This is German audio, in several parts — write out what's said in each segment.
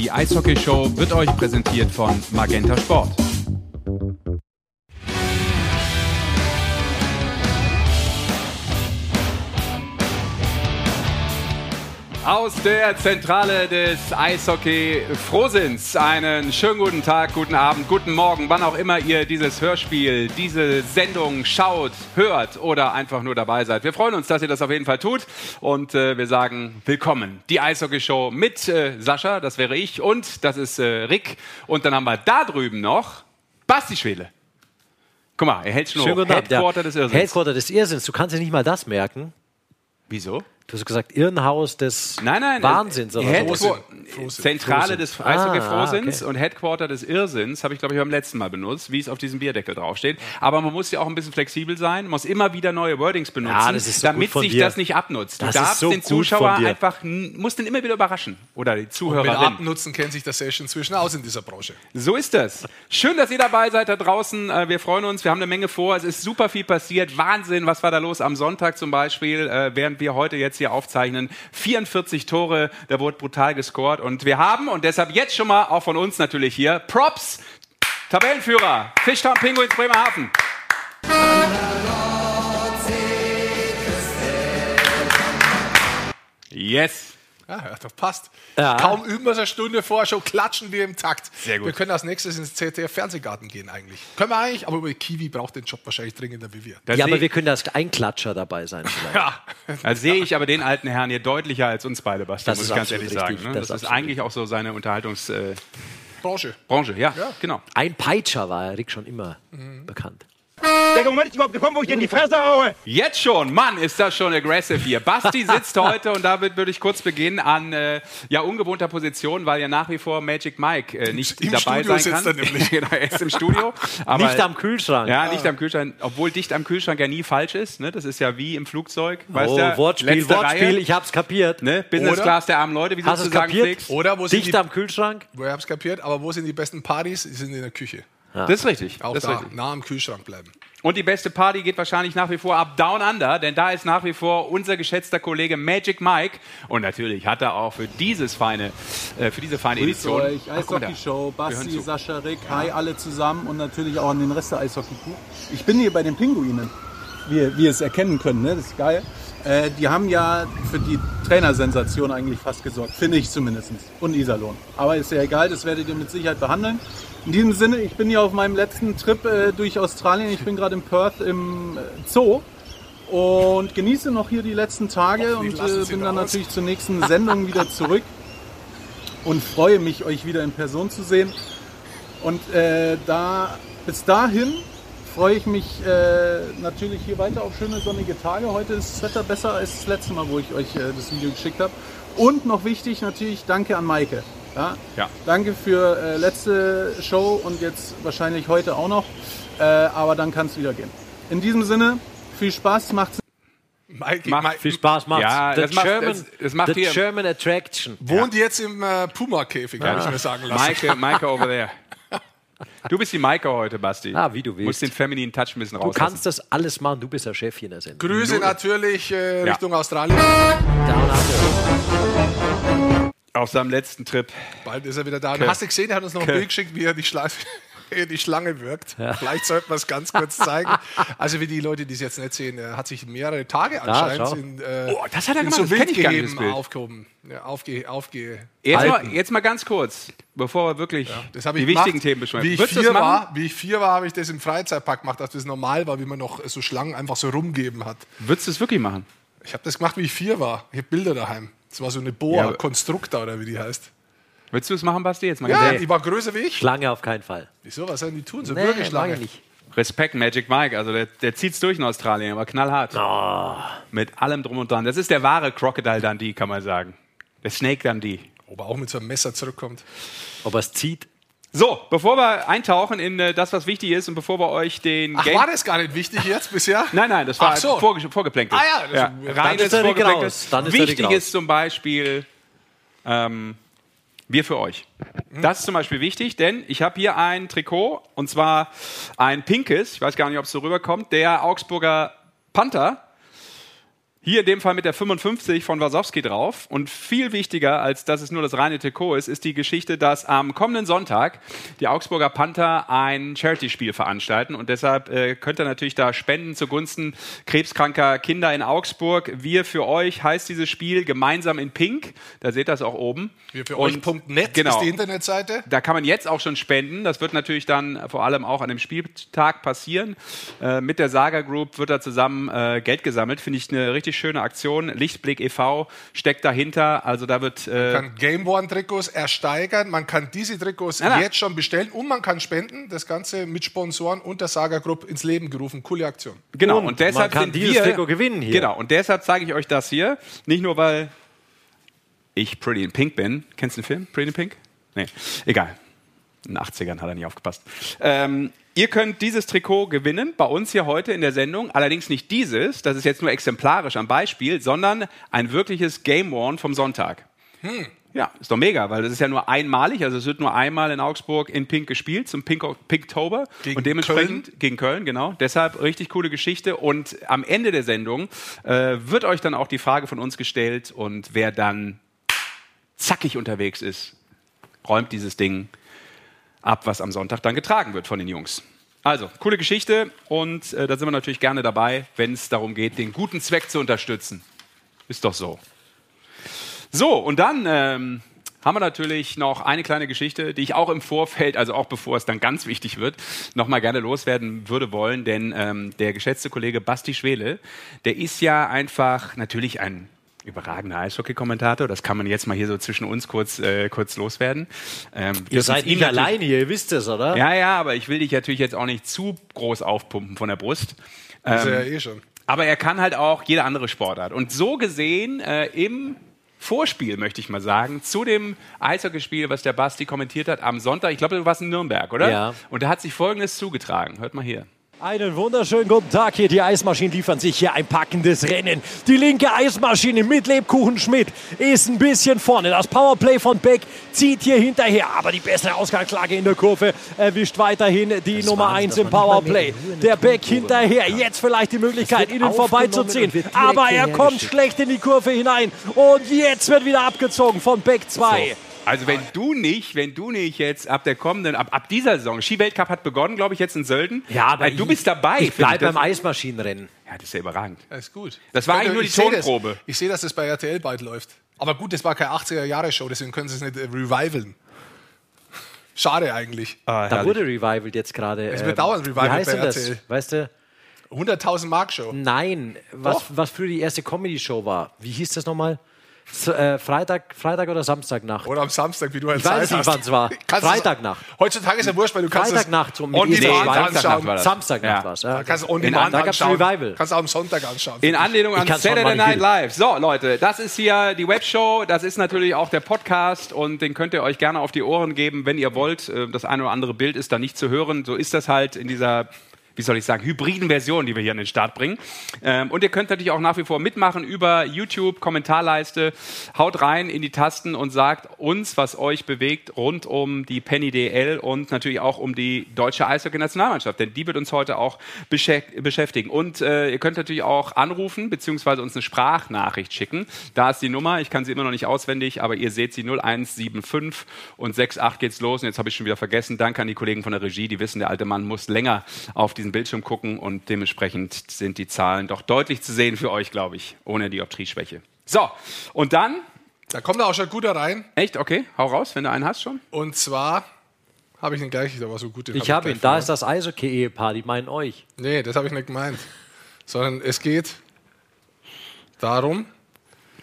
Die Eishockey Show wird euch präsentiert von Magenta Sport. Aus der Zentrale des Eishockey Frohsinns einen schönen guten Tag, guten Abend, guten Morgen, wann auch immer ihr dieses Hörspiel, diese Sendung schaut, hört oder einfach nur dabei seid. Wir freuen uns, dass ihr das auf jeden Fall tut und äh, wir sagen willkommen. Die Eishockey Show mit äh, Sascha, das wäre ich und das ist äh, Rick und dann haben wir da drüben noch Basti Schwele. Guck mal, er hält schon Schönen hoch. Headquarter ja. des Irrsinns. Headquarter des Irrsinns. Du kannst dir nicht mal das merken. Wieso? Du hast gesagt, Irrenhaus des Nein, nein. Wahnsinns. Oder Headquarter- so. Frohsinn. Zentrale des Eishockey Ah, okay. und Headquarter des Irrsinns habe ich, glaube ich, beim letzten Mal benutzt, wie es auf diesem Bierdeckel draufsteht. Aber man muss ja auch ein bisschen flexibel sein, muss immer wieder neue Wordings benutzen, Ja, das so damit sich dir. das nicht abnutzt. Du Das ist darfst so den Zuschauer einfach, musst den immer wieder überraschen. Oder die Mit Zuhörerin. Abnutzen kennt sich der Session inzwischen aus in dieser Branche. So ist das. Schön, dass ihr dabei seid da draußen. Äh, Wir freuen uns. Wir haben eine Menge vor. Es ist super viel passiert. Wahnsinn. Was war da los am Sonntag zum Beispiel, äh, während wir heute jetzt hier aufzeichnen? 44 Tore. Da wurde brutal gescored. Und wir haben, und deshalb jetzt schon mal auch von uns natürlich hier, Props. Tabellenführer. Fischtown Penguins Bremerhaven. Yes. Ja, das passt. Ja. Kaum üben wir es eine Stunde vor, schon klatschen wir im Takt. Sehr gut. Wir können als nächstes ins ZDF Fernsehgarten gehen eigentlich. Können wir eigentlich, aber über Kiwi braucht den Job wahrscheinlich dringender wie wir. Da Ja, aber wir können als Einklatscher dabei sein. Vielleicht. Ja, Da sehe ich aber den alten Herrn hier deutlicher als uns beide, Bastian, Das muss ist ich ganz ehrlich sagen. richtig. Ne? Das Das, ist eigentlich auch so seine Unterhaltungsbranche. Branche. ja, Ja. genau. Ein Peitscher war Rick schon immer Mhm. bekannt. Der Moment ist überhaupt gekommen, wo ich dir in die Fresse haue. Jetzt schon, Mann, ist das schon aggressive hier. Basti sitzt heute und damit würde ich kurz beginnen an äh, ja ungewohnter Position, weil ja nach wie vor Magic Mike äh, nicht Im dabei Studio sein sitzt kann. er nämlich. genau, er ist im Studio. Aber, Nicht am Kühlschrank. Ja, nicht am Kühlschrank, obwohl dicht am Kühlschrank ja nie falsch ist. Ne? Das ist ja wie im Flugzeug. Weißt oh, du, Wortspiel, Wortspiel, Reihe, ich hab's kapiert. ne? Business Oder? Class der armen Leute, wie du Hast du es sagen kapiert? pflegst. Oder wo sind Dicht die, am Kühlschrank? wo ich hab's kapiert, aber wo sind die besten Partys? Die sind in der Küche. Das ist richtig. Auch das da, richtig. nah am Kühlschrank bleiben. Und die beste Party geht wahrscheinlich nach wie vor ab Down Under, denn da ist nach wie vor unser geschätzter Kollege Magic Mike. Und natürlich hat er auch für dieses feine, äh, für diese feine Grüß Edition. euch, Wir hören Basti. Sascha, Rick, hi alle zusammen und natürlich auch an den Rest der Eishockey-Crew. Ich bin hier bei den Pinguinen, wie, ihr es erkennen könnt, ne? das ist geil. Äh, die haben ja für die Trainersensation eigentlich fast gesorgt, finde ich zumindest. Und Iserlohn. Aber ist ja egal, das werdet ihr mit Sicherheit behandeln. In diesem Sinne, ich bin hier auf meinem letzten Trip äh, durch Australien. Ich bin gerade in Perth im äh, Zoo und genieße noch hier die letzten Tage und äh, bin dann natürlich zur nächsten Sendung wieder zurück und freue mich, euch wieder in Person zu sehen. Und äh, da, bis dahin freue ich mich äh, natürlich hier weiter auf schöne sonnige Tage. Heute ist das Wetter besser als das letzte Mal, wo ich euch äh, das Video geschickt habe. Und noch wichtig natürlich, danke an Maike. Ja? Ja. Danke für äh, letzte Show und jetzt wahrscheinlich heute auch noch. Äh, aber dann kann es wieder gehen. In diesem Sinne, viel Spaß, macht's Mike, Macht Mike, Viel Spaß macht's. Ja, the das macht- German, das- das macht the hier- German Attraction. wohnt jetzt im äh, Puma-Käfig, habe ich mir sagen lassen. Maike, Maike over there. Du bist die Maike heute, Basti. Ah, wie du willst. Musst den femininen Touch ein bisschen Du rauslassen. kannst das alles machen, du bist der Chef hier in der Sendung. Grüße natürlich äh, Ja. Richtung Australien. Down under. Auf seinem letzten Trip. Bald ist er wieder da. Und hast du gesehen, er hat uns noch ein Bild geschickt, wie er die, er die Schlange wirkt. Vielleicht sollten wir es ganz kurz zeigen. Also wie die Leute, die es jetzt nicht sehen, er hat sich mehrere Tage anscheinend schau. in, äh, Oh, das hat er gemacht, so Wildgeheben Bild. aufgehoben. Ja, aufge, aufge Jetzt mal, jetzt mal ganz kurz, bevor wir wirklich habe die ich wichtigen gemacht. Themen besprechen. Wie ich, vier war, wie ich vier war, habe ich das im Freizeitpark gemacht, dass das normal war, wie man noch so Schlangen einfach so rumgeben hat. Würdest du es wirklich machen? Ich habe das gemacht, wie ich vier war. Ich habe Bilder daheim. Das war so eine Boa, Constructa oder wie die heißt. Würdest du es machen, Basti? Jetzt mal Ja, ganz die war größer wie ich. Schlange auf keinen Fall. Wieso, was sollen die tun? So Nee, Würgeschlange. nicht. Respekt, Magic Mike. Also der, der zieht's durch in Australien, aber knallhart. Mit allem drum und dran. Das ist der wahre Crocodile Dundee, kann man sagen. Der Snake Dundee. Ob er auch mit so einem Messer zurückkommt. Ob er es zieht. So, bevor wir eintauchen in äh, das, was wichtig ist und bevor wir euch den Ach, Game... war das gar nicht wichtig jetzt bisher? Nein, nein, das war Ach so. vorge vorgeplänkelt. Ah ja, das- dann reines ist Vorgeplänkelt. raus. Dann ist Wichtig ist zum Beispiel ähm, wir für euch. Hm. Das ist zum Beispiel wichtig, denn ich habe hier ein Trikot und zwar ein pinkes, ich weiß gar nicht, ob es so rüberkommt, der Augsburger Panther Hier in dem Fall mit der 55 von Wasowski drauf. Und viel wichtiger, als dass es nur das reine Trikot ist, ist die Geschichte, dass am kommenden Sonntag die Augsburger Panther ein Charity-Spiel veranstalten. Und deshalb äh, könnt ihr natürlich da spenden zugunsten krebskranker Kinder in Augsburg. Wir für euch heißt dieses Spiel gemeinsam in Pink. Da seht ihr das auch oben. Wir für euch.net genau, ist die Internetseite. Da kann man jetzt auch schon spenden. Das wird natürlich dann vor allem auch an dem Spieltag passieren. Äh, mit der Saga Group wird da zusammen äh, Geld gesammelt. Finde ich eine richtig schöne Aktion. Lichtblick e.V. steckt dahinter. Also da wird. Äh man kann Game One Trikots ersteigern. Man kann diese Trikots na, na. jetzt schon bestellen und man kann spenden. Das Ganze mit Sponsoren und der Saga Group ins Leben gerufen. Coole Aktion. Genau. Und, und deshalb man kann dieses wir, Trikot gewinnen hier. Genau. Und deshalb zeige ich euch das hier. Nicht nur weil ich Pretty in Pink bin. Kennst du den Film Pretty in Pink? Nee. Egal. In den 80ern hat er nicht aufgepasst. Ähm, Ihr könnt dieses Trikot gewinnen bei uns hier heute in der Sendung. Allerdings nicht dieses, das ist jetzt nur exemplarisch am Beispiel, sondern ein wirkliches Game Worn vom Sonntag. Hm. Ja, ist doch mega, weil das ist ja nur einmalig, also es wird nur einmal in Augsburg in Pink gespielt, zum Pink Pinktober gegen und dementsprechend Köln. gegen Köln, genau. Deshalb richtig coole Geschichte und am Ende der Sendung äh, wird euch dann auch die Frage von uns gestellt und wer dann zackig unterwegs ist, räumt dieses Ding ab, was am Sonntag dann getragen wird von den Jungs. Also, coole Geschichte und äh, da sind wir natürlich gerne dabei, wenn es darum geht, den guten Zweck zu unterstützen. Ist doch so. So, und dann ähm, haben wir natürlich noch eine kleine Geschichte, die ich auch im Vorfeld, also auch bevor es dann ganz wichtig wird, nochmal gerne loswerden würde wollen, denn ähm, der geschätzte Kollege Basti Schwele, der ist ja einfach natürlich ein überragender Eishockey-Kommentator. Das kann man jetzt mal hier so zwischen uns kurz, äh, kurz loswerden. Ähm, ihr seid ihn alleine hier, ihr wisst es, oder? Ja, ja, aber ich will dich natürlich jetzt auch nicht zu groß aufpumpen von der Brust. Ähm, ist er ja eh schon. Aber er kann halt auch jede andere Sportart. Und so gesehen äh, im Vorspiel, möchte ich mal sagen, zu dem Eishockeyspiel, was der Basti kommentiert hat am Sonntag. Ich glaube, du warst in Nürnberg, oder? Ja. Und da hat sich Folgendes zugetragen. Hört mal hier. Einen wunderschönen guten Tag hier. Die Eismaschinen liefern sich hier ein packendes Rennen. Die linke Eismaschine mit Lebkuchen Schmidt ist ein bisschen vorne. Das Powerplay von Beck zieht hier hinterher. Aber die bessere Ausgangslage in der Kurve erwischt weiterhin die das Nummer 1 im Powerplay. Der Beck hinterher. Jetzt vielleicht die Möglichkeit, ihnen vorbeizuziehen. Aber er kommt schlecht in die Kurve hinein. Und jetzt wird wieder abgezogen von Beck 2. So. Also wenn du nicht, wenn du nicht jetzt ab der kommenden, ab, ab dieser Saison, Skiweltcup hat begonnen, glaube ich, jetzt in Sölden. Ja, aber äh, du bist dabei. Ich bleibe beim Eismaschinenrennen. Ja, das ist ja überragend. Das ist gut. Das war eigentlich nur die ich Tonprobe. Ich sehe, dass das bei RTL bald läuft. Aber gut, das war keine 80er-Jahre-Show, deswegen können sie es nicht äh, revivalen. Schade eigentlich. Ah, da wurde revivalt jetzt gerade. Es wird ähm, dauernd revivalt wie heißt bei RTL. Das? Weißt du? 100.000 Mark Show. Nein, was, was früher die erste Comedy-Show war. Wie hieß das nochmal? Äh, Freitag, Freitag oder Samstagnacht? Oder am Samstag, wie du halt Ich weiß nicht, wann es war. Freitagnacht. Heutzutage ist ja wurscht, weil du kannst Freitagnacht so on demand anschauen. War Samstagnacht ja. war es. Ja. Kannst on demand da gab's Revival. Kannst auch am Sonntag anschauen. In Anlehnung an Saturday Night Live. So, Leute, das ist hier die Webshow. Das ist natürlich auch der Podcast und den könnt ihr euch gerne auf die Ohren geben, wenn ihr wollt. Äh, das eine oder andere Bild ist da nicht zu hören. So ist das halt in dieser wie soll ich sagen, hybriden Version, die wir hier an den Start bringen. Ähm, und ihr könnt natürlich auch nach wie vor mitmachen über YouTube, Kommentarleiste. Haut rein in die Tasten und sagt uns, was euch bewegt rund um die Penny DL und natürlich auch um die deutsche Eishockey-Nationalmannschaft, denn die wird uns heute auch beschäftigen. Und äh, ihr könnt natürlich auch anrufen beziehungsweise uns eine Sprachnachricht schicken. Da ist die Nummer, ich kann sie immer noch nicht auswendig, aber ihr seht sie 0175 und 68 geht's los. Und jetzt habe ich schon wieder vergessen. Danke an die Kollegen von der Regie, die wissen, der alte Mann muss länger auf diesen den Bildschirm gucken und dementsprechend sind die Zahlen doch deutlich zu sehen für euch, glaube ich, ohne Dioptrieschwäche. So, und dann. Da kommt er auch schon guter rein. Echt? Okay, hau raus, wenn du einen hast schon. Und zwar habe ich den gleich, der war so gut. Ich habe ihn, da ist das Eishockey-Ehepaar, die meinen euch. Nee, das habe ich nicht gemeint. Sondern es geht darum,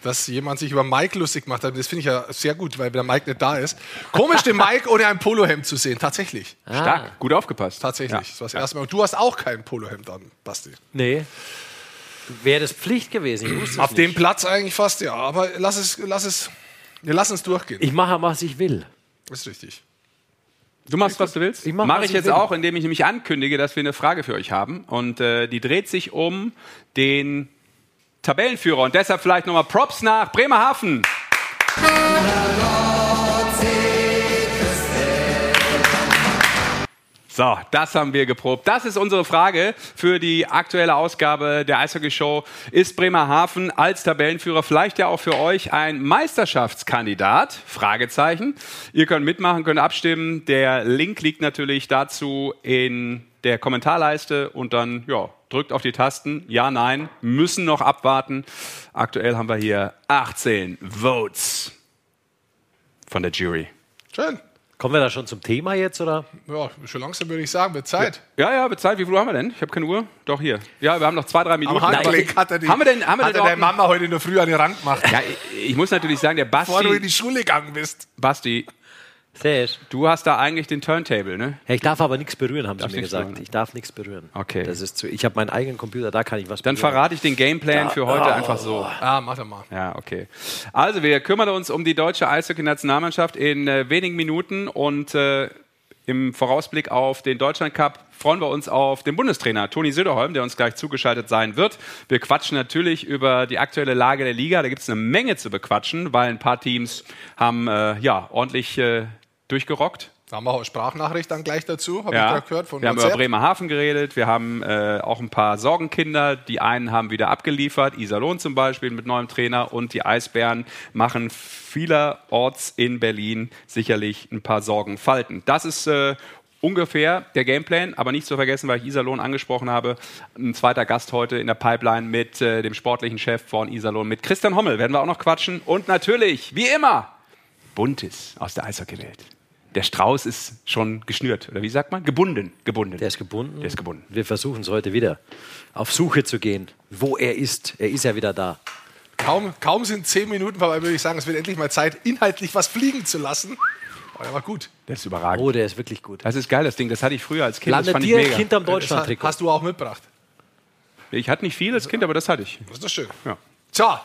dass jemand sich über Mike lustig gemacht hat. Das finde ich ja sehr gut, weil der Mike nicht da ist. Komisch, den Mike ohne ein Polohemd zu sehen. Tatsächlich. Ah. Stark. Gut aufgepasst. Tatsächlich. Ja. Das war das erste Mal. Und du hast auch kein Polohemd an, Basti. Nee. Wäre das Pflicht gewesen? Auf dem Platz eigentlich fast, ja. Aber lass es, lass es, wir lassen es durchgehen. Ich mache, was ich will. Das ist richtig. Du machst, was du willst? Ich mach, Mache ich, ich jetzt will. auch, indem ich nämlich ankündige, dass wir eine Frage für euch haben. Und äh, die dreht sich um den Tabellenführer. Und deshalb vielleicht nochmal Props nach Bremerhaven. So, das haben wir geprobt. Das ist unsere Frage für die aktuelle Ausgabe der Eishockey Show. Ist Bremerhaven als Tabellenführer vielleicht ja auch für euch ein Meisterschaftskandidat? Fragezeichen. Ihr könnt mitmachen, könnt abstimmen. Der Link liegt natürlich dazu in der Kommentarleiste und dann, ja, drückt auf die Tasten. Ja, nein, müssen noch abwarten. Aktuell haben wir hier 18 Votes von der Jury. Schön. Kommen wir da schon zum Thema jetzt, oder? Ja, schon langsam würde ich sagen, wird Zeit. Ja, ja, bezahlt. Wie viel Uhr haben wir denn? Ich habe keine Uhr. Doch, hier. Ja, wir haben noch zwei, drei Minuten. Am Handgelenk hat er die, haben wir denn, haben wir hat denn er der dort- Mama heute in der Früh an die Rand gemacht, Ja, ich, ich muss natürlich sagen, der bevor du in die Basti, Schule gegangen bist. Basti, Sehr. du hast da eigentlich den Turntable, ne? Ja, ich darf aber nichts berühren, haben sie Darfst mir gesagt. berühren. Ich darf nichts berühren. Okay. Das ist zu, ich habe meinen eigenen Computer, da kann ich was Dann berühren. verrate ich den Gameplan für heute einfach so. Ah, mach doch mal. Ja, okay. Also, wir kümmern uns um die deutsche Eishockey-Nationalmannschaft in äh, wenigen Minuten und äh, im Vorausblick auf den Deutschland Cup freuen wir uns auf den Bundestrainer Toni Söderholm, der uns gleich zugeschaltet sein wird. Wir quatschen natürlich über die aktuelle Lage der Liga. Da gibt es eine Menge zu bequatschen, weil ein paar Teams haben äh, ja ordentlich äh, durchgerockt. Da haben wir auch Sprachnachricht dann gleich dazu, habe ich Ja, gerade gehört von wir haben über WhatsApp. Bremerhaven geredet, wir haben äh, auch ein paar Sorgenkinder. Die einen haben wieder abgeliefert, Iserlohn zum Beispiel mit neuem Trainer und die Eisbären machen vielerorts in Berlin sicherlich ein paar Sorgenfalten. Das ist äh, ungefähr der Gameplan, aber nicht zu vergessen, weil ich Iserlohn angesprochen habe, ein zweiter Gast heute in der Pipeline mit äh, dem sportlichen Chef von Iserlohn, mit Christian Hommel werden wir auch noch quatschen und natürlich, wie immer, Buntes aus der Eishockeywelt. Der Strauß ist schon geschnürt, oder wie sagt man? Gebunden. Gebunden. Der ist gebunden. Der ist gebunden. Wir versuchen es heute wieder auf Suche zu gehen, wo er ist. Er ist ja wieder da. Kaum, kaum sind zehn Minuten vorbei, würde ich sagen, es wird endlich mal Zeit, inhaltlich was fliegen zu lassen. Aber der war gut. Das ist überragend. Oh, der ist wirklich gut. Das ist geil, das Ding. Das hatte ich früher als Kind. das Landet fand ich direkt mega. hinterm Das Deutschland-Trikot. hast du auch mitgebracht. Ich hatte nicht viel als Kind, aber das hatte ich. Das ist doch schön. Ja. Tja,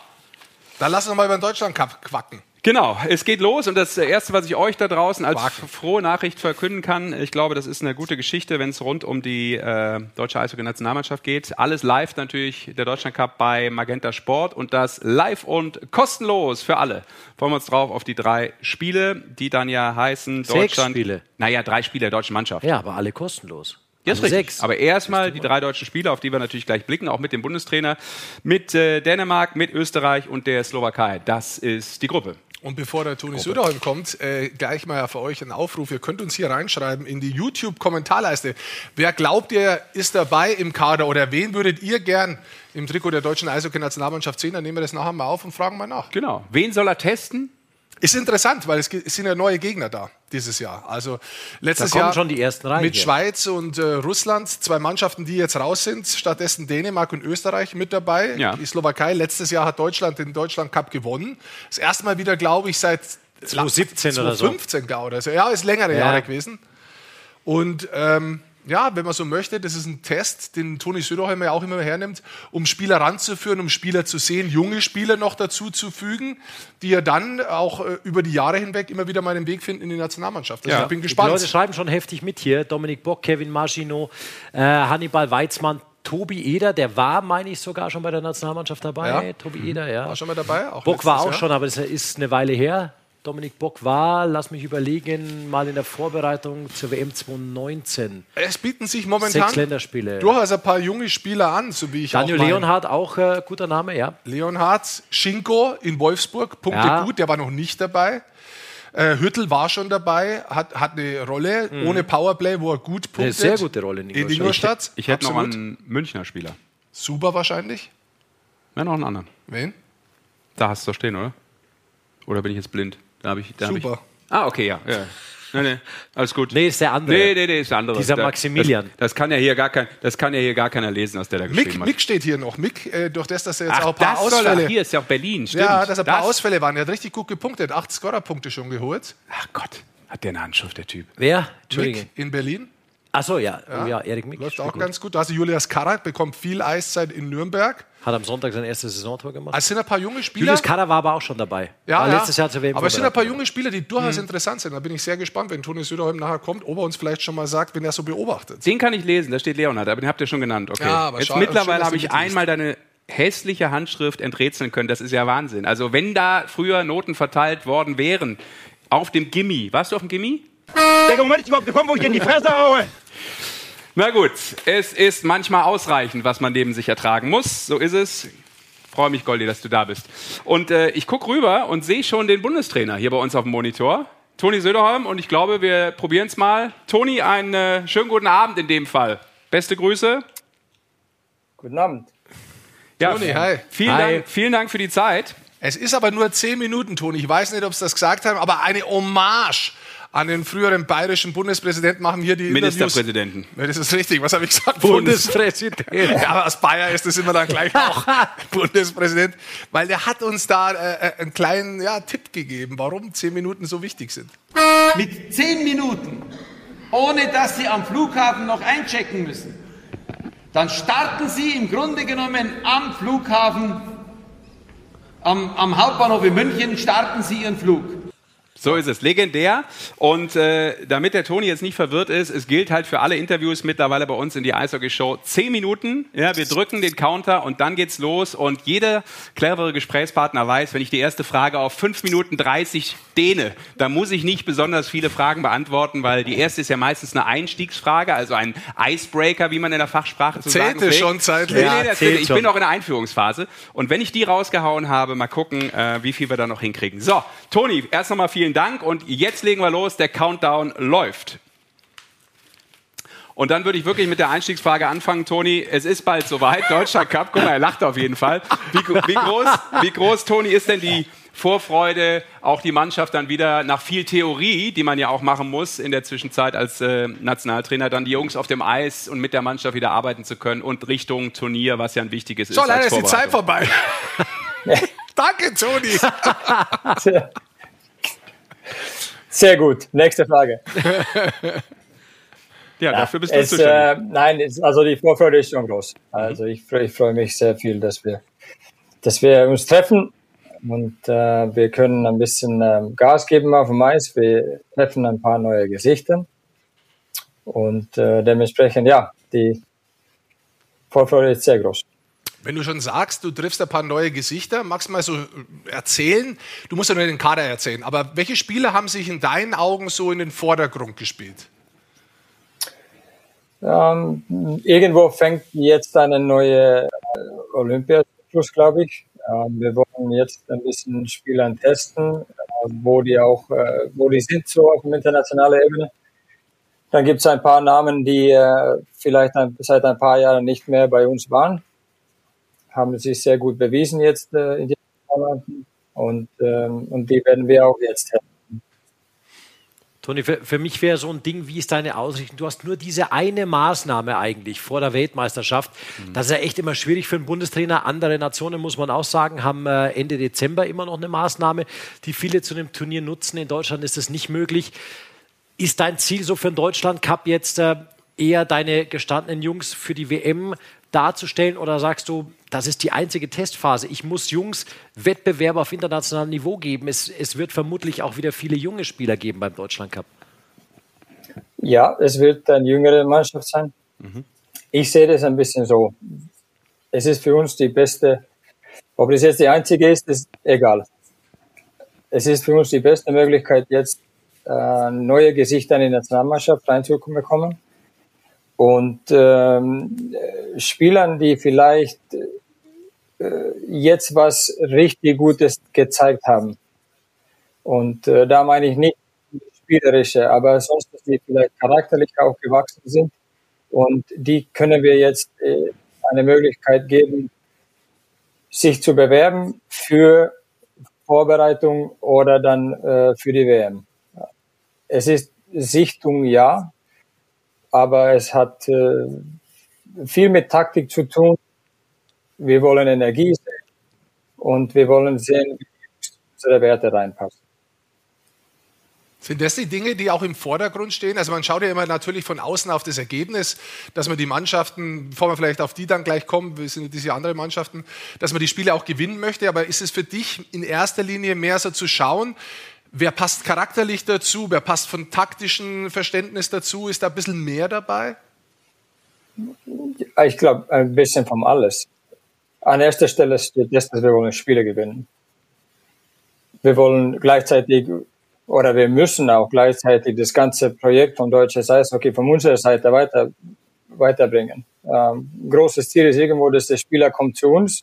dann lass uns mal über den Deutschland Cup quacken. Genau, es geht los und das Erste, was ich euch da draußen als frohe Nachricht verkünden kann, ich glaube, das ist eine gute Geschichte, wenn es rund um die äh, deutsche Eishockey-Nationalmannschaft geht. Alles live natürlich, der Deutschland Cup bei Magenta Sport und das live und kostenlos für alle. Freuen wir uns drauf auf die drei Spiele, die dann ja heißen Sechs Deutschland. Spiele. Naja, drei Spiele der deutschen Mannschaft. Ja, aber alle kostenlos. Ja, ist Also richtig. sechs. Aber erstmal die drei deutschen Spiele, auf die wir natürlich gleich blicken, auch mit dem Bundestrainer, mit äh, Dänemark, mit Österreich und der Slowakei. Das ist die Gruppe. Und bevor der Toni Söderholm kommt, äh, gleich mal für euch ein Aufruf. Ihr könnt uns hier reinschreiben in die YouTube-Kommentarleiste. Wer glaubt ihr, ist dabei im Kader oder wen würdet ihr gern im Trikot der deutschen Eishockey-Nationalmannschaft sehen? Dann nehmen wir das nachher mal auf und fragen mal nach. Genau. Wen soll er testen? Ist interessant, weil es es sind ja neue Gegner da dieses Jahr. Also letztes Jahr schon die ersten rein mit hier. Schweiz und äh, Russland zwei Mannschaften, die jetzt raus sind. Stattdessen Dänemark und Österreich mit dabei. Ja. Die Slowakei. Letztes Jahr hat Deutschland den Deutschland Cup gewonnen. Das erste Mal wieder, glaube ich, seit 2017 oder so. 2015, glaube ich. Also, ja, ist längere Ja. Jahre gewesen. Und ähm, ja, wenn man so möchte, das ist ein Test, den Toni Söderholm ja auch immer hernimmt, um Spieler ranzuführen, um Spieler zu sehen, junge Spieler noch dazu zu fügen, die ja dann auch äh, über die Jahre hinweg immer wieder mal einen Weg finden in die Nationalmannschaft. Also Ja. ich bin Die Leute gespannt. schreiben schon heftig mit hier. Dominik Bock, Kevin Maschino, äh, Hannibal Weizmann, Tobi Eder, der war, meine ich, sogar schon bei der Nationalmannschaft dabei. Ja. Tobi Eder, ja. War schon mal dabei. Auch Bock war auch Jahr. schon, aber das ist eine Weile her. Dominik Bock war, lass mich überlegen, mal in der Vorbereitung zur WM 2019. Es bieten sich Sechs momentan Länderspiele. durchaus ein paar junge Spieler an, so wie ich Daniel auch meine. Leonhardt, auch äh, guter Name, ja. Leonhardt, Schinko in Wolfsburg, Punkte Ja. gut, der war noch nicht dabei. Äh, Hüttel war schon dabei, hat, hat eine Rolle ohne Powerplay, wo er gut punktet. Mhm. Eine sehr gute Rolle in in Ingolstadt. Ingolstadt. Ich hätte noch einen Münchner Spieler. Super wahrscheinlich. Ja, noch einen anderen. Wen? Da hast du doch stehen, oder? Oder bin ich jetzt blind? Da hab ich, da hab Super. Ich, ah, okay, ja. ja. Nee, nee, alles gut. Nee, ist der andere. Nee, nee, nee, ist der andere. Dieser Da- Maximilian. Das, das, kann ja hier gar kein, das kann ja hier gar keiner lesen, aus der da geschrieben Mick, hat. Mick steht hier noch. Mick, äh, durch das, dass er jetzt Ach, auch ein paar das soll er. Ausfälle. Hier ist ja auch Berlin, stimmt. ja, dass ein paar Das- Ausfälle waren. Er hat richtig gut gepunktet. Acht Scorerpunkte schon geholt. Ach Gott, hat der eine Handschrift, der Typ. Wer? Mick in Berlin. Achso, ja. ja. ja, Erik Mick. Läuft auch gut. ganz gut. Da hast du Julius Karak, bekommt viel Eiszeit in Nürnberg. Hat am Sonntag sein erstes Saisontor gemacht. Also es sind ein paar junge Spieler. Julius Kader war aber auch schon dabei. Ja, war ja. letztes Jahr WM Aber es sind ein paar junge Spieler, die durchaus interessant sind. Da bin ich sehr gespannt, wenn Toni Söderholm nachher kommt, ob er uns vielleicht schon mal sagt, wenn er so beobachtet. Den kann ich lesen, da steht Leonhard, aber den habt ihr schon genannt. Okay. Ja, aber Jetzt schade- mittlerweile habe ich einmal deine hässliche Handschrift enträtseln können. Das ist ja Wahnsinn. Also wenn da früher Noten verteilt worden wären auf dem Gimmi, warst du auf dem Gimmi? Der Moment ist überhaupt gekommen, wo ich dir in die Fresse haue. Na gut, es ist manchmal ausreichend, was man neben sich ertragen muss. So ist es. Freue mich, Goldi, dass du da bist. Und äh, ich gucke rüber und sehe schon den Bundestrainer hier bei uns auf dem Monitor. Toni Söderholm und ich glaube, wir probieren es mal. Toni, einen äh, schönen guten Abend in dem Fall. Beste Grüße. Guten Abend. Ja, Toni, hi. Vielen, Hi. Dank, vielen Dank für die Zeit. Es ist aber nur zehn Minuten, Toni. Ich weiß nicht, ob Sie das gesagt haben, aber eine Hommage an den früheren bayerischen Bundespräsidenten machen hier die Interviews. Ministerpräsidenten. Ja, das ist richtig. Was habe ich gesagt? Bundespräsident. Ja, aber als Bayer ist das immer dann gleich auch Bundespräsident, weil der hat uns da äh, einen kleinen ja, Tipp gegeben, warum zehn Minuten so wichtig sind. mit zehn Minuten, ohne dass Sie am Flughafen noch einchecken müssen, dann starten Sie im Grunde genommen am Flughafen, am, am Hauptbahnhof in München, starten Sie Ihren Flug. So ist es, legendär. Und äh, damit der Toni jetzt nicht verwirrt ist, es gilt halt für alle Interviews mittlerweile bei uns in die Eishockey-Show zehn Minuten. Ja, wir drücken den Counter und dann geht's los. Und jeder clevere Gesprächspartner weiß, wenn ich die erste Frage auf fünf Minuten 30 dehne, dann muss ich nicht besonders viele Fragen beantworten, weil die erste ist ja meistens eine Einstiegsfrage, also ein Icebreaker, wie man in der Fachsprache zu sagen Zählte schon zeitlich. Nee, nee, Ja, das zählt ich schon. bin noch in der Einführungsphase. Und wenn ich die rausgehauen habe, mal gucken, äh, wie viel wir da noch hinkriegen. So, Toni, erst nochmal vielen Dank und jetzt legen wir los. Der Countdown läuft. Und dann würde ich wirklich mit der Einstiegsfrage anfangen, Toni. Es ist bald soweit. Deutscher Cup. Guck mal, er lacht auf jeden Fall. Wie, wie, groß, wie groß, Toni, ist denn die Vorfreude, auch die Mannschaft dann wieder nach viel Theorie, die man ja auch machen muss in der Zwischenzeit als äh, Nationaltrainer, dann die Jungs auf dem Eis und mit der Mannschaft wieder arbeiten zu können und Richtung Turnier, was ja ein wichtiges So, ist. leider als ist die Zeit vorbei. Danke, Toni. Sehr, gut. Nächste Frage. Ja, dafür bist du es, zuständig. äh, nein, es, also die Vorfreude ist schon groß. Also ich, freu- ich freue mich sehr viel, dass wir, dass wir uns treffen und äh, wir können ein bisschen ähm, Gas geben auf dem Eis. Wir treffen ein paar neue Gesichter und äh, dementsprechend, ja, die Vorfreude ist sehr groß. Wenn du schon sagst, du triffst ein paar neue Gesichter, magst du mal so erzählen? Du musst ja nur den Kader erzählen, aber welche Spieler haben sich in deinen Augen so in den Vordergrund gespielt? Ähm, irgendwo fängt jetzt eine neue äh, Olympiazyklus, glaube ich. Ähm, wir wollen jetzt ein bisschen Spielern testen, äh, wo die auch, äh, wo die sind so auf internationaler Ebene. Dann gibt es ein paar Namen, die äh, vielleicht ein, seit ein paar Jahren nicht mehr bei uns waren, haben sich sehr gut bewiesen jetzt äh, in den Monaten und ähm, und die werden wir auch jetzt testen. Toni, für, für mich wäre so ein Ding, wie ist deine Ausrichtung? Du hast nur diese eine Maßnahme eigentlich vor der Weltmeisterschaft. Das ist ja echt immer schwierig für einen Bundestrainer. Andere Nationen, muss man auch sagen, haben äh, Ende Dezember immer noch eine Maßnahme, die viele zu dem Turnier nutzen. In Deutschland ist das nicht möglich. Ist dein Ziel so für den Deutschland Cup jetzt äh, eher deine gestandenen Jungs für die WM darzustellen oder sagst du, das ist die einzige Testphase. Ich muss Jungs Wettbewerbe auf internationalem Niveau geben. Es, es wird vermutlich auch wieder viele junge Spieler geben beim Deutschland Cup. Ja, es wird eine jüngere Mannschaft sein. Ich sehe das ein bisschen so. Es ist für uns die beste, ob das jetzt die einzige ist, ist egal. Es ist für uns die beste Möglichkeit, jetzt äh, neue Gesichter in die Nationalmannschaft reinzubekommen. Und ähm, äh, Spielern, die vielleicht äh, jetzt was richtig Gutes gezeigt haben. Und äh, da meine ich nicht spielerische, aber sonst, dass die vielleicht charakterlich auch gewachsen sind. Und die können wir jetzt äh, eine Möglichkeit geben, sich zu bewerben für Vorbereitung oder dann äh, für die WM. Es ist Sichtung, ja, aber es hat äh, viel mit Taktik zu tun. Wir wollen Energie sehen und wir wollen sehen, wie unsere Werte reinpassen. Sind das die Dinge, die auch im Vordergrund stehen? Also man schaut ja immer natürlich von außen auf das Ergebnis, dass man die Mannschaften, bevor wir vielleicht auf die dann gleich kommen, wir sind diese anderen Mannschaften, dass man die Spiele auch gewinnen möchte. Aber ist es für dich in erster Linie mehr so zu schauen, wer passt charakterlich dazu, wer passt von taktischen Verständnis dazu? Ist da ein bisschen mehr dabei? Ich glaube, ein bisschen von alles. An erster Stelle steht das, dass wir wollen Spiele gewinnen. Wir wollen gleichzeitig oder wir müssen auch gleichzeitig das ganze Projekt von deutsches Eishockey von unserer Seite weiter, weiterbringen. Ähm, großes Ziel ist irgendwo, dass der Spieler kommt zu uns,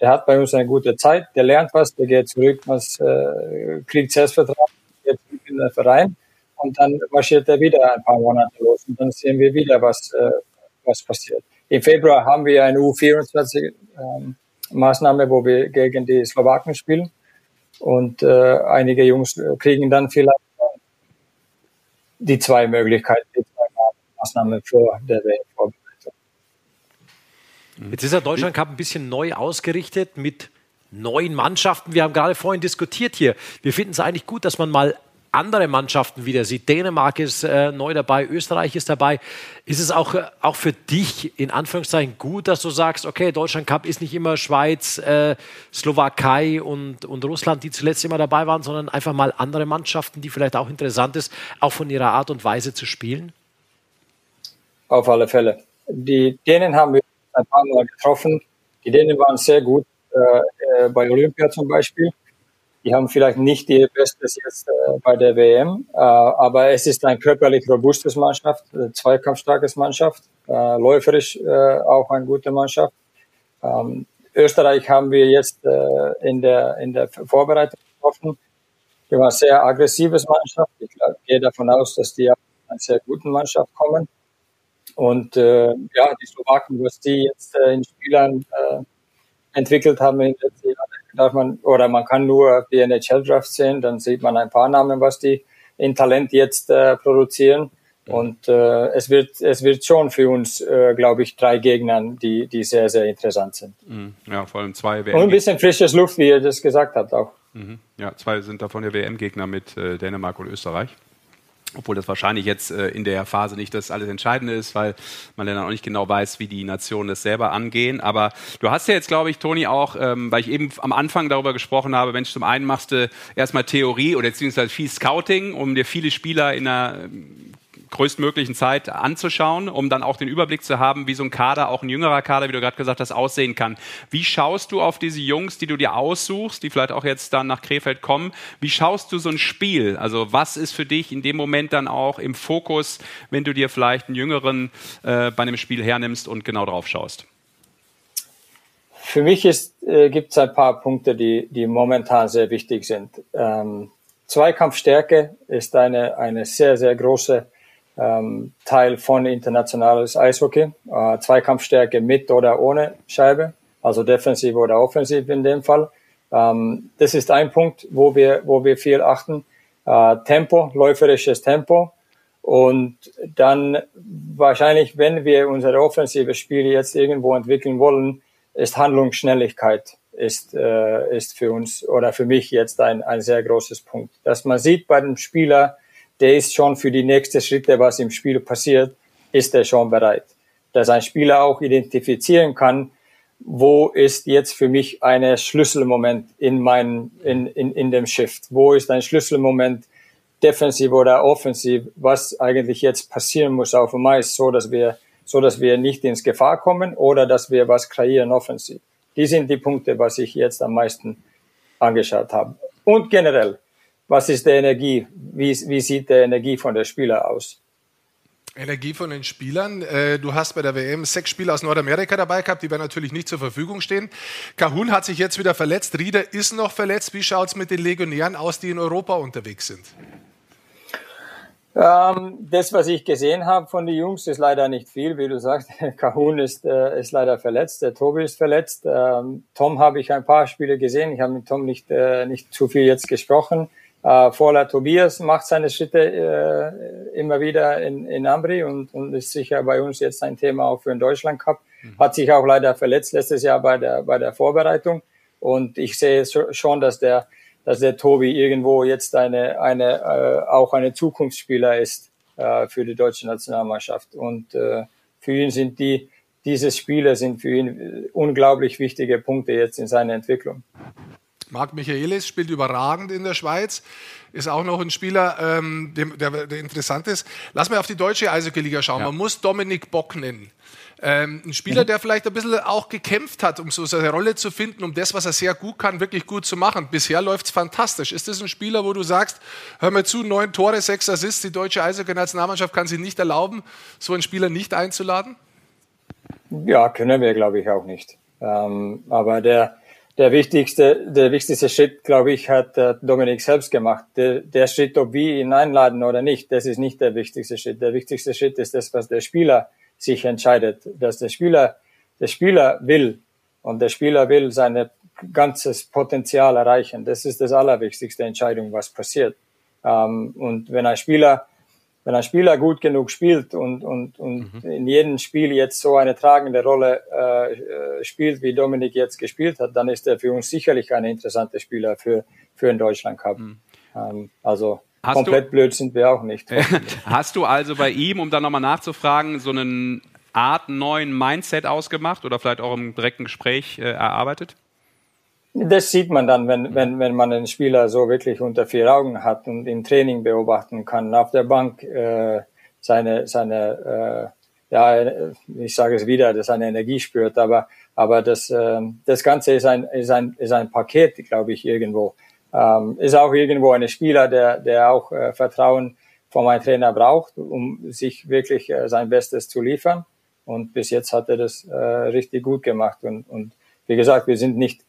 der hat bei uns eine gute Zeit, der lernt was, der geht zurück, was, äh, kriegt Selbstvertrauen, geht zurück in den Verein und dann marschiert er wieder ein paar Monate los und dann sehen wir wieder, was, äh, was passiert. Im Februar haben wir eine U24 ähm, wo wir gegen die Slowaken spielen und äh, einige Jungs kriegen dann vielleicht äh, die zwei Möglichkeiten, die zwei Maßnahmen vor der WM-Vorbereitung. Jetzt ist der Deutschland Cup ein bisschen neu ausgerichtet mit neuen Mannschaften. Wir haben gerade vorhin diskutiert hier. Wir finden es eigentlich gut, dass man mal andere Mannschaften wieder sieht. Dänemark ist äh, neu dabei, Österreich ist dabei. Ist es auch, äh, auch für dich in Anführungszeichen gut, dass du sagst, okay, Deutschland Cup ist nicht immer Schweiz, äh, Slowakei und, und Russland, die zuletzt immer dabei waren, sondern einfach mal andere Mannschaften, die vielleicht auch interessant ist, auch von ihrer Art und Weise zu spielen? Auf alle Fälle. Die Dänen haben wir ein paar Mal getroffen. Die Dänen waren sehr gut äh, äh bei Olympia zum Beispiel. Die haben vielleicht nicht ihr Bestes jetzt äh, bei der WM, äh, aber es ist ein körperlich robustes Mannschaft, äh, zweikampfstarkes Mannschaft, äh, läuferisch auch eine gute Mannschaft. Ähm, Österreich haben wir jetzt in, der, in der Vorbereitung getroffen. Die war eine sehr aggressives Mannschaft. Ich gehe davon aus, dass die aus einer sehr guten Mannschaft kommen. Und äh, ja, die Slowaken, was die jetzt äh, in Spielern äh, entwickelt haben in den letzten Jahren, darf man, oder man kann nur die NHL-Draft sehen, dann sieht man ein paar Namen, was die in Talent jetzt äh, produzieren. Und äh, es wird es wird schon für uns, äh, glaube ich, drei Gegner, die die sehr sehr interessant sind. Mhm. Ja, vor allem zwei WM. Und ein bisschen frisches Luft, wie ihr das gesagt habt auch. Mhm. Ja, zwei sind davon der WM-Gegner mit äh, Dänemark und Österreich obwohl das wahrscheinlich jetzt äh, in der Phase nicht das alles Entscheidende ist, weil man dann auch nicht genau weiß, wie die Nationen das selber angehen. Aber du hast ja jetzt, glaube ich, Toni, auch, ähm, weil ich eben am Anfang darüber gesprochen habe, Mensch, zum einen machst du erstmal Theorie oder beziehungsweise viel Scouting, um dir viele Spieler in einer größtmöglichen Zeit anzuschauen, um dann auch den Überblick zu haben, wie so ein Kader, auch ein jüngerer Kader, wie du gerade gesagt hast, aussehen kann. Wie schaust du auf diese Jungs, die du dir aussuchst, die vielleicht auch jetzt dann nach Krefeld kommen? Wie schaust du so ein Spiel? Also was ist für dich in dem Moment dann auch im Fokus, wenn du dir vielleicht einen jüngeren äh, bei einem Spiel hernimmst und genau drauf schaust? Für mich äh, gibt es ein paar Punkte, die, die momentan sehr wichtig sind. Ähm, Zweikampfstärke ist eine, eine sehr, sehr große ähm, Teil von internationales Eishockey. Äh, Zweikampfstärke mit oder ohne Scheibe, also defensiv oder offensiv in dem Fall. Ähm, das ist ein Punkt, wo wir, wo wir viel achten. Äh, Tempo, läuferisches Tempo. Und dann wahrscheinlich, wenn wir unsere offensive Spiele jetzt irgendwo entwickeln wollen, ist Handlungsschnelligkeit ist, äh, ist für uns oder für mich jetzt ein, ein sehr großes Punkt. Dass man sieht bei dem Spieler, der ist schon für die nächsten Schritte, was im Spiel passiert, ist er schon bereit. Dass ein Spieler auch identifizieren kann, wo ist jetzt für mich ein Schlüsselmoment in meinem, in, in, in dem Shift? Wo ist ein Schlüsselmoment, defensiv oder offensiv, was eigentlich jetzt passieren muss auf dem Eis, so dass wir, so dass wir nicht ins Gefahr kommen oder dass wir was kreieren offensiv. Die sind die Punkte, was ich jetzt am meisten angeschaut habe. Und generell, was ist die Energie? Wie, wie sieht die Energie von der Spieler aus? Energie von den Spielern. Äh, du hast bei der WM sechs Spieler aus Nordamerika dabei gehabt, die werden natürlich nicht zur Verfügung stehen. Kahun hat sich jetzt wieder verletzt, Rieder ist noch verletzt. Wie schaut es mit den Legionären aus, die in Europa unterwegs sind? Ähm, das, was ich gesehen habe von den Jungs, ist leider nicht viel, wie du sagst. Kahun ist, äh, ist leider verletzt, der Tobi ist verletzt. Ähm, Tom habe ich ein paar Spiele gesehen. Ich habe mit Tom nicht, äh, nicht zu viel jetzt gesprochen. Äh, Vorler Tobias macht seine Schritte äh, immer wieder in, in Ambri und, und ist sicher bei uns jetzt ein Thema auch für den Deutschland Cup. Mhm. Hat sich auch leider verletzt letztes Jahr bei der, bei der Vorbereitung. Und ich sehe schon, dass der, dass der Tobi irgendwo jetzt eine, eine, äh, auch eine Zukunftsspieler ist äh, für die deutsche Nationalmannschaft. Und äh, für ihn sind die, diese Spiele sind für ihn unglaublich wichtige Punkte jetzt in seiner Entwicklung. Marc Michaelis spielt überragend in der Schweiz, ist auch noch ein Spieler, ähm, der, der, der interessant ist. Lass mal auf die deutsche Eishockey-Liga schauen. Man muss Dominik Bock nennen. Ähm, ein Spieler, der vielleicht ein bisschen auch gekämpft hat, um so seine Rolle zu finden, um das, was er sehr gut kann, wirklich gut zu machen. Bisher läuft es fantastisch. Ist das ein Spieler, wo du sagst, hör mir zu, neun Tore, sechs Assists, die deutsche Eishockey-Nationalmannschaft kann sich nicht erlauben, so einen Spieler nicht einzuladen? Ja, können wir, glaube ich, auch nicht. Ähm, aber der, der wichtigste, der wichtigste Schritt, glaube ich, hat äh, Dominik selbst gemacht. Der, der Schritt, ob wir ihn einladen oder nicht, das ist nicht der wichtigste Schritt. Der wichtigste Schritt ist das, was der Spieler sich entscheidet, dass der Spieler, der Spieler will und der Spieler will sein ganzes Potenzial erreichen. Das ist das allerwichtigste Entscheidung, was passiert. Ähm, und wenn ein Spieler, wenn ein Spieler gut genug spielt und, und, und mhm. in jedem Spiel jetzt so eine tragende Rolle äh, spielt, wie Dominik jetzt gespielt hat, dann ist er für uns sicherlich ein interessanter Spieler für, für den Deutschland Cup. Mhm. Ähm, also Hast Komplett du, blöd sind wir auch nicht. Hast du also bei ihm, um da nochmal nachzufragen, so einen Art neuen Mindset ausgemacht oder vielleicht auch im direkten Gespräch äh, erarbeitet? Das sieht man dann, wenn, wenn, wenn man den Spieler so wirklich unter vier Augen hat und im Training beobachten kann, auf der Bank äh, seine, seine äh, ja, ich sage es wieder, dass seine Energie spürt, aber, aber das, äh, das Ganze ist ein, ist, ein, ist ein Paket, glaube ich, irgendwo. Ähm, ist auch irgendwo ein Spieler, der, der auch äh, Vertrauen von meinem Trainer braucht, um sich wirklich äh, sein Bestes zu liefern. Und bis jetzt hat er das äh, richtig gut gemacht. Und, und wie gesagt, wir sind nicht,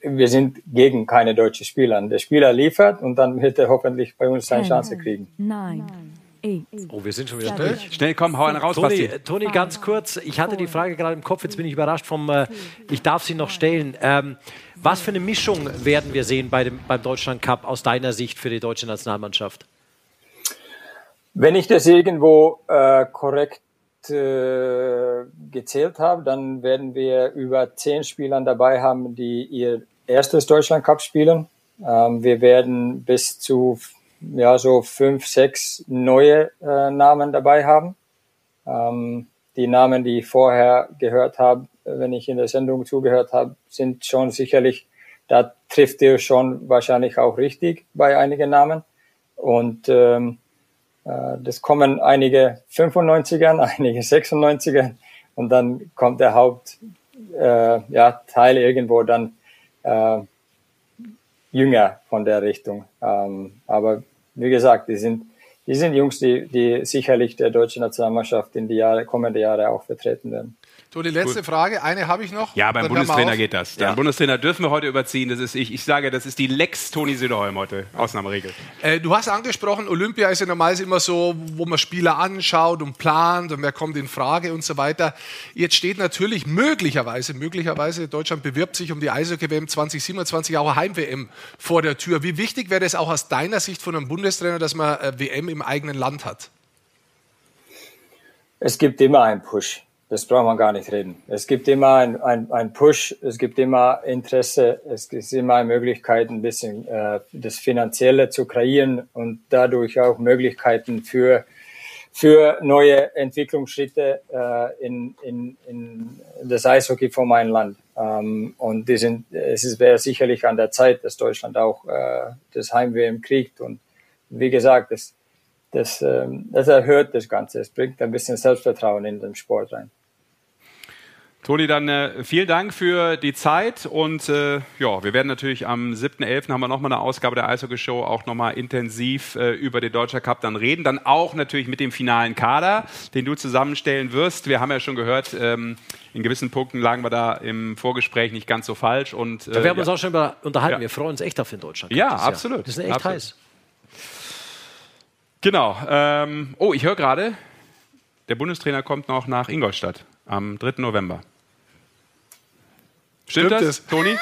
wir sind gegen keine deutschen Spieler. Der Spieler liefert und dann wird er hoffentlich bei uns seine Chance kriegen. Nein. Oh, wir sind schon wieder durch. Schnell, komm, hau einen raus, Toni, Toni, ganz kurz. Ich hatte die Frage gerade im Kopf, jetzt bin ich überrascht vom, äh, ich darf sie noch stellen. Ähm, was für eine Mischung werden wir sehen bei dem, beim Deutschland Cup aus deiner Sicht für die deutsche Nationalmannschaft? Wenn ich das irgendwo äh, korrekt äh, gezählt habe, dann werden wir über zehn Spielern dabei haben, die ihr erstes Deutschland Cup spielen. Ähm, wir werden bis zu ja, so fünf, sechs neue äh, Namen dabei haben. Ähm, die Namen, die ich vorher gehört habe, wenn ich in der Sendung zugehört habe, sind schon sicherlich, da trifft ihr schon wahrscheinlich auch richtig bei einigen Namen. Und ähm, äh, das kommen einige 95ern, einige 96ern und dann kommt der Haupt äh, ja, Teil irgendwo dann äh, jünger von der Richtung. Ähm, aber wie gesagt, die sind, die sind Jungs, die, die sicherlich der deutschen Nationalmannschaft in die Jahre, kommende Jahre auch vertreten werden. So, die letzte cool. Frage, eine habe ich noch. Ja, beim Bundestrainer geht das. Ja. Beim Bundestrainer dürfen wir heute überziehen. Das ist, ich, ich sage, das ist die Lex Toni Söderholm heute, Ausnahmeregel. Äh, du hast angesprochen, Olympia ist ja normalerweise immer so, wo man Spieler anschaut und plant und wer kommt in Frage und so weiter. Jetzt steht natürlich möglicherweise, möglicherweise, Deutschland bewirbt sich um die Eishockey-WM 2027, auch Heim-WM vor der Tür. Wie wichtig wäre es auch aus deiner Sicht von einem Bundestrainer, dass man äh, WM im eigenen Land hat? Es gibt immer einen Push. Das braucht man gar nicht reden. Es gibt immer ein, ein, ein Push, es gibt immer Interesse, es gibt immer eine Möglichkeit, ein bisschen äh, das Finanzielle zu kreieren und dadurch auch Möglichkeiten für, für neue Entwicklungsschritte äh, in, in, in das Eishockey von meinem Land. Ähm, und die sind, es wäre sicherlich an der Zeit, dass Deutschland auch äh, das Heimweh kriegt. Und wie gesagt, das, das, ähm, das erhöht das Ganze. Es bringt ein bisschen Selbstvertrauen in den Sport rein. Toni, dann äh, vielen Dank für die Zeit und äh, ja, wir werden natürlich am 7.11. haben wir nochmal eine Ausgabe der Eishockey Show auch nochmal intensiv äh, über den Deutscher Cup dann reden. Dann auch natürlich mit dem finalen Kader, den du zusammenstellen wirst. Wir haben ja schon gehört, ähm, in gewissen Punkten lagen wir da im Vorgespräch nicht ganz so falsch. Und, äh, da werden wir uns auch schon über unterhalten. Ja. Wir freuen uns echt auf den Deutschland Cup. Ja, absolut. Jahr. Das ist echt absolut. heiß. Genau. Ähm, oh, ich höre gerade, der Bundestrainer kommt noch nach Ingolstadt am 3. November. Stimmt, Stimmt das, Toni?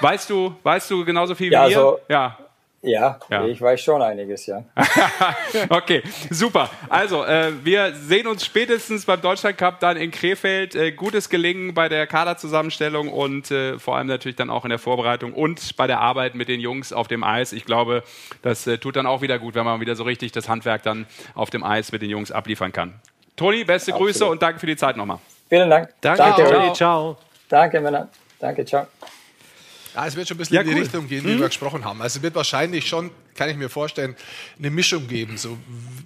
Weißt du, weißt du genauso viel ja, wie wir? Also, ja. Ja, ja, ich weiß schon einiges, ja. okay, super. Also, äh, wir sehen uns spätestens beim Deutschland Cup dann in Krefeld. Äh, gutes Gelingen bei der Kaderzusammenstellung und äh, vor allem natürlich dann auch in der Vorbereitung und bei der Arbeit mit den Jungs auf dem Eis. Ich glaube, das äh, tut dann auch wieder gut, wenn man wieder so richtig das Handwerk dann auf dem Eis mit den Jungs abliefern kann. Toni, beste Absolut. Grüße und danke für die Zeit nochmal. Vielen Dank. Danke, ciao. Toni. Ciao. Danke, Männer. Danke, ciao. Ja, es wird schon ein bisschen Ja, in die cool. Richtung gehen, wie wir gesprochen haben. Also es wird wahrscheinlich schon, kann ich mir vorstellen, eine Mischung geben. So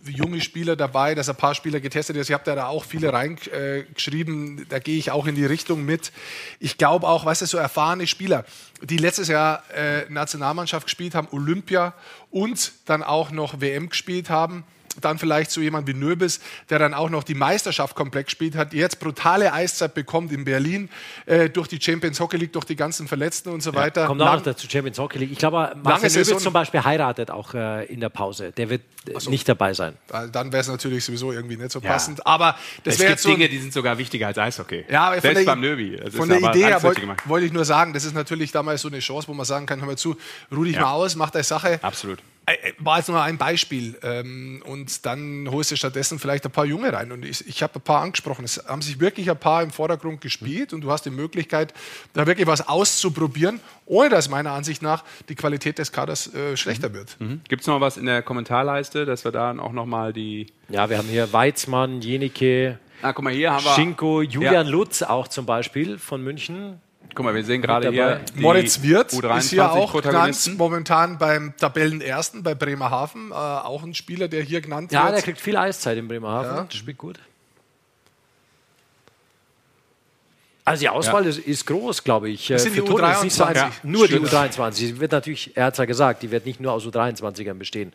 junge Spieler dabei, dass ein paar Spieler getestet ist. Ich habe da auch viele reingeschrieben. da gehe ich auch in die Richtung mit. Ich glaube auch, weißt du, so erfahrene Spieler, die letztes Jahr äh, Nationalmannschaft gespielt haben, Olympia und dann auch noch WM gespielt haben. Dann vielleicht so jemand wie Nöbis, der dann auch noch die Meisterschaft komplett gespielt hat, jetzt brutale Eiszeit bekommt in Berlin äh, durch die Champions Hockey League, durch die ganzen Verletzten und so weiter. Kommt auch Lang- noch dazu Champions Hockey League. Ich glaube, Marcel. Löwitz zum Beispiel heiratet auch äh, in der Pause. Der wird äh, nicht dabei sein. Dann wäre es natürlich sowieso irgendwie nicht so passend. Aber das Es wäre gibt jetzt so. Dinge, die sind sogar wichtiger als Eishockey. ja, aber von Selbst der, beim Löwy. Das von ist der aber Idee her wollte wollte ich nur sagen, das ist natürlich damals so eine Chance, wo man sagen kann, hör mal zu, ruh dich Ja. mal aus, mach deine Sache. Absolut. Äh, äh, War jetzt nur ein Beispiel. Ähm, und dann holst du stattdessen vielleicht ein paar Junge rein. Und ich, ich habe ein paar angesprochen. Es haben sich wirklich ein paar im Vordergrund gespielt und du hast die Möglichkeit, da wirklich was auszuprobieren, ohne dass meiner Ansicht nach die Qualität des Kaders äh, schlechter wird. Gibt es noch was in der Kommentarleiste, dass wir da auch nochmal die. Ja, wir haben hier Weizmann, Jenicke, Ah, guck mal, hier haben wir. Schinko, Julian Ja. Lutz auch zum Beispiel von München. Guck mal, wir sehen gerade hier. die Moritz Wirth U23 ist hier auch Protagonisten. momentan beim Tabellenersten bei Bremerhaven. Äh, auch ein Spieler, der hier genannt Ja, wird. der kriegt viel Eiszeit in Bremerhaven. Ja. Das spielt gut. Also die Auswahl ist, ist groß, glaube ich. Das sind Für die Toni ist nicht so U23. Ja, Nur die stimmt. U23. Sie wird natürlich, er hat es ja gesagt, die wird nicht nur aus U23ern bestehen,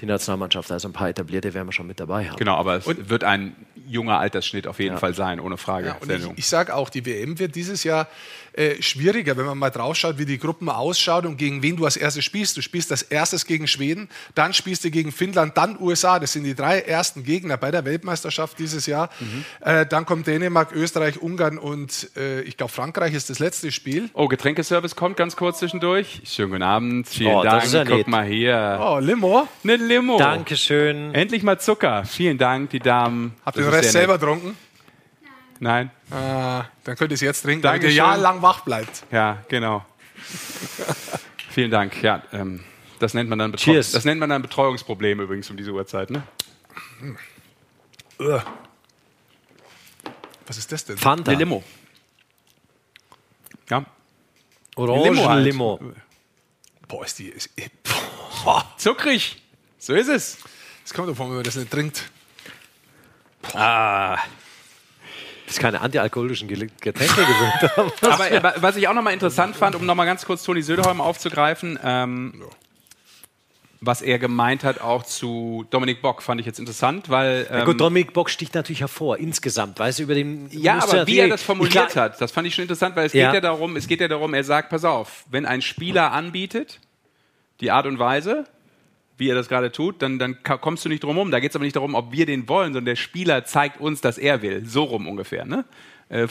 die Nationalmannschaft. Also ein paar etablierte werden wir schon mit dabei haben. Genau, aber es wird ein junger Altersschnitt auf jeden Fall sein, ohne Frage. Ja, und ich, ich sage auch, die WM wird dieses Jahr äh, schwieriger, wenn man mal drauf schaut, wie die Gruppen ausschaut und gegen wen du als erstes spielst. Du spielst als erstes gegen Schweden, dann spielst du gegen Finnland, dann USA. Das sind die drei ersten Gegner bei der Weltmeisterschaft dieses Jahr. Mhm. Äh, dann kommt Dänemark, Österreich, Ungarn und äh, ich glaube Frankreich ist das letzte Spiel. Oh, Getränkeservice kommt ganz kurz zwischendurch. Schönen guten Abend. Vielen Oh, Dank. ja Guck nett. mal hier. Oh, Limo. Eine Limo. Dankeschön. Endlich mal Zucker. Vielen Dank, die Damen. Habt ihr den Rest selber getrunken? Nein. Ah, dann könnt ihr es jetzt trinken, damit ihr jahrelang wach bleibt. Ja, genau. Vielen Dank. Ja, ähm, das nennt man dann Betreu Cheers. Das nennt man dann Betreuungsproblem übrigens um diese Uhrzeit, ne? Was ist das denn? Fanta. Eine Limo. Ja. Orangenlimo. halt. Boah, ist die. Ist, boah, Zuckrig. So ist es. das kommt davon, wenn man das nicht trinkt. Ah. Das ist keine antialkoholischen Getränke gewöhnt haben. Aber, aber was ich auch nochmal interessant fand, um nochmal ganz kurz Toni Söderholm aufzugreifen, ähm, was er gemeint hat auch zu Dominik Bock, fand ich jetzt interessant, weil. Ähm, Ja, gut, Dominik Bock sticht natürlich hervor, insgesamt. Weißt du, über den. Ja, aber wie er das formuliert glaub- hat, das fand ich schon interessant, weil es Ja. geht ja darum, es geht ja darum, er sagt, pass auf, wenn ein Spieler anbietet, die Art und Weise, wie er das gerade tut, dann, dann kommst du nicht drum rum. Da geht es aber nicht darum, ob wir den wollen, sondern der Spieler zeigt uns, dass er will. So rum ungefähr. Ne? Äh,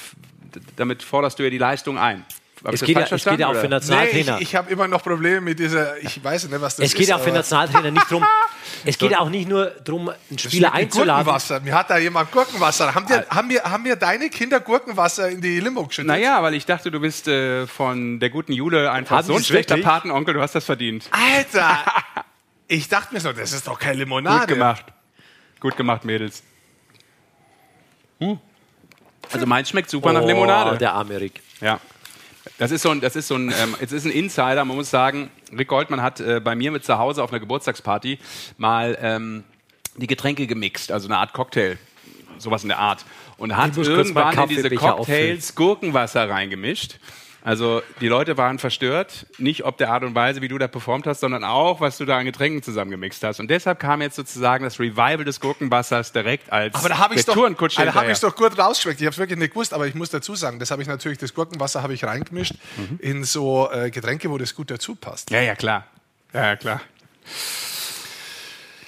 damit forderst du ja die Leistung ein. Hab Es geht, ja, es geht ja auch für verstanden, Nee, Nationaltrainer. ich, ich habe immer noch Probleme mit dieser. Ich weiß nicht, was das es ist. geht ja auch für Nationaltrainer nicht drum. Es geht auch nicht nur darum, einen Spieler einzuladen. Gurkenwasser. Mir hat da jemand Gurkenwasser. Haben, dir, haben, wir, haben wir deine Kinder Gurkenwasser in die Limo geschüttet? Naja, weil ich dachte, du bist äh, von der guten Jule einfach Haben so ein schlechter wirklich? Patenonkel, du hast das verdient. Alter! ich dachte mir so, das ist doch keine Limonade. Gut gemacht. Gut gemacht, Mädels. Hm. Also meins schmeckt super nach Oh, Limonade. der arme Rick. Ja. Das ist so ein, das ist so ein, ähm, es ist ein Insider. Man muss sagen, Rick Goldmann hat äh, bei mir mit zu Hause auf einer Geburtstagsparty mal ähm, die Getränke gemixt, also eine Art Cocktail, sowas in der Art, und hat irgendwann in diese Cocktails Gurkenwasser reingemischt. Also die Leute waren verstört, nicht ob der Art und Weise, wie du da performt hast, sondern auch, was du da an Getränken zusammengemixt hast. Und deshalb kam jetzt sozusagen das Revival des Gurkenwassers direkt als Aber da habe ich doch, Retourenkutsche also, hab hinterher. ich's doch gut rausgeschmeckt. Ich habe es wirklich nicht gewusst, aber ich muss dazu sagen, das habe ich natürlich, das Gurkenwasser habe ich reingemischt Mhm. in so äh, Getränke, wo das gut dazu passt. Ja, ja, klar. Ja, ja, klar.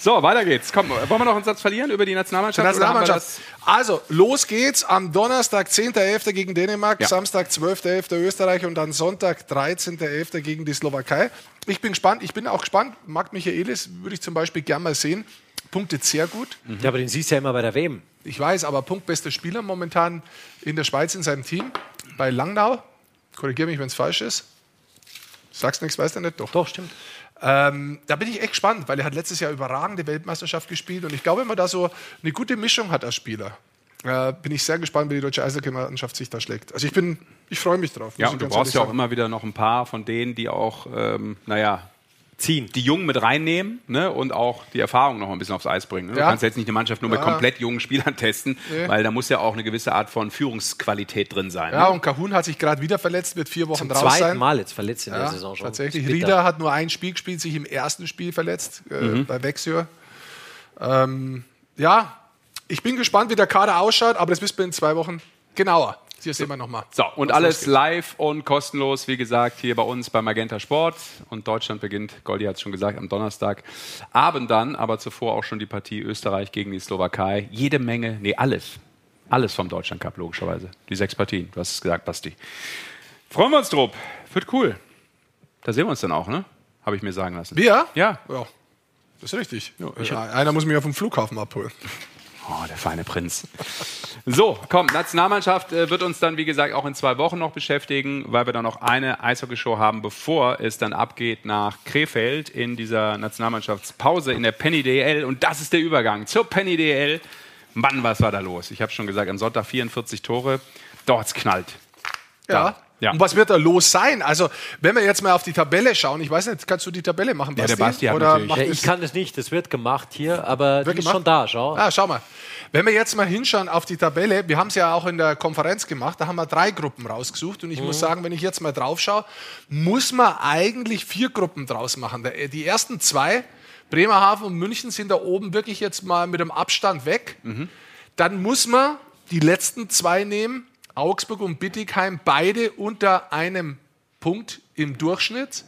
So, weiter geht's. Komm, wollen wir noch einen Satz verlieren über die Nationalmannschaft? Nationalmannschaft. Also, los geht's am Donnerstag, 10.11. gegen Dänemark, Ja. Samstag, 12.11. Österreich und dann Sonntag, 13.11. gegen die Slowakei. Ich bin gespannt, ich bin auch gespannt. Marc Michaelis würde ich zum Beispiel gern mal sehen. Punktet sehr gut. Ja, aber den siehst du ja immer bei der WM. Ich weiß, aber punktbester Spieler momentan in der Schweiz in seinem Team. Bei Langnau. Korrigiere mich, wenn es falsch ist. Sagst nichts, weißt du nicht? Doch. Doch, stimmt. Ähm, da bin ich echt gespannt, weil er hat letztes Jahr überragende Weltmeisterschaft gespielt und ich glaube, wenn man da so eine gute Mischung hat als Spieler, äh, bin ich sehr gespannt, wie die deutsche Eishockey-Mannschaft sich da schlägt. Also ich bin, ich freue mich drauf. Ja, und du brauchst ja auch immer wieder noch ein paar von denen, die auch, ähm, naja, ziehen. Die Jungen mit reinnehmen ne? und auch die Erfahrung noch ein bisschen aufs Eis bringen. Ne? Du Ja. kannst jetzt nicht eine Mannschaft nur mit Ja. komplett jungen Spielern testen, Nee. weil da muss ja auch eine gewisse Art von Führungsqualität drin sein. Ja, ne? und Kahun hat sich gerade wieder verletzt, wird vier Wochen Zum raus zweiten sein. Mal jetzt verletzt in der Ja, Saison schon. tatsächlich. Rieder hat nur ein Spiel gespielt, sich im ersten Spiel verletzt, äh, Mhm. bei Vexio. Ähm, ja, ich bin gespannt, wie der Kader ausschaut, aber das wissen wir in zwei Wochen genauer. Hier sehen wir nochmal. So, und alles live und kostenlos, wie gesagt, hier bei uns bei Magenta Sport. Und Deutschland beginnt, Goldi hat es schon gesagt, am Donnerstag. Abend dann, aber zuvor auch schon die Partie Österreich gegen die Slowakei. Jede Menge, nee, alles. Alles vom Deutschland Cup, logischerweise. Die sechs Partien, du hast es gesagt, Basti. Freuen wir uns drauf. Wird cool. Da sehen wir uns dann auch, ne? Habe ich mir sagen lassen. Wir? Ja. Ja, das ist richtig. Ja, Einer muss mich auf dem Flughafen abholen. Oh, der feine Prinz. So, komm, Nationalmannschaft äh, wird uns dann, wie gesagt, auch in zwei Wochen noch beschäftigen, weil wir dann noch eine Eishockeyshow haben, bevor es dann abgeht nach Krefeld in dieser Nationalmannschaftspause in der Penny DL. Und das ist der Übergang zur Penny DL. Mann, was war da los? Ich habe schon gesagt, am Sonntag 44 Tore. Dort's knallt. Ja. Ja. Und was wird da los sein? Also, wenn wir jetzt mal auf die Tabelle schauen, ich weiß nicht, kannst du die Tabelle machen, Ja, Basti? der Basti hat Oder natürlich- macht Ja, ich kann es nicht, das wird gemacht hier, aber Wird die ist schon da, schau. Ah, schau mal. Wenn wir jetzt mal hinschauen auf die Tabelle, wir haben es ja auch in der Konferenz gemacht, da haben wir drei Gruppen rausgesucht und ich muss sagen, wenn ich jetzt mal drauf schaue, muss man eigentlich vier Gruppen draus machen. Die ersten zwei, Bremerhaven und München, sind da oben wirklich jetzt mal mit dem Abstand weg. Dann muss man die letzten zwei nehmen, Augsburg und Bittigheim, beide unter einem Punkt im Durchschnitt.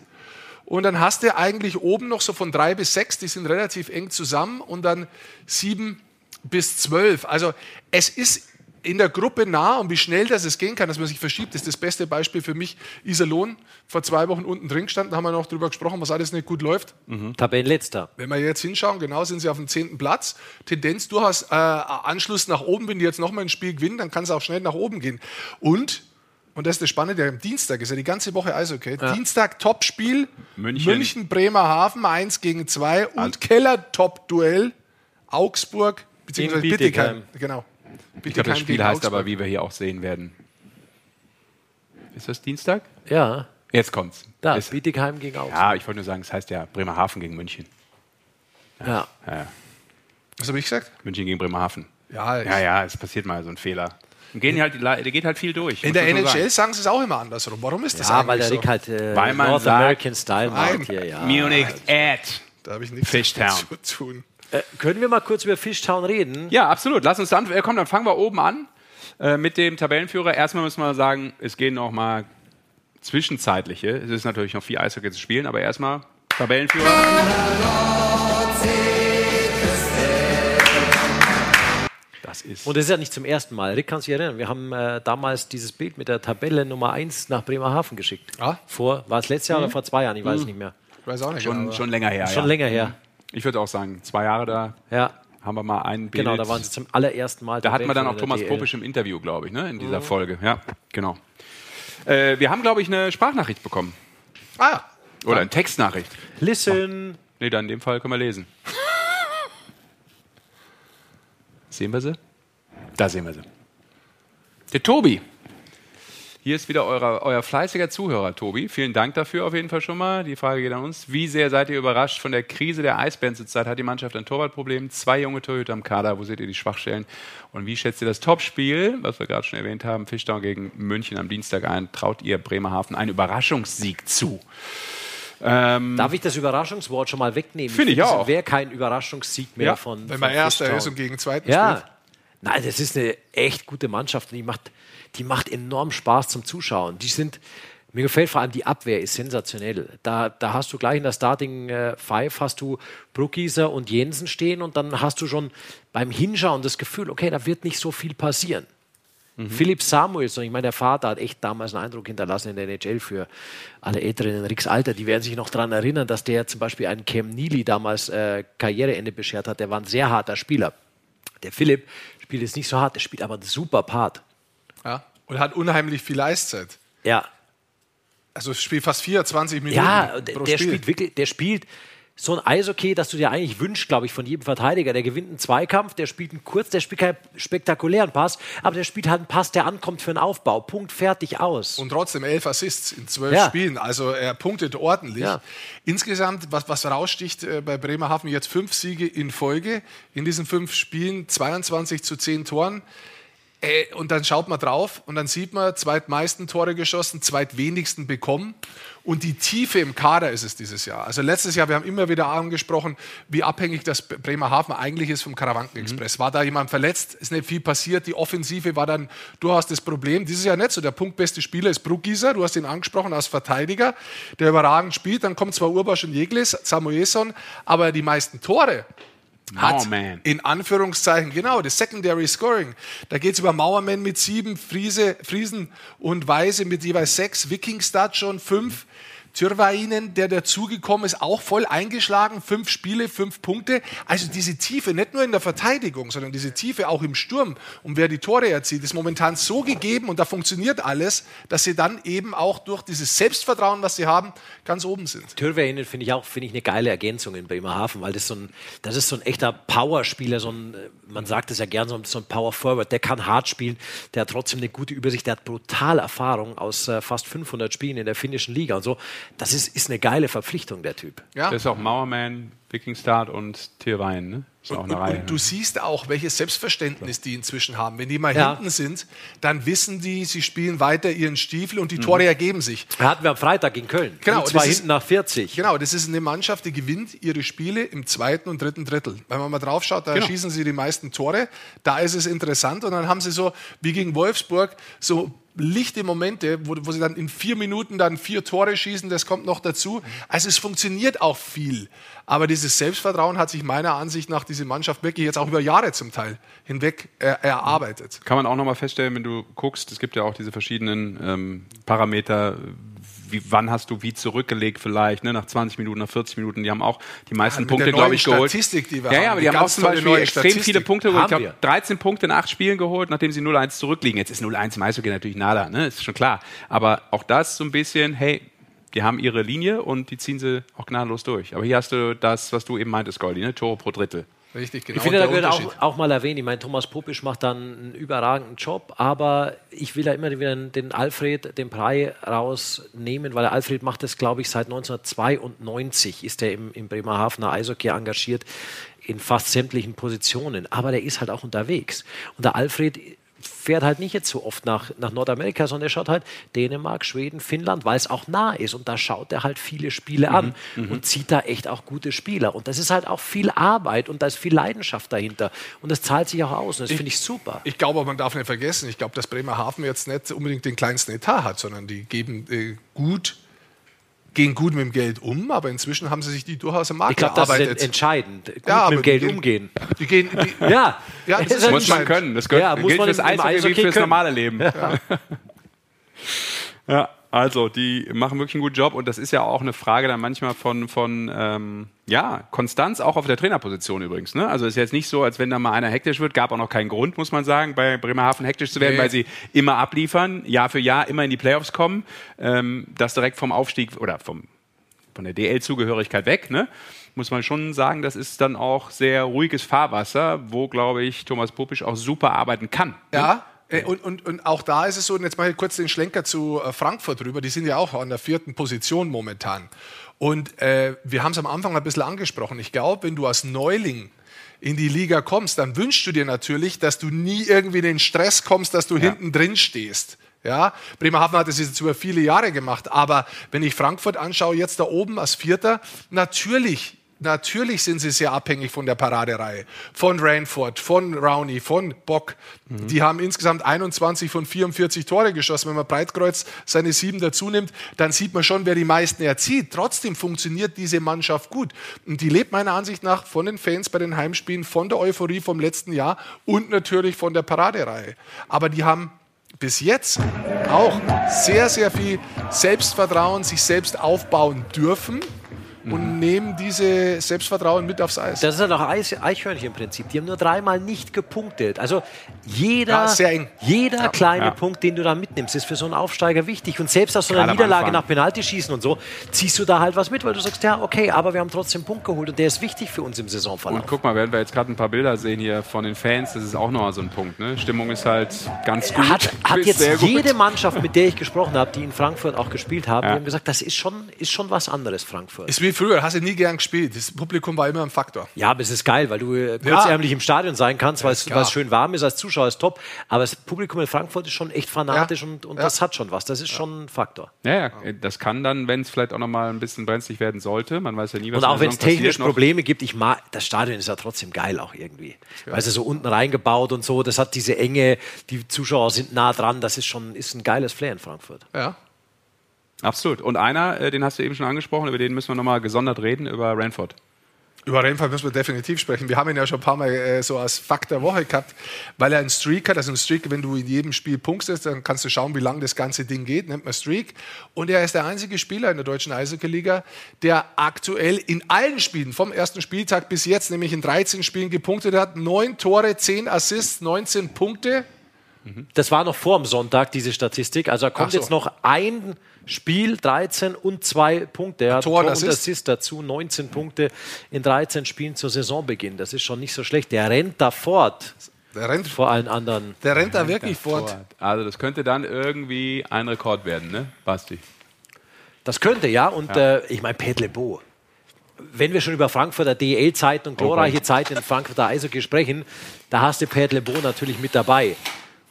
Und dann hast du eigentlich oben noch so von drei bis sechs, die sind relativ eng zusammen und dann sieben bis zwölf. Also es ist in der Gruppe nah und wie schnell das es gehen kann, dass man sich verschiebt, ist das beste Beispiel für mich. Iserlohn vor zwei Wochen unten drin gestanden, da haben wir noch drüber gesprochen, was alles nicht gut läuft. Tabellenletzter. Wenn wir jetzt hinschauen, genau sind sie auf dem zehnten Platz. Tendenz durchaus äh, Anschluss nach oben. Wenn die jetzt nochmal ein Spiel gewinnen, dann kann es auch schnell nach oben gehen. Und, und das ist das Spannende, am Dienstag ist ja die ganze Woche Eishockey. Dienstag Topspiel. München. München, Bremerhaven, 1 gegen 2. Und Keller Top-Duell. Augsburg, beziehungsweise Gegen Bietigheim. Bietigheim. Genau. Ich glaube, das Spiel heißt aber, Augsburg. wie wir hier auch sehen werden. Ist das Dienstag? Ja, Jetzt kommt's. da, Ist, Bietigheim gegen Augsburg. ja, ich wollte nur sagen, es heißt ja Bremerhaven gegen München. Ja. Ja, ja. Was habe ich gesagt? München gegen Bremerhaven. Ja, Ja, ja, es passiert mal so ein Fehler. Gehen halt, da geht halt viel durch. In der NHL sagen. sagen sie es auch immer andersrum. Warum ist das Ja, eigentlich weil der so? Rick halt äh, Weil man North sagt- American Style macht hier, ja. Munich at. Da habe ich nichts Fishtown. zu tun. Äh, können wir mal kurz über Fishtown reden? Ja, absolut. Lass uns dann, äh, komm, dann fangen wir oben an äh, mit dem Tabellenführer. Erstmal müssen wir sagen, es gehen noch mal zwischenzeitliche. Es ist natürlich noch viel Eishockey zu spielen, aber erstmal Tabellenführer. Das ist. Und das ist ja nicht zum ersten Mal. Rick kann sich erinnern, wir haben äh, damals dieses Bild mit der Tabelle Nummer 1 nach Bremerhaven geschickt. Ah. Vor, war es letztes Jahr oder vor zwei Jahren? Ich weiß es nicht mehr. Ich weiß auch nicht. schon, schon länger her. Schon ja. länger her. Ich würde auch sagen, zwei Jahre da Ja, haben wir mal ein Bild. genau, da waren sie zum allerersten Mal. Da hatten wir dann auch Thomas DL. Popisch im Interview, glaube ich, ne, in dieser Folge. Ja, genau. Äh, wir haben, glaube ich, eine Sprachnachricht bekommen. Ah, Oder eine Textnachricht. Listen. Nee, dann in dem Fall können wir lesen. Sehen wir sie? Da sehen wir sie. Der Tobi. Hier ist wieder euer, euer fleißiger Zuhörer, Tobi. Vielen Dank dafür auf jeden Fall schon mal. Die Frage geht an uns. Wie sehr seid ihr überrascht von der Krise der Eisbären zurzeit? Hat die Mannschaft ein Torwartproblem? Zwei junge Torhüter am Kader. Wo seht ihr die Schwachstellen? Und wie schätzt ihr das Topspiel, was wir gerade schon erwähnt haben, Fischtown gegen München am Dienstag ein? Traut ihr Bremerhaven einen Überraschungssieg zu? Ähm, Darf ich das Überraschungswort schon mal wegnehmen? Finde ich finde, auch. Es wäre kein Überraschungssieg mehr Ja, von. wenn man von Erster ist und gegen Zweiten Ja, spielt. nein, das ist eine echt gute Mannschaft und die macht, die macht enorm Spaß zum Zuschauen. Die sind, mir gefällt vor allem die Abwehr ist sensationell. Da, da hast du gleich in der Starting äh, Five hast du Bruckgieser und Jensen stehen und dann hast du schon beim Hinschauen das Gefühl, okay, da wird nicht so viel passieren. Philipp Samuelsson, ich meine, der Vater hat echt damals einen Eindruck hinterlassen in der NHL für alle Älteren in Ricks Alter. Die werden sich noch daran erinnern, dass der zum Beispiel einen Cam Neely damals äh, Karriereende beschert hat. Der war ein sehr harter Spieler. Der Philipp spielt jetzt nicht so hart, der spielt aber einen super Part. Ja. Und hat unheimlich viel Eiszeit. Ja, Also spielt fast 24 Minuten ja der Spiel. spielt wirklich, der spielt so ein Eishockey, das du dir eigentlich wünschst, glaube ich, von jedem Verteidiger. Der gewinnt einen Zweikampf, der spielt einen kurz, der spielt keinen spektakulären Pass, aber der spielt halt einen Pass, der ankommt für einen Aufbau. Punkt, fertig, aus. Und trotzdem elf Assists in zwölf Ja. Spielen. Also er punktet ordentlich. Ja. Insgesamt, was, was raussticht äh, bei Bremerhaven, jetzt fünf Siege in Folge. In diesen fünf Spielen 22 zu 10 Toren. Äh, und dann schaut man drauf und dann sieht man, zweitmeisten Tore geschossen, zweitwenigsten bekommen. Und die Tiefe im Kader ist es dieses Jahr. Also letztes Jahr, wir haben immer wieder angesprochen, wie abhängig das Bremerhaven eigentlich ist vom Karawanken-Express. War da jemand verletzt, ist nicht viel passiert. Die Offensive war dann durchaus das Problem. Dieses Jahr nicht so. Der punktbeste Spieler ist Bruggieser, du hast ihn angesprochen als Verteidiger, der überragend spielt. Dann kommt zwar Urbasch und Jeglis, Samuelson, aber die meisten Tore hat Mauerman. in Anführungszeichen, genau, das Secondary Scoring. Da geht es über Mauerman mit sieben, Friese, Friesen und Weise mit jeweils sechs, Wikingstad schon fünf. Tyrvainen, der dazugekommen ist, auch voll eingeschlagen. Fünf Spiele, fünf Punkte. Also diese Tiefe, nicht nur in der Verteidigung, sondern diese Tiefe auch im Sturm und wer die Tore erzielt, ist momentan so gegeben und da funktioniert alles, dass sie dann eben auch durch dieses Selbstvertrauen, was sie haben, ganz oben sind. Türweinen finde ich auch finde ich eine geile Ergänzung in Bremerhaven, weil das so ein das ist so ein echter Powerspieler, so ein äh, man sagt es ja gern so ein, so ein Power Forward, der kann hart spielen, der hat trotzdem eine gute Übersicht, der hat brutal Erfahrung aus äh, fast 500 Spielen in der finnischen Liga und so. Das ist, ist eine geile Verpflichtung der Typ. Ja? Das ist auch Mauerman, Wikingstad und Tierwein, ne? Ist auch Und, eine und, Reihe. und du siehst auch, welches Selbstverständnis die inzwischen haben. Wenn die mal Ja. hinten sind, dann wissen die, sie spielen weiter ihren Stiefel und die Tore ergeben sich. Hatten wir am Freitag in Köln. Genau, Und zwar ist- hinten nach 40. Genau, das ist eine Mannschaft, die gewinnt ihre Spiele im zweiten und dritten Drittel. Wenn man mal drauf schaut, da Genau. schießen sie die meisten Tore. Da ist es interessant. Und dann haben sie so, wie gegen Wolfsburg, so lichte Momente, wo, wo sie dann in vier Minuten dann vier Tore schießen. Das kommt noch dazu. Also es funktioniert auch viel. Aber dieses Selbstvertrauen hat sich meiner Ansicht nach diese Mannschaft wirklich jetzt auch über Jahre zum Teil hinweg äh, erarbeitet. Kann man auch nochmal feststellen, wenn du guckst, es gibt ja auch diese verschiedenen ähm, Parameter, wie, wann hast du wie zurückgelegt vielleicht, ne? nach 20 Minuten, nach 40 Minuten, die haben auch die meisten mit Punkte, glaube ich, geholt. Statistik, die wir ja, haben, ja, aber die die haben auch zum Beispiel extrem viele Punkte geholt. Ich glaube, wir. 13 Punkte in 8 Spielen geholt, nachdem sie 0-1 zurückliegen. Jetzt ist 0-1 im Eishockey natürlich nada, ne? ist schon klar. Aber auch das so ein bisschen, hey, die haben ihre Linie und die ziehen sie auch gnadenlos durch. Aber hier hast du das, was du eben meintest, Goldi, ne? Tore pro Drittel. Richtig, genau. Ich finde, da gehört auch, auch mal erwähnen. Ich meine, Thomas Popisch macht dann einen überragenden Job, aber ich will da immer wieder den Alfred den Brei rausnehmen, weil der Alfred macht das, glaube ich, seit 1992 ist er im, im Bremerhavener Eishockey engagiert in fast sämtlichen Positionen. Aber der ist halt auch unterwegs. Und der Alfred fährt halt nicht jetzt so oft nach, nach Nordamerika, sondern er schaut halt Dänemark, Schweden, Finnland, weil es auch nah ist. Und da schaut er halt viele Spiele an und zieht da echt auch gute Spieler. Und das ist halt auch viel Arbeit und da ist viel Leidenschaft dahinter. Und das zahlt sich auch aus. Und das finde ich super. Ich glaube, man darf nicht vergessen, ich glaube, dass Bremerhaven jetzt nicht unbedingt den kleinsten Etat hat, sondern die geben äh, gut, gehen gut mit dem Geld um, aber inzwischen haben sie sich die durchaus am Markt Ich glaube, das ist entscheidend. Gut Ja, mit dem Geld gehen- umgehen. Die gehen, die, Ja, Ja, das ist- Muss man können. Das gehört, Ja, muss gilt man fürs im- im Eishockey wie Eishockey fürs normale Leben. Ja. also die machen wirklich einen guten Job und das ist ja auch eine Frage dann manchmal von, von ähm, ja, Konstanz, auch auf der Trainerposition übrigens. Ne? Also es ist jetzt nicht so, als wenn da mal einer hektisch wird, gab auch noch keinen Grund, muss man sagen, bei Bremerhaven hektisch zu werden, Nee. weil sie immer abliefern, Jahr für Jahr immer in die Playoffs kommen, ähm, das direkt vom Aufstieg oder vom von der DL-Zugehörigkeit weg, ne? muss man schon sagen, das ist dann auch sehr ruhiges Fahrwasser, wo, glaube ich, Thomas Popisch auch super arbeiten kann. Ja, äh, und, und, und auch da ist es so, und jetzt mache ich kurz den Schlenker zu äh, Frankfurt rüber, die sind ja auch an der vierten Position momentan. Und äh, wir haben es am Anfang ein bisschen angesprochen. Ich glaube, wenn du als Neuling in die Liga kommst, dann wünschst du dir natürlich, dass du nie irgendwie in den Stress kommst, dass du hinten drin stehst. Ja, Bremerhaven hat das jetzt über viele Jahre gemacht, aber wenn ich Frankfurt anschaue, jetzt da oben als Vierter, natürlich Natürlich sind sie sehr abhängig von der Paradereihe. Von Ranford, von Rowney, von Bock. Die haben insgesamt 21 von 44 Tore geschossen. Wenn man Breitkreuz seine sieben dazu nimmt, dann sieht man schon, wer die meisten erzieht. Trotzdem funktioniert diese Mannschaft gut. Und die lebt meiner Ansicht nach von den Fans bei den Heimspielen, von der Euphorie vom letzten Jahr und natürlich von der Paradereihe. Aber die haben bis jetzt auch sehr, sehr viel Selbstvertrauen, sich selbst aufbauen dürfen und nehmen diese Selbstvertrauen mit aufs Eis. Das ist ja doch Eis, Eichhörnchen-Prinzip. Die haben nur dreimal nicht gepunktet. Also jeder, Ja, sehr eng. jeder kleine Ja. Punkt, den du da mitnimmst, ist für so einen Aufsteiger wichtig. Und selbst aus so einer Gerade Niederlage nach Penaltyschießen und so, ziehst du da halt was mit, weil du sagst, ja, okay, aber wir haben trotzdem einen Punkt geholt und der ist wichtig für uns im Saisonverlauf. Und guck mal, werden wir jetzt gerade ein paar Bilder sehen hier von den Fans, das ist auch nochmal so ein Punkt. Ne? Stimmung ist halt ganz gut. Hat, hat jetzt jede Mannschaft, mit der ich gesprochen habe, die in Frankfurt auch gespielt haben, Ja. die haben gesagt, das ist schon, ist schon was anderes, Frankfurt. Ist wie früher, hast du nie gern gespielt. Das Publikum war immer ein Faktor. Ja, aber es ist geil, weil du äh, kurzärmlich im Stadion sein kannst, weil es schön warm ist, als Zuschauer ist top. Aber das Publikum in Frankfurt ist schon echt fanatisch und, und Ja. das hat schon was. Das ist schon ein Faktor. Ja, ja, das kann dann, wenn es vielleicht auch nochmal ein bisschen brenzlig werden sollte, man weiß ja nie, was Und auch wenn es technisch Probleme gibt, ich mag, das Stadion ist ja trotzdem geil auch irgendwie. Weil es so unten reingebaut und so, das hat diese Enge, die Zuschauer sind nah dran, das ist schon ist ein geiles Flair in Frankfurt. Ja. Absolut. Und einer, äh, den hast du eben schon angesprochen, über den müssen wir nochmal gesondert reden, über Ranford. Über Renfall müssen wir definitiv sprechen. Wir haben ihn ja schon ein paar Mal äh, so als Fakt der Woche gehabt, weil er einen Streak hat. Also ein Streak, wenn du in jedem Spiel punktest, dann kannst du schauen, wie lange das ganze Ding geht, nennt man Streak. Und er ist der einzige Spieler in der deutschen Eishockey-Liga, der aktuell in allen Spielen, vom ersten Spieltag bis jetzt, nämlich in 13 Spielen gepunktet hat. Neun Tore, 10 Assists, 19 Punkte. Das war noch vor dem Sonntag, diese Statistik. Also da kommt so. jetzt noch ein Spiel, 13 und zwei Punkte. Er hat Tor und Tor und Assist. Assist dazu, 19 Punkte in 13 Spielen zur Saisonbeginn. Das ist schon nicht so schlecht. Der rennt da fort Der rennt, vor allen anderen. der rennt da wirklich fort. Also das könnte dann irgendwie ein Rekord werden, ne, Basti? Das könnte, ja. Und Äh, ich meine, Pet Lebo. Wenn wir schon über Frankfurter DL-Zeiten und glorreiche Zeiten in Frankfurter Eishockey sprechen, da hast du Pet Lebo natürlich mit dabei.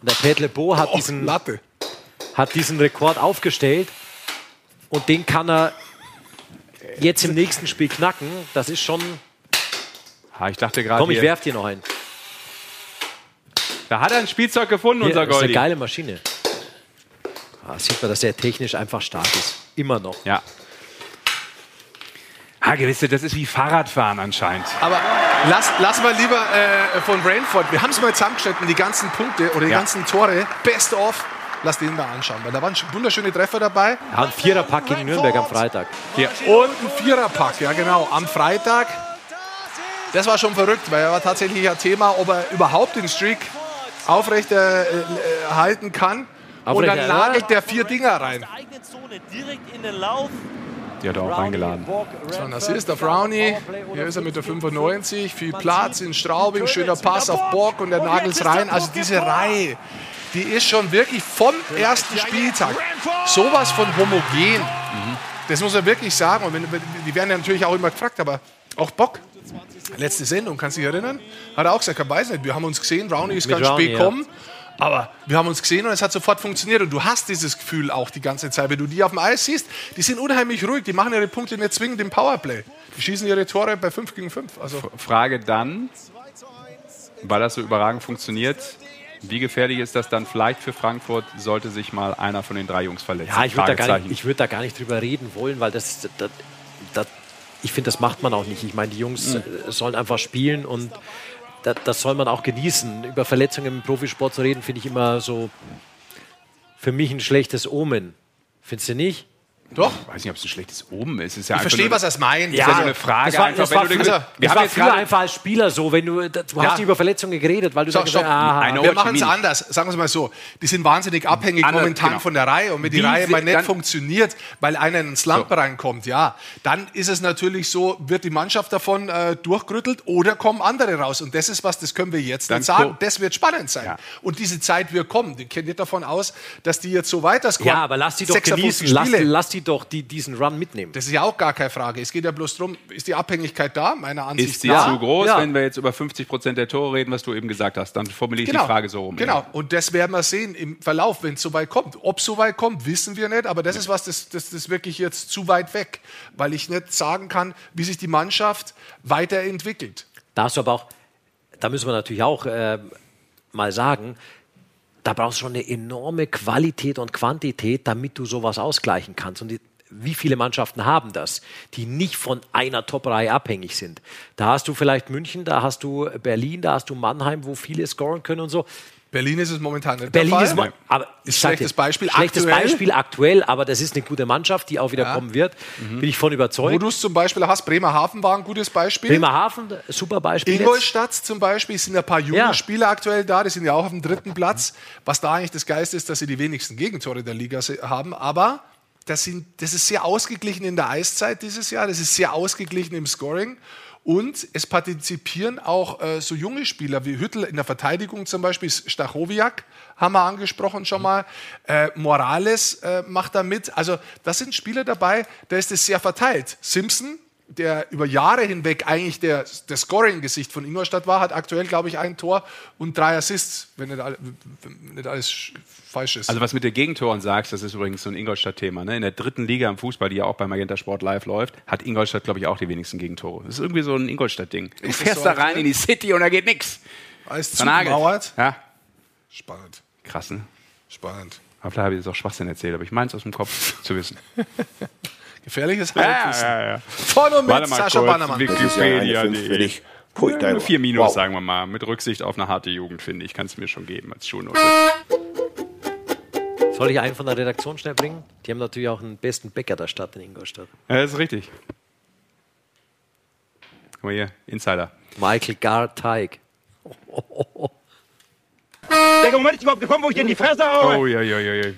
Und der Pet Lebo hat Oh, diesen Latte. hat diesen Rekord aufgestellt und den kann er jetzt im nächsten Spiel knacken. Das ist schon. Ha, ich dachte gerade, Komm, ich hier- werf dir noch einen. da hat er ein Spielzeug gefunden, Hier, unser das ist eine Goldi. geile Maschine. Ah, sieht man, dass er technisch einfach stark ist. Immer noch. Ja. Ah, gewisse, das ist wie Fahrradfahren anscheinend. Aber lass, lass mal lieber äh, von Rainford. Wir haben es mal zusammengeschnitten, die ganzen Punkte oder die Ja. ganzen Tore. Best of. Lass den mal anschauen, weil da waren wunderschöne Treffer dabei. Ja, ein Viererpack gegen Nürnberg am Freitag. Hier. Und ein Viererpack, ja genau, am Freitag. Das war schon verrückt, weil er war tatsächlich ein Thema, ob er überhaupt den Streak aufrechterhalten äh, halten kann. Und dann nagelt der vier Dinger rein. Zone direkt in den Lauf. Die hat er auch eingeladen. So ein Assist auf Brownie. Hier ist er mit der 95. Viel Platz in Straubing. Schöner Pass auf Bock und der Nagels rein. Also diese Reihe, die ist schon wirklich vom ersten Spieltag sowas von homogen. Das muss man wirklich sagen. Und wenn, die werden ja natürlich auch immer gefragt, aber auch Bock. Letzte Sendung, kannst du dich erinnern? Hat er auch gesagt, er weiß nicht, wir haben uns gesehen, Brownie ist Mit ganz Brownie, spät ja. Aber wir haben uns gesehen und es hat sofort funktioniert. Und du hast dieses Gefühl auch die ganze Zeit. Wenn du die auf dem Eis siehst, die sind unheimlich ruhig. Die machen ihre Punkte nicht zwingend im Powerplay. Die schießen ihre Tore bei 5 gegen 5. Also, Frage dann, weil das so überragend funktioniert, wie gefährlich ist das dann vielleicht für Frankfurt, sollte sich mal einer von den drei Jungs verletzen? Ja, ich würde da, würd da gar nicht drüber reden wollen, weil das. das, das ich finde, das macht man auch nicht. Ich meine, die Jungs äh, sollen einfach spielen und das, das soll man auch genießen. Über Verletzungen im Profisport zu reden, finde ich immer so für mich ein schlechtes Omen. Findest du nicht? Doch. Ich weiß nicht, ob es ein schlechtes Oben ist. Ist ja Ich verstehe, was er meint. ist ja so eine Frage das war, einfach, das wenn war, früher, gesagt- Wir das haben war jetzt früher gerade- einfach als Spieler so, wenn du, du Ja. hast über Verletzungen geredet, weil du So, know Wir machen es anders. Sagen wir es mal so. Die sind wahnsinnig abhängig Andere- momentan genau. von der Reihe. Und wenn die Wie Reihe mal nicht funktioniert, weil einer in einen Slump reinkommt, ja, dann ist es natürlich so, wird die Mannschaft davon äh, durchgerüttelt oder kommen andere raus. Und das ist was, das können wir jetzt Dann nicht sagen. ko- Das wird spannend sein. Ja. Und diese Zeit wird kommen. Die geht nicht davon aus, dass die jetzt so weiterkommen. ja, aber lass die doch 56 genießen, lass, lass die doch die, diesen Run mitnehmen. Das ist ja auch gar keine Frage. Es geht ja bloß darum, ist die Abhängigkeit da? Meiner Ansicht Ist die nach. zu groß, Ja. wenn wir jetzt über 50 Prozent der Tore reden, was du eben gesagt hast? Dann formuliere ich die Frage so rum. Genau, und das werden wir sehen im Verlauf, wenn es so weit kommt. Ob es so weit kommt, wissen wir nicht, aber das ist was, das, das, das ist wirklich jetzt zu weit weg, weil ich nicht sagen kann, wie sich die Mannschaft weiterentwickelt. Da hast du aber auch, da müssen wir natürlich auch äh, mal sagen, da brauchst du schon eine enorme Qualität und Quantität, damit du sowas ausgleichen kannst. Und die, wie viele Mannschaften haben das, die nicht von einer Top-Reihe abhängig sind? Da hast du vielleicht München, da hast du Berlin, da hast du Mannheim, wo viele scoren können und so. Berlin ist es momentan nicht Berlin der Fall. ist, aber sag schlechtes dir, Beispiel Schlechtes aktuell. Beispiel aktuell, aber das ist eine gute Mannschaft, die auch wieder kommen wird. Bin ich von Wo überzeugt. du es zum Beispiel hast, Bremerhaven war ein gutes Beispiel. Bremerhaven, super Beispiel. jetzt. Ingolstadt zum Beispiel sind ein paar junge Ja. Spieler aktuell da, die sind ja auch auf dem dritten Platz. Was da eigentlich das Geiste ist, dass sie die wenigsten Gegentore der Liga haben. Aber das, sind, das ist sehr ausgeglichen in der Eiszeit dieses Jahr, das ist sehr ausgeglichen im Scoring. Und es partizipieren auch äh, so junge Spieler wie Hüttel in der Verteidigung zum Beispiel, Stachowiak haben wir angesprochen schon mal, äh, Morales äh, macht da mit. Also das sind Spieler dabei, da ist es sehr verteilt. Simpson, der über Jahre hinweg eigentlich der, der Scoring-Gesicht von Ingolstadt war, hat aktuell, glaube ich, ein Tor und drei Assists, wenn nicht, all, wenn nicht alles sch- falsch ist. Also was mit den Gegentoren sagst, das ist übrigens so ein Ingolstadt-Thema. Ne? In der dritten Liga im Fußball, die ja auch bei Magenta Sport live läuft, hat Ingolstadt, glaube ich, auch die wenigsten Gegentore. Das ist irgendwie so ein Ingolstadt-Ding. Du das fährst so da rein in die City und da geht nichts. Alles zugemauert. Ja, Spannend, krass, ne? spannend. Aber vielleicht habe ich jetzt auch Schwachsinn erzählt, aber ich meine es aus dem Kopf zu wissen. Gefährliches Halbwissen. ja. Von und mit Sascha Bannermann. Wikipedia. dich. Pui, Ja, vier Minus, wow. sagen wir mal. Mit Rücksicht auf eine harte Jugend, finde ich. Kann es mir schon geben als Schulnote. Soll ich einen von der Redaktion schnell bringen? Die haben natürlich auch den besten Bäcker der Stadt in Ingolstadt. Ja, das ist richtig. Guck mal hier, Insider. Michael Garteig. Der Moment ist überhaupt gekommen, wo ich dir in die Fresse haue. Oh, ja, ja, ja, ja.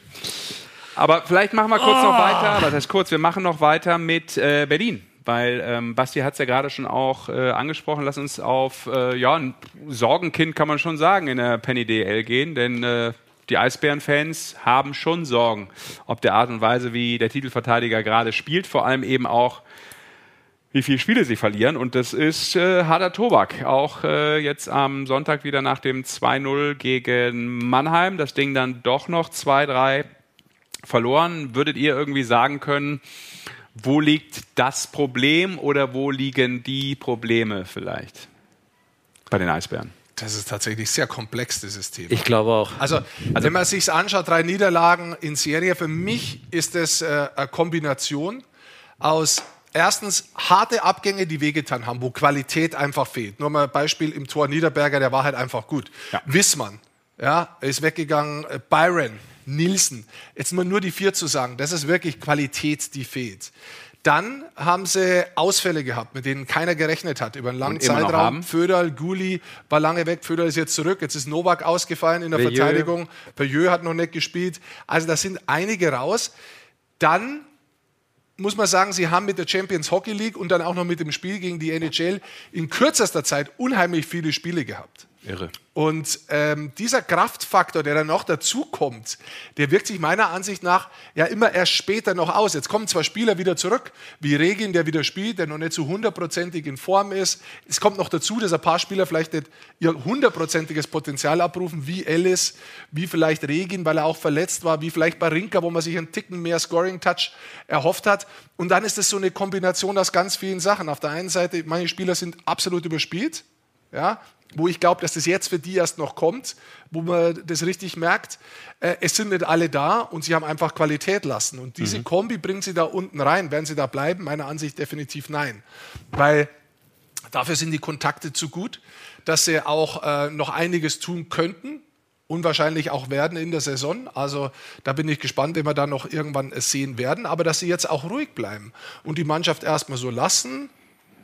Aber vielleicht machen wir kurz noch weiter. Was heißt kurz? Wir machen noch weiter mit äh, Berlin. Weil ähm, Basti hat es ja gerade schon auch äh, angesprochen. Lass uns auf äh, ja, ein Sorgenkind, kann man schon sagen, in der Penny DL gehen. Denn äh, die Eisbären-Fans haben schon Sorgen, ob der Art und Weise, wie der Titelverteidiger gerade spielt. Vor allem eben auch, wie viele Spiele sie verlieren. Und das ist äh, harter Tobak. Auch äh, jetzt am Sonntag wieder nach dem 2-0 gegen Mannheim. Das Ding dann doch noch 2-3 verloren. Würdet ihr irgendwie sagen können, wo liegt das Problem oder wo liegen die Probleme vielleicht bei den Eisbären? Das ist tatsächlich sehr komplex, dieses Thema. Ich glaube auch. Also, wenn man sich anschaut, drei Niederlagen in Serie, für mich ist es äh, eine Kombination aus erstens harte Abgänge, die wehgetan haben, wo Qualität einfach fehlt. Nur mal ein Beispiel im Tor Niederberger, der war halt einfach gut. Ja. Wissmann, ja, ist weggegangen. Byron, Nielsen. Jetzt mal nur die vier zu sagen, das ist wirklich Qualität, die fehlt. Dann haben sie Ausfälle gehabt, mit denen keiner gerechnet hat über einen langen Zeitraum. Föderl, Guli war lange weg, Föderl ist jetzt zurück. Jetzt ist Novak ausgefallen in der Veilleux. Verteidigung. Perjeux hat noch nicht gespielt. Also da sind einige raus. Dann muss man sagen, sie haben mit der Champions Hockey League und dann auch noch mit dem Spiel gegen die NHL in kürzester Zeit unheimlich viele Spiele gehabt. Irre. Und ähm, dieser Kraftfaktor, der dann noch dazukommt, der wirkt sich meiner Ansicht nach ja immer erst später noch aus. Jetzt kommen zwar Spieler wieder zurück, wie Regin, der wieder spielt, der noch nicht so hundertprozentig in Form ist. Es kommt noch dazu, dass ein paar Spieler vielleicht nicht ihr hundertprozentiges Potenzial abrufen, wie Ellis, wie vielleicht Regin, weil er auch verletzt war, wie vielleicht Barinka, wo man sich einen Ticken mehr Scoring-Touch erhofft hat. Und dann ist es so eine Kombination aus ganz vielen Sachen. Auf der einen Seite, manche Spieler sind absolut überspielt ja, wo ich glaube, dass das jetzt für die erst noch kommt, wo man das richtig merkt. Äh, es sind nicht alle da und sie haben einfach Qualität lassen. Und diese Kombi bringen sie da unten rein. Werden sie da bleiben? Meiner Ansicht definitiv nein. Weil dafür sind die Kontakte zu gut, dass sie auch äh, noch einiges tun könnten. Unwahrscheinlich auch werden in der Saison. Also da bin ich gespannt, wenn wir da noch irgendwann es sehen werden. Aber dass sie jetzt auch ruhig bleiben und die Mannschaft erstmal so lassen.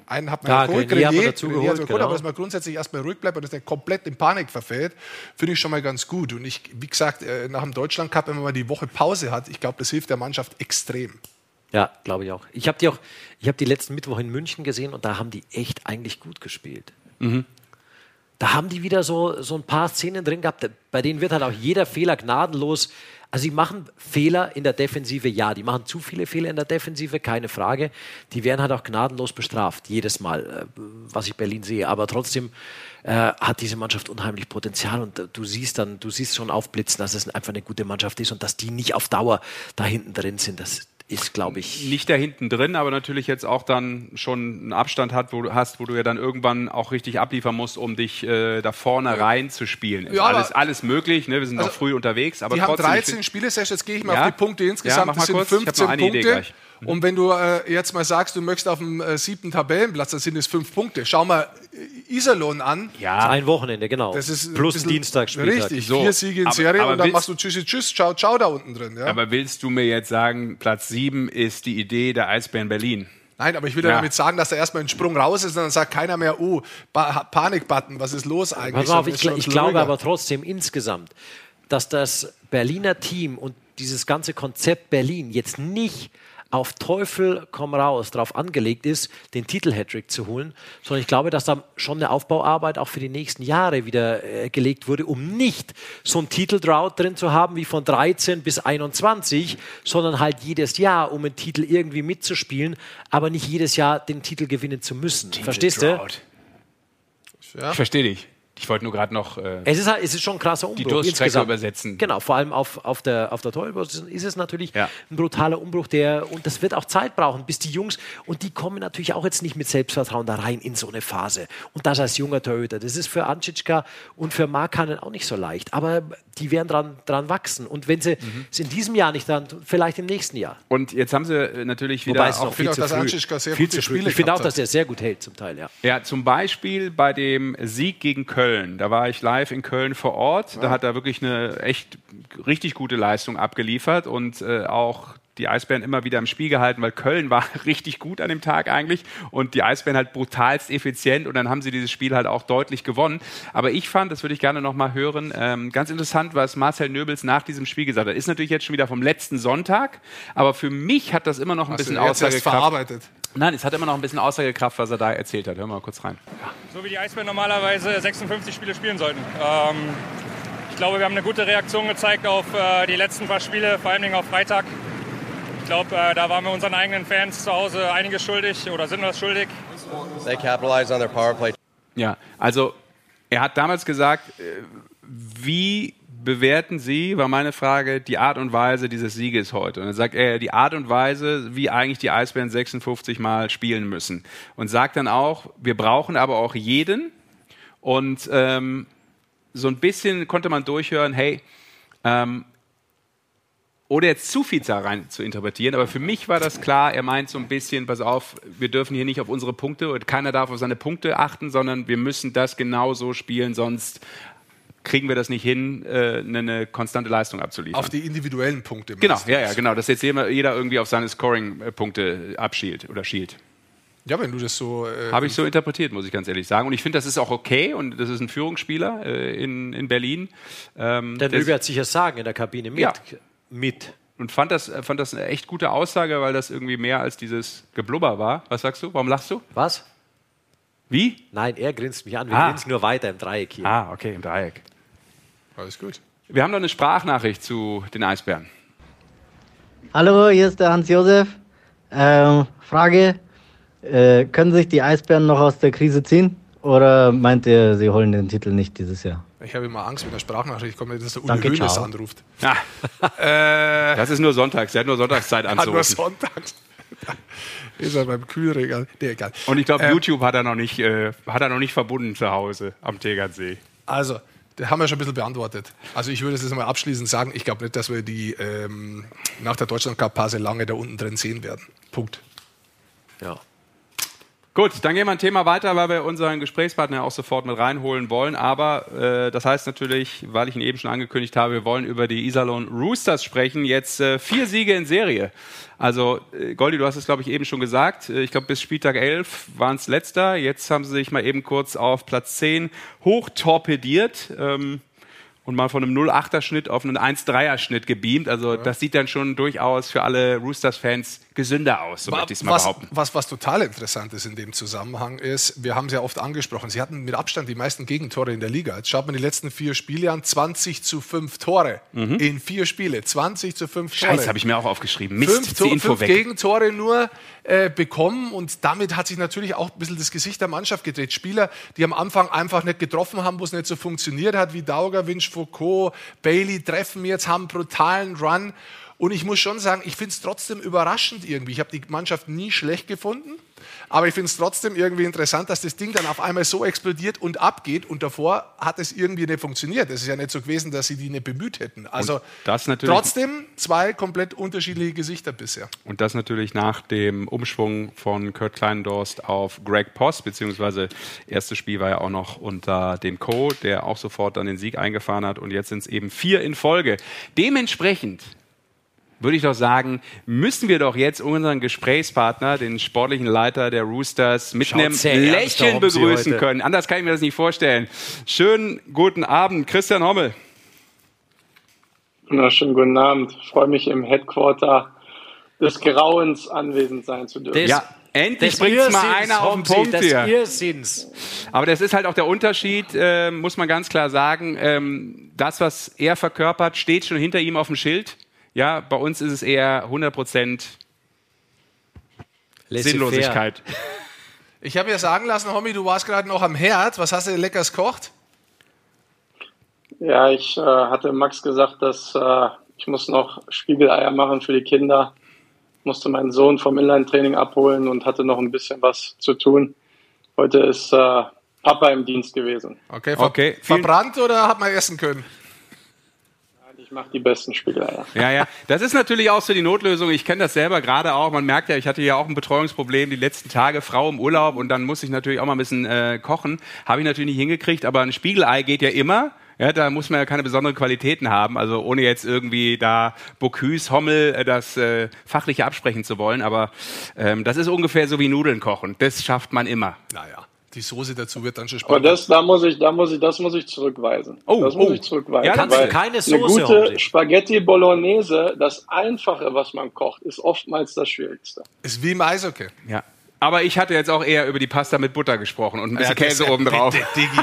Einen hat man Ja, geholt, Grenier hat man Grenier, dazu Grenier geholt, geholt, genau. aber dass man grundsätzlich erstmal ruhig bleibt und dass der komplett in Panik verfällt, finde ich schon mal ganz gut. Und ich, wie gesagt, äh, nach dem Deutschland Cup, wenn man mal die Woche Pause hat, ich glaube, das hilft der Mannschaft extrem. Ja, glaube ich auch. Ich habe die auch, ich habe die letzten Mittwoch in München gesehen und da haben die echt eigentlich gut gespielt. Da haben die wieder so, so ein paar Szenen drin gehabt, bei denen wird halt auch jeder Fehler gnadenlos. Also sie machen Fehler in der Defensive, ja, die machen zu viele Fehler in der Defensive, keine Frage. Die werden halt auch gnadenlos bestraft, jedes Mal, äh, was ich Berlin sehe. Aber trotzdem äh, hat diese Mannschaft unheimlich Potenzial und äh, du siehst dann, du siehst schon aufblitzen, dass es einfach eine gute Mannschaft ist und dass die nicht auf Dauer da hinten drin sind. Das ist, glaube ich, Nicht da hinten drin, aber natürlich jetzt auch dann schon einen Abstand hat, wo du hast, wo du ja dann irgendwann auch richtig abliefern musst, um dich äh, da vorne rein zu spielen. Ist Ja, alles, alles möglich, ne? wir sind Also, noch früh unterwegs, aber die haben trotzdem. ich 13 Spiele, Sech, jetzt gehe ich mal Ja? auf die Punkte Ja, insgesamt. mal sind kurz. Ich hab noch 15 eine Idee Punkte. Gleich. Und wenn du äh, jetzt mal sagst, du möchtest auf dem äh, siebten Tabellenplatz, dann sind es fünf Punkte. Schau mal äh, Iserlohn an. Ja. Ein Wochenende, genau. Das ist ein Plus bisschen- Dienstag, Spieltag. Richtig, So, vier Siege in aber- Serie aber und dann willst- machst du Tschüssi, Tschüss, Ciao, Ciao da unten drin. Ja? Aber willst du mir jetzt sagen, Platz 7 ist die Idee der Eisbären Berlin? Nein, aber ich will ja. Damit sagen, dass da erstmal ein Sprung raus ist und dann sagt keiner mehr, oh, ba Panikbutton, was ist los eigentlich? Pass auf, ich, ein ich glaube aber trotzdem insgesamt, dass das Berliner Team und dieses ganze Konzept Berlin jetzt nicht auf Teufel komm raus darauf angelegt ist, den Titel Hattrick zu holen, sondern ich glaube, dass da schon eine Aufbauarbeit auch für die nächsten Jahre wieder äh, gelegt wurde, um nicht so ein Titeldrought drin zu haben wie von 13 bis 21, sondern halt jedes Jahr, um einen Titel irgendwie mitzuspielen, aber nicht jedes Jahr den Titel gewinnen zu müssen. Verstehst du? Ja. Ich verstehe dich. Ich wollte nur gerade noch. Äh, Es ist, halt, es ist schon ein krasser Umbruch. Durststrecke insgesamt. übersetzen. Genau, vor allem auf, auf der, auf der Torhüterposition ist es natürlich Ja. ein brutaler Umbruch, der, und das wird auch Zeit brauchen, bis die Jungs, und die kommen natürlich auch jetzt nicht mit Selbstvertrauen da rein in so eine Phase. Und das als junger Torhüter, das ist für Ancicka und für Markanen auch nicht so leicht, aber die werden dran, dran wachsen. Und wenn sie Mhm. es in diesem Jahr nicht dann, vielleicht im nächsten Jahr. und jetzt haben sie äh, natürlich wieder Wobei es auch noch viel dass zu früh. Anschitschka sehr Viel gute. Spiele Ich finde auch, dass der sehr gut hält zum Teil, ja. Ja, zum Beispiel bei dem Sieg gegen Köln. Da war ich live in Köln vor Ort. Da hat er wirklich eine echt richtig gute Leistung abgeliefert und äh, auch die Eisbären immer wieder im Spiel gehalten, weil Köln war richtig gut an dem Tag eigentlich und die Eisbären halt brutalst effizient und dann haben sie dieses Spiel halt auch deutlich gewonnen. Aber ich fand, das würde ich gerne nochmal hören, ähm, ganz interessant, was Marcel Nöbels nach diesem Spiel gesagt hat. Ist natürlich jetzt schon wieder vom letzten Sonntag, aber für mich hat das immer noch ein du bisschen Aussagekraft. verarbeitet. Nein, es hat immer noch ein bisschen Aussagekraft, was er da erzählt hat. Hören wir mal kurz rein. so wie die Eisbären normalerweise 56 Spiele spielen sollten. Ähm, ich glaube, wir haben eine gute Reaktion gezeigt auf äh, die letzten paar Spiele, vor allem auf Freitag. Ich glaube, äh, da waren wir unseren eigenen Fans zu Hause einiges schuldig oder sind was schuldig. They capitalized on their power play. Ja, also er hat damals gesagt, äh, wie bewerten Sie, war meine Frage, die Art und Weise dieses Sieges heute? Und dann sagt er, die Art und Weise, wie eigentlich die Eisbären 56 Mal spielen müssen. Und sagt dann auch, wir brauchen aber auch jeden. Und ähm, so ein bisschen konnte man durchhören, hey, ähm, ohne jetzt zu viel da rein zu interpretieren, aber für mich war das klar, er meint so ein bisschen, pass auf, wir dürfen hier nicht auf unsere Punkte und keiner darf auf seine Punkte achten, sondern wir müssen das genau so spielen, sonst kriegen wir das nicht hin, äh, eine, eine konstante Leistung abzuliefern. Auf die individuellen Punkte. genau, ja, ja, genau, dass jetzt jeder, irgendwie auf seine Scoring-Punkte abschielt oder schielt. Ja, wenn du das so. Äh, Habe ich so interpretiert, muss ich ganz ehrlich sagen. Und ich finde, das ist auch okay und das ist ein Führungsspieler äh, in, in Berlin. Ähm, Der der- Nöbe hat sicher sagen in der Kabine mit. Ja. mit. und fand das, fand das eine echt gute Aussage, weil das irgendwie mehr als dieses Geblubber war. Was sagst du? Warum lachst du? Was? Wie? Nein, er grinst mich an. Wir Ah. grinsen nur weiter im Dreieck hier. Ah, okay, im Dreieck. Alles gut. Wir haben noch eine Sprachnachricht zu den Eisbären. Hallo, hier ist der Hans-Josef. Ähm, Frage: äh, Können sich die Eisbären noch aus der Krise ziehen? Oder meint ihr, sie holen den Titel nicht dieses Jahr? Ich habe immer Angst, wenn der Sprachnachricht kommt, dass der Uli Danke, Hoeneß ciao. anruft. Ah, Äh, das ist nur sonntags. Der hat nur Sonntagszeit hat nur anzurufen. sonntags. ist er beim Kühlregal. Nee, egal. Und ich glaube, Ähm, YouTube hat er, noch nicht, äh, hat er noch nicht verbunden zu Hause am Tegernsee. Also, das haben wir schon ein bisschen beantwortet. Also, ich würde es jetzt mal abschließend sagen: Ich glaube nicht, dass wir die ähm, nach der Deutschland-Cup-Pause lange da unten drin sehen werden. Punkt. Ja. Gut, dann gehen wir ein Thema weiter, weil wir unseren Gesprächspartner auch sofort mit reinholen wollen. Aber äh, das heißt natürlich, weil ich ihn eben schon angekündigt habe, wir wollen über die Iserlohn Roosters sprechen. Jetzt äh, vier Siege in Serie. Also, äh, Goldi, du hast es, glaube ich, eben schon gesagt. Äh, Ich glaube, bis Spieltag 11 waren es letzter. Jetzt haben sie sich mal eben kurz auf Platz 10 hochtorpediert. Ähm, und mal von einem 0,8er-Schnitt auf einen 1,3er-Schnitt gebeamt. Also das sieht dann schon durchaus für alle Roosters-Fans gesünder aus, so möchte ich es mal was, behaupten. was, was total interessant ist in dem Zusammenhang ist, wir haben es ja oft angesprochen, sie hatten mit Abstand die meisten Gegentore in der Liga. Jetzt schaut man die letzten vier Spiele an, 20 zu 5 Tore in vier Spiele, 20 zu 5 Tore. Mhm. Scheiße, habe ich mir auch aufgeschrieben. Mist, fünf, Tor, fünf weg. Gegentore nur äh, bekommen und damit hat sich natürlich auch ein bisschen das Gesicht der Mannschaft gedreht. Spieler, die am Anfang einfach nicht getroffen haben, wo es nicht so funktioniert hat, wie Dauger, Winch, Foucault, Bailey treffen jetzt, haben einen brutalen Run. Und ich muss schon sagen, ich finde es trotzdem überraschend irgendwie. Ich habe die Mannschaft nie schlecht gefunden. Aber ich finde es trotzdem irgendwie interessant, dass das Ding dann auf einmal so explodiert und abgeht und davor hat es irgendwie nicht funktioniert. Es ist ja nicht so gewesen, dass sie die nicht bemüht hätten. Also das natürlich- trotzdem zwei komplett unterschiedliche Gesichter bisher. Und das natürlich nach dem Umschwung von Kurt Kleindorst auf Greg Post, beziehungsweise erstes Spiel war ja auch noch unter dem Co., der auch sofort dann den Sieg eingefahren hat und jetzt sind es eben vier in Folge. Dementsprechend würde ich doch sagen, müssen wir doch jetzt unseren Gesprächspartner, den sportlichen Leiter der Roosters, mit Schaut einem Lächeln Sie begrüßen können. Anders kann ich mir das nicht vorstellen. Schönen guten Abend, Christian Hommel. Na, schönen guten Abend. Ich freue mich im Headquarter des Grauens anwesend sein zu dürfen. Ja, endlich des bringt's mal einer auf den Punkt des hier. Irrsinns. Aber das ist halt auch der Unterschied, äh, muss man ganz klar sagen. Ähm, das, was er verkörpert, steht schon hinter ihm auf dem Schild. Ja, bei uns ist es eher 100 Prozent Sinnlosigkeit. Ich habe ja sagen lassen, Homie, du warst gerade noch am Herd. Was hast du denn leckers kocht? Ja, ich äh, hatte Max gesagt, dass äh, ich muss noch Spiegeleier machen für die Kinder. Musste meinen Sohn vom Inline-Training abholen und hatte noch ein bisschen was zu tun. Heute ist äh, Papa im Dienst gewesen. Okay, ver Okay, verbrannt oder hat man essen können? Ich mache die besten Spiegeleier. Ja, ja. Das ist natürlich auch so die Notlösung. Ich kenne das selber gerade auch. Man merkt ja, ich hatte ja auch ein Betreuungsproblem die letzten Tage, Frau im Urlaub und dann muss ich natürlich auch mal ein bisschen äh, kochen. Habe ich natürlich nicht hingekriegt, aber ein Spiegelei geht ja immer. Ja, da muss man ja keine besonderen Qualitäten haben, also ohne jetzt irgendwie da Bocuse, Hommel, äh, das äh, fachliche absprechen zu wollen, aber ähm, das ist ungefähr so wie Nudeln kochen. Das schafft man immer. Naja, die Soße dazu wird dann schon Aber spannend. das, da muss ich, da muss ich, das muss ich zurückweisen. Oh, das muss oh. ich zurückweisen. Ja, kannst du keine eine Soße, gute Homsi. Spaghetti Bolognese, das Einfache, was man kocht, ist oftmals das Schwierigste. Ist wie im Eishockey. Ja. Aber ich hatte jetzt auch eher über die Pasta mit Butter gesprochen und ein bisschen Ja, das- Käse oben drauf. Bitte, Diggi.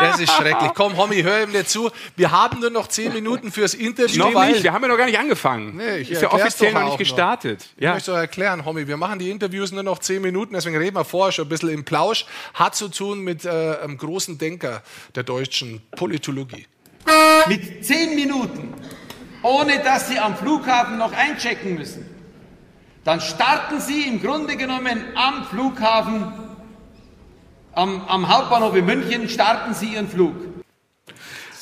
Das ist schrecklich. Komm, Homie, hör ihm nicht zu. Wir haben nur noch zehn Minuten fürs Interview. Noch weil nicht, wir haben ja noch gar nicht angefangen. Nee, ich ist ja offiziell noch nicht gestartet. Ich Ja. möchte doch erklären, Homie, wir machen die Interviews nur noch zehn Minuten, deswegen reden wir vorher schon ein bisschen im Plausch. Hat zu tun mit äh, einem großen Denker der deutschen Politologie. Mit zehn Minuten, ohne dass Sie am Flughafen noch einchecken müssen, dann starten Sie im Grunde genommen am Flughafen, am, am Hauptbahnhof in München, starten Sie Ihren Flug.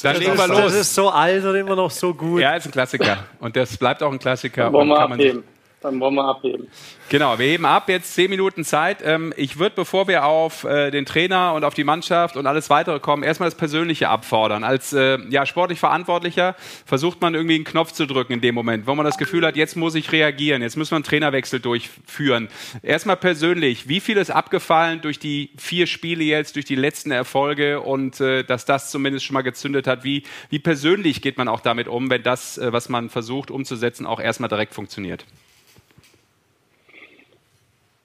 Dann legen wir Das los. ist so alt und immer noch so gut. Ja, ist ein Klassiker. Und das bleibt auch ein Klassiker. Und kann man sich- abheben. Dann wollen wir abheben. Genau, wir heben ab, jetzt zehn Minuten Zeit. Ähm, ich würde, bevor wir auf äh, den Trainer und auf die Mannschaft und alles weitere kommen, erstmal das Persönliche abfordern. Als äh, ja, sportlich Verantwortlicher versucht man irgendwie einen Knopf zu drücken in dem Moment, wo man das Gefühl hat, jetzt muss ich reagieren, jetzt müssen wir einen Trainerwechsel durchführen. Erstmal persönlich, wie viel ist abgefallen durch die vier Spiele jetzt, durch die letzten Erfolge und äh, dass das zumindest schon mal gezündet hat? Wie, wie persönlich geht man auch damit um, wenn das, was man versucht umzusetzen, auch erstmal direkt funktioniert?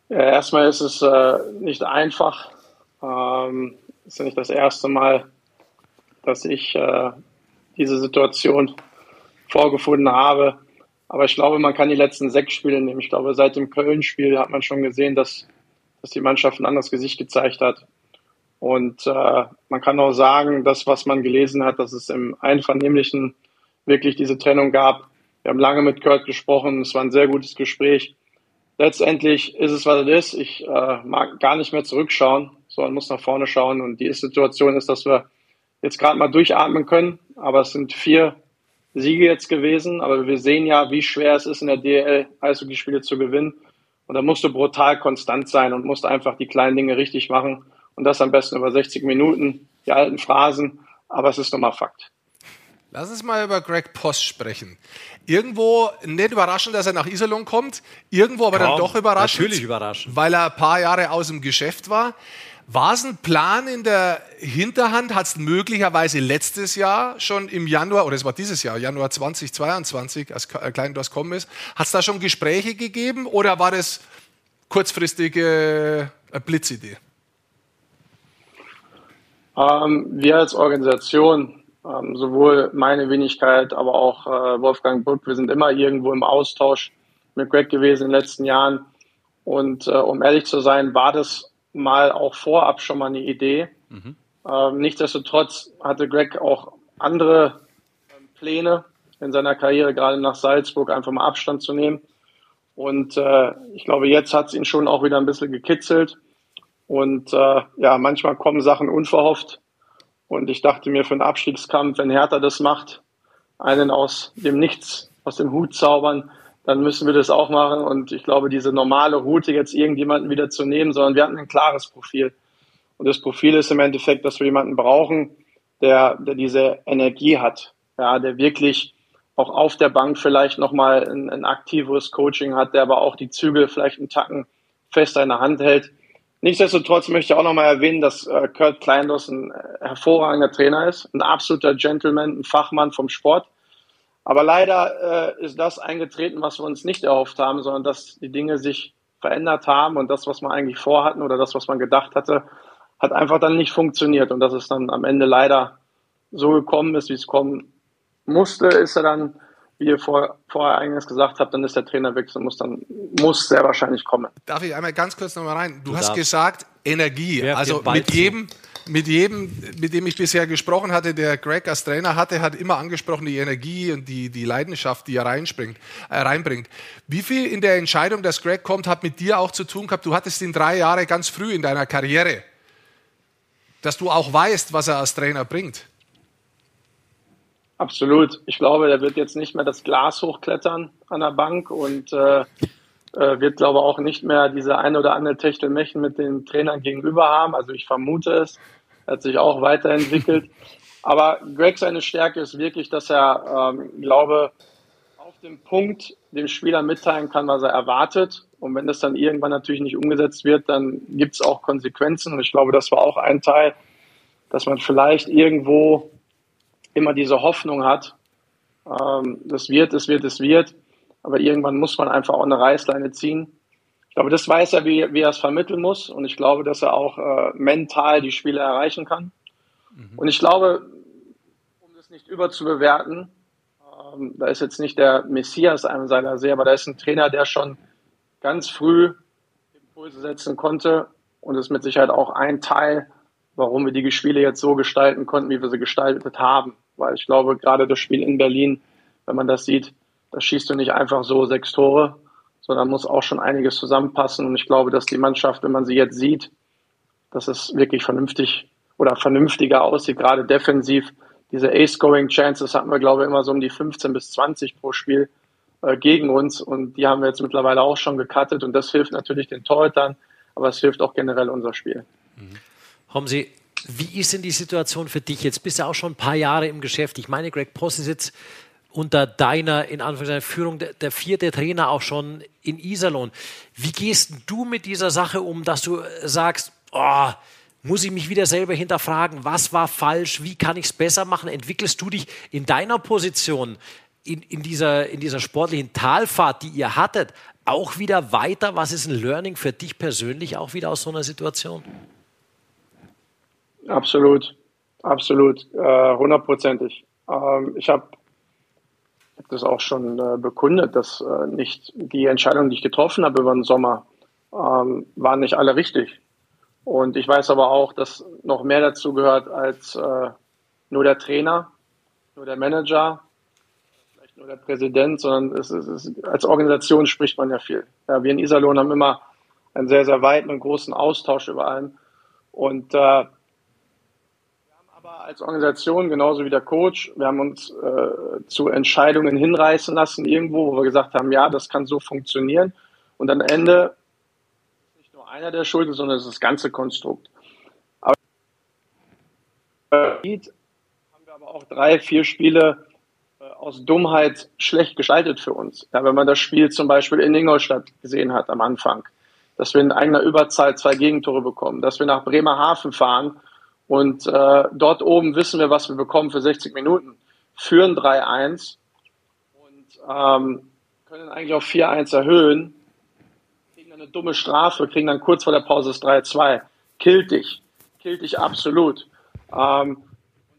Ja, erstmal ist es äh, nicht einfach. Ähm, ist ja nicht das erste Mal, dass ich äh, diese Situation vorgefunden habe. Aber ich glaube, man kann die letzten sechs Spiele nehmen. Ich glaube, seit dem Köln-Spiel hat man schon gesehen, dass, dass die Mannschaft ein anderes Gesicht gezeigt hat. Und äh, man kann auch sagen, das, was man gelesen hat, dass es im Einvernehmlichen wirklich diese Trennung gab. Wir haben lange mit Kurt gesprochen. Es war ein sehr gutes Gespräch letztendlich ist es, was es ist. Ich äh, mag gar nicht mehr zurückschauen, sondern muss nach vorne schauen. Und die Situation ist, dass wir jetzt gerade mal durchatmen können. Aber es sind vier Siege jetzt gewesen. Aber wir sehen ja, wie schwer es ist, in der DL Eishockeyspiele zu gewinnen. Und da musst du brutal konstant sein und musst einfach die kleinen Dinge richtig machen. Und das am besten über 60 Minuten, die alten Phrasen. Aber es ist nun mal Fakt. Lass uns mal über Greg Post sprechen. Irgendwo nicht überraschend, dass er nach Iserlohn kommt, irgendwo aber dann Kaum. doch überraschend. Natürlich überraschend. Weil er ein paar Jahre aus dem Geschäft war. War es ein Plan in der Hinterhand? Hat es möglicherweise letztes Jahr schon im Januar, oder es war dieses Jahr, Januar 2022, als äh, Kleindorf kommen ist, hat es da schon Gespräche gegeben oder war das kurzfristige äh, Blitzidee? Ähm, wir als Organisation, ähm, sowohl meine Wenigkeit, aber auch äh, Wolfgang Buck, wir sind immer irgendwo im Austausch mit Greg gewesen in den letzten Jahren. Und äh, um ehrlich zu sein, war das mal auch vorab schon mal eine Idee. Ähm, nichtsdestotrotz hatte Greg auch andere ähm, Pläne in seiner Karriere, gerade nach Salzburg, einfach mal Abstand zu nehmen. Und äh, ich glaube, jetzt hat es ihn schon auch wieder ein bisschen gekitzelt. Und äh, ja, manchmal kommen Sachen unverhofft. Und ich dachte mir für einen Abstiegskampf, wenn Hertha das macht, einen aus dem Nichts, aus dem Hut zaubern, dann müssen wir das auch machen. Und ich glaube, diese normale Route jetzt irgendjemanden wieder zu nehmen, sondern wir hatten ein klares Profil. Und das Profil ist im Endeffekt, dass wir jemanden brauchen, der, der diese Energie hat, ja, der wirklich auch auf der Bank vielleicht nochmal ein, ein aktiveres Coaching hat, der aber auch die Zügel vielleicht einen Tacken fester in der Hand hält. Nichtsdestotrotz möchte ich auch nochmal erwähnen, dass äh, Kurt Kleinders ein hervorragender Trainer ist, ein absoluter Gentleman, ein Fachmann vom Sport. Aber leider äh, ist das eingetreten, was wir uns nicht erhofft haben, sondern dass die Dinge sich verändert haben und das, was man eigentlich vorhatten oder das, was man gedacht hatte, hat einfach dann nicht funktioniert. Und dass es dann am Ende leider so gekommen ist, wie es kommen musste, ist er dann, wie ihr vor, vorher eingangs gesagt habt, dann ist der Trainerwechsel, muss dann, muss sehr wahrscheinlich kommen. Darf ich einmal ganz kurz nochmal rein? Du, du hast darfst. gesagt, Energie. Wer also mit jedem, mit jedem, mit dem ich bisher gesprochen hatte, der Greg als Trainer hatte, hat immer angesprochen die Energie und die, die Leidenschaft, die er reinspringt, äh, reinbringt. Wie viel in der Entscheidung, dass Greg kommt, hat mit dir auch zu tun gehabt? Du hattest ihn drei Jahre ganz früh in deiner Karriere, dass du auch weißt, was er als Trainer bringt. Absolut. Ich glaube, der wird jetzt nicht mehr das Glas hochklettern an der Bank und äh, äh, wird, glaube ich, auch nicht mehr diese ein oder andere Techtelmechtel mit den Trainern gegenüber haben. Also ich vermute es. Er hat sich auch weiterentwickelt. Aber Greg seine Stärke ist wirklich, dass er, ähm, glaube, auf dem Punkt dem Spieler mitteilen kann, was er erwartet. Und wenn das dann irgendwann natürlich nicht umgesetzt wird, dann gibt es auch Konsequenzen. Und ich glaube, das war auch ein Teil, dass man vielleicht irgendwo immer diese Hoffnung hat, ähm, das wird, es wird, es wird. Aber irgendwann muss man einfach auch eine Reißleine ziehen glaube, das weiß er, wie, wie er es vermitteln muss. Und ich glaube, dass er auch äh, mental die Spieler erreichen kann. Mhm. Und ich glaube, um das nicht überzubewerten, ähm, da ist jetzt nicht der Messias einem seiner See, aber da ist ein Trainer, der schon ganz früh Impulse setzen konnte. Und das ist mit Sicherheit auch ein Teil, warum wir die Spiele jetzt so gestalten konnten, wie wir sie gestaltet haben. Weil ich glaube, gerade das Spiel in Berlin, wenn man das sieht, da schießt du nicht einfach so sechs Tore, sondern muss auch schon einiges zusammenpassen. Und ich glaube, dass die Mannschaft, wenn man sie jetzt sieht, dass es wirklich vernünftig oder vernünftiger aussieht, gerade defensiv. Diese A-Scoring-Chances hatten wir, glaube ich, immer so um die 15 bis 20 pro Spiel äh, gegen uns. Und die haben wir jetzt mittlerweile auch schon gecuttet. Und das hilft natürlich den Torhütern, aber es hilft auch generell unser Spiel. Mhm. Haben Sie wie ist denn die Situation für dich? Jetzt bist du auch schon ein paar Jahre im Geschäft. Ich meine, Greg Poss ist jetzt unter deiner in Anführungszeichen Führung der, der, vierte Trainer auch schon in Iserlohn. Wie gehst du mit dieser Sache um, dass du sagst, oh, muss ich mich wieder selber hinterfragen, was war falsch, wie kann ich es besser machen? Entwickelst du dich in deiner Position, in, in, dieser, in dieser sportlichen Talfahrt, die ihr hattet, auch wieder weiter? Was ist ein Learning für dich persönlich auch wieder aus so einer Situation? Absolut, absolut, äh, hundertprozentig. Äh, ähm, ich habe habe das auch schon äh, bekundet, dass äh, nicht die Entscheidungen, die ich getroffen habe über den Sommer, ähm, waren nicht alle richtig. Und ich weiß aber auch, dass noch mehr dazu gehört als äh, nur der Trainer, nur der Manager, vielleicht nur der Präsident, sondern es ist, es, als Organisation spricht man ja viel. Ja, wir in Iserlohn haben immer einen sehr, sehr weiten und großen Austausch über allem. Und äh, als Organisation, genauso wie der Coach, wir haben uns äh, zu Entscheidungen hinreißen lassen, irgendwo, wo wir gesagt haben, ja, das kann so funktionieren. Und am Ende ist nicht nur einer der Schulden, sondern es ist das ganze Konstrukt. Aber haben wir aber auch drei, vier Spiele äh, aus Dummheit schlecht gestaltet für uns. Ja, wenn man das Spiel zum Beispiel in Ingolstadt gesehen hat am Anfang, dass wir in eigener Überzeit zwei Gegentore bekommen, dass wir nach Bremerhaven fahren und äh, dort oben wissen wir, was wir bekommen für 60 Minuten. Führen 3-1 und ähm, können eigentlich auf 4-1 erhöhen. Kriegen dann eine dumme Strafe, kriegen dann kurz vor der Pause das 3-2. Killt dich. Killt dich absolut. Ähm,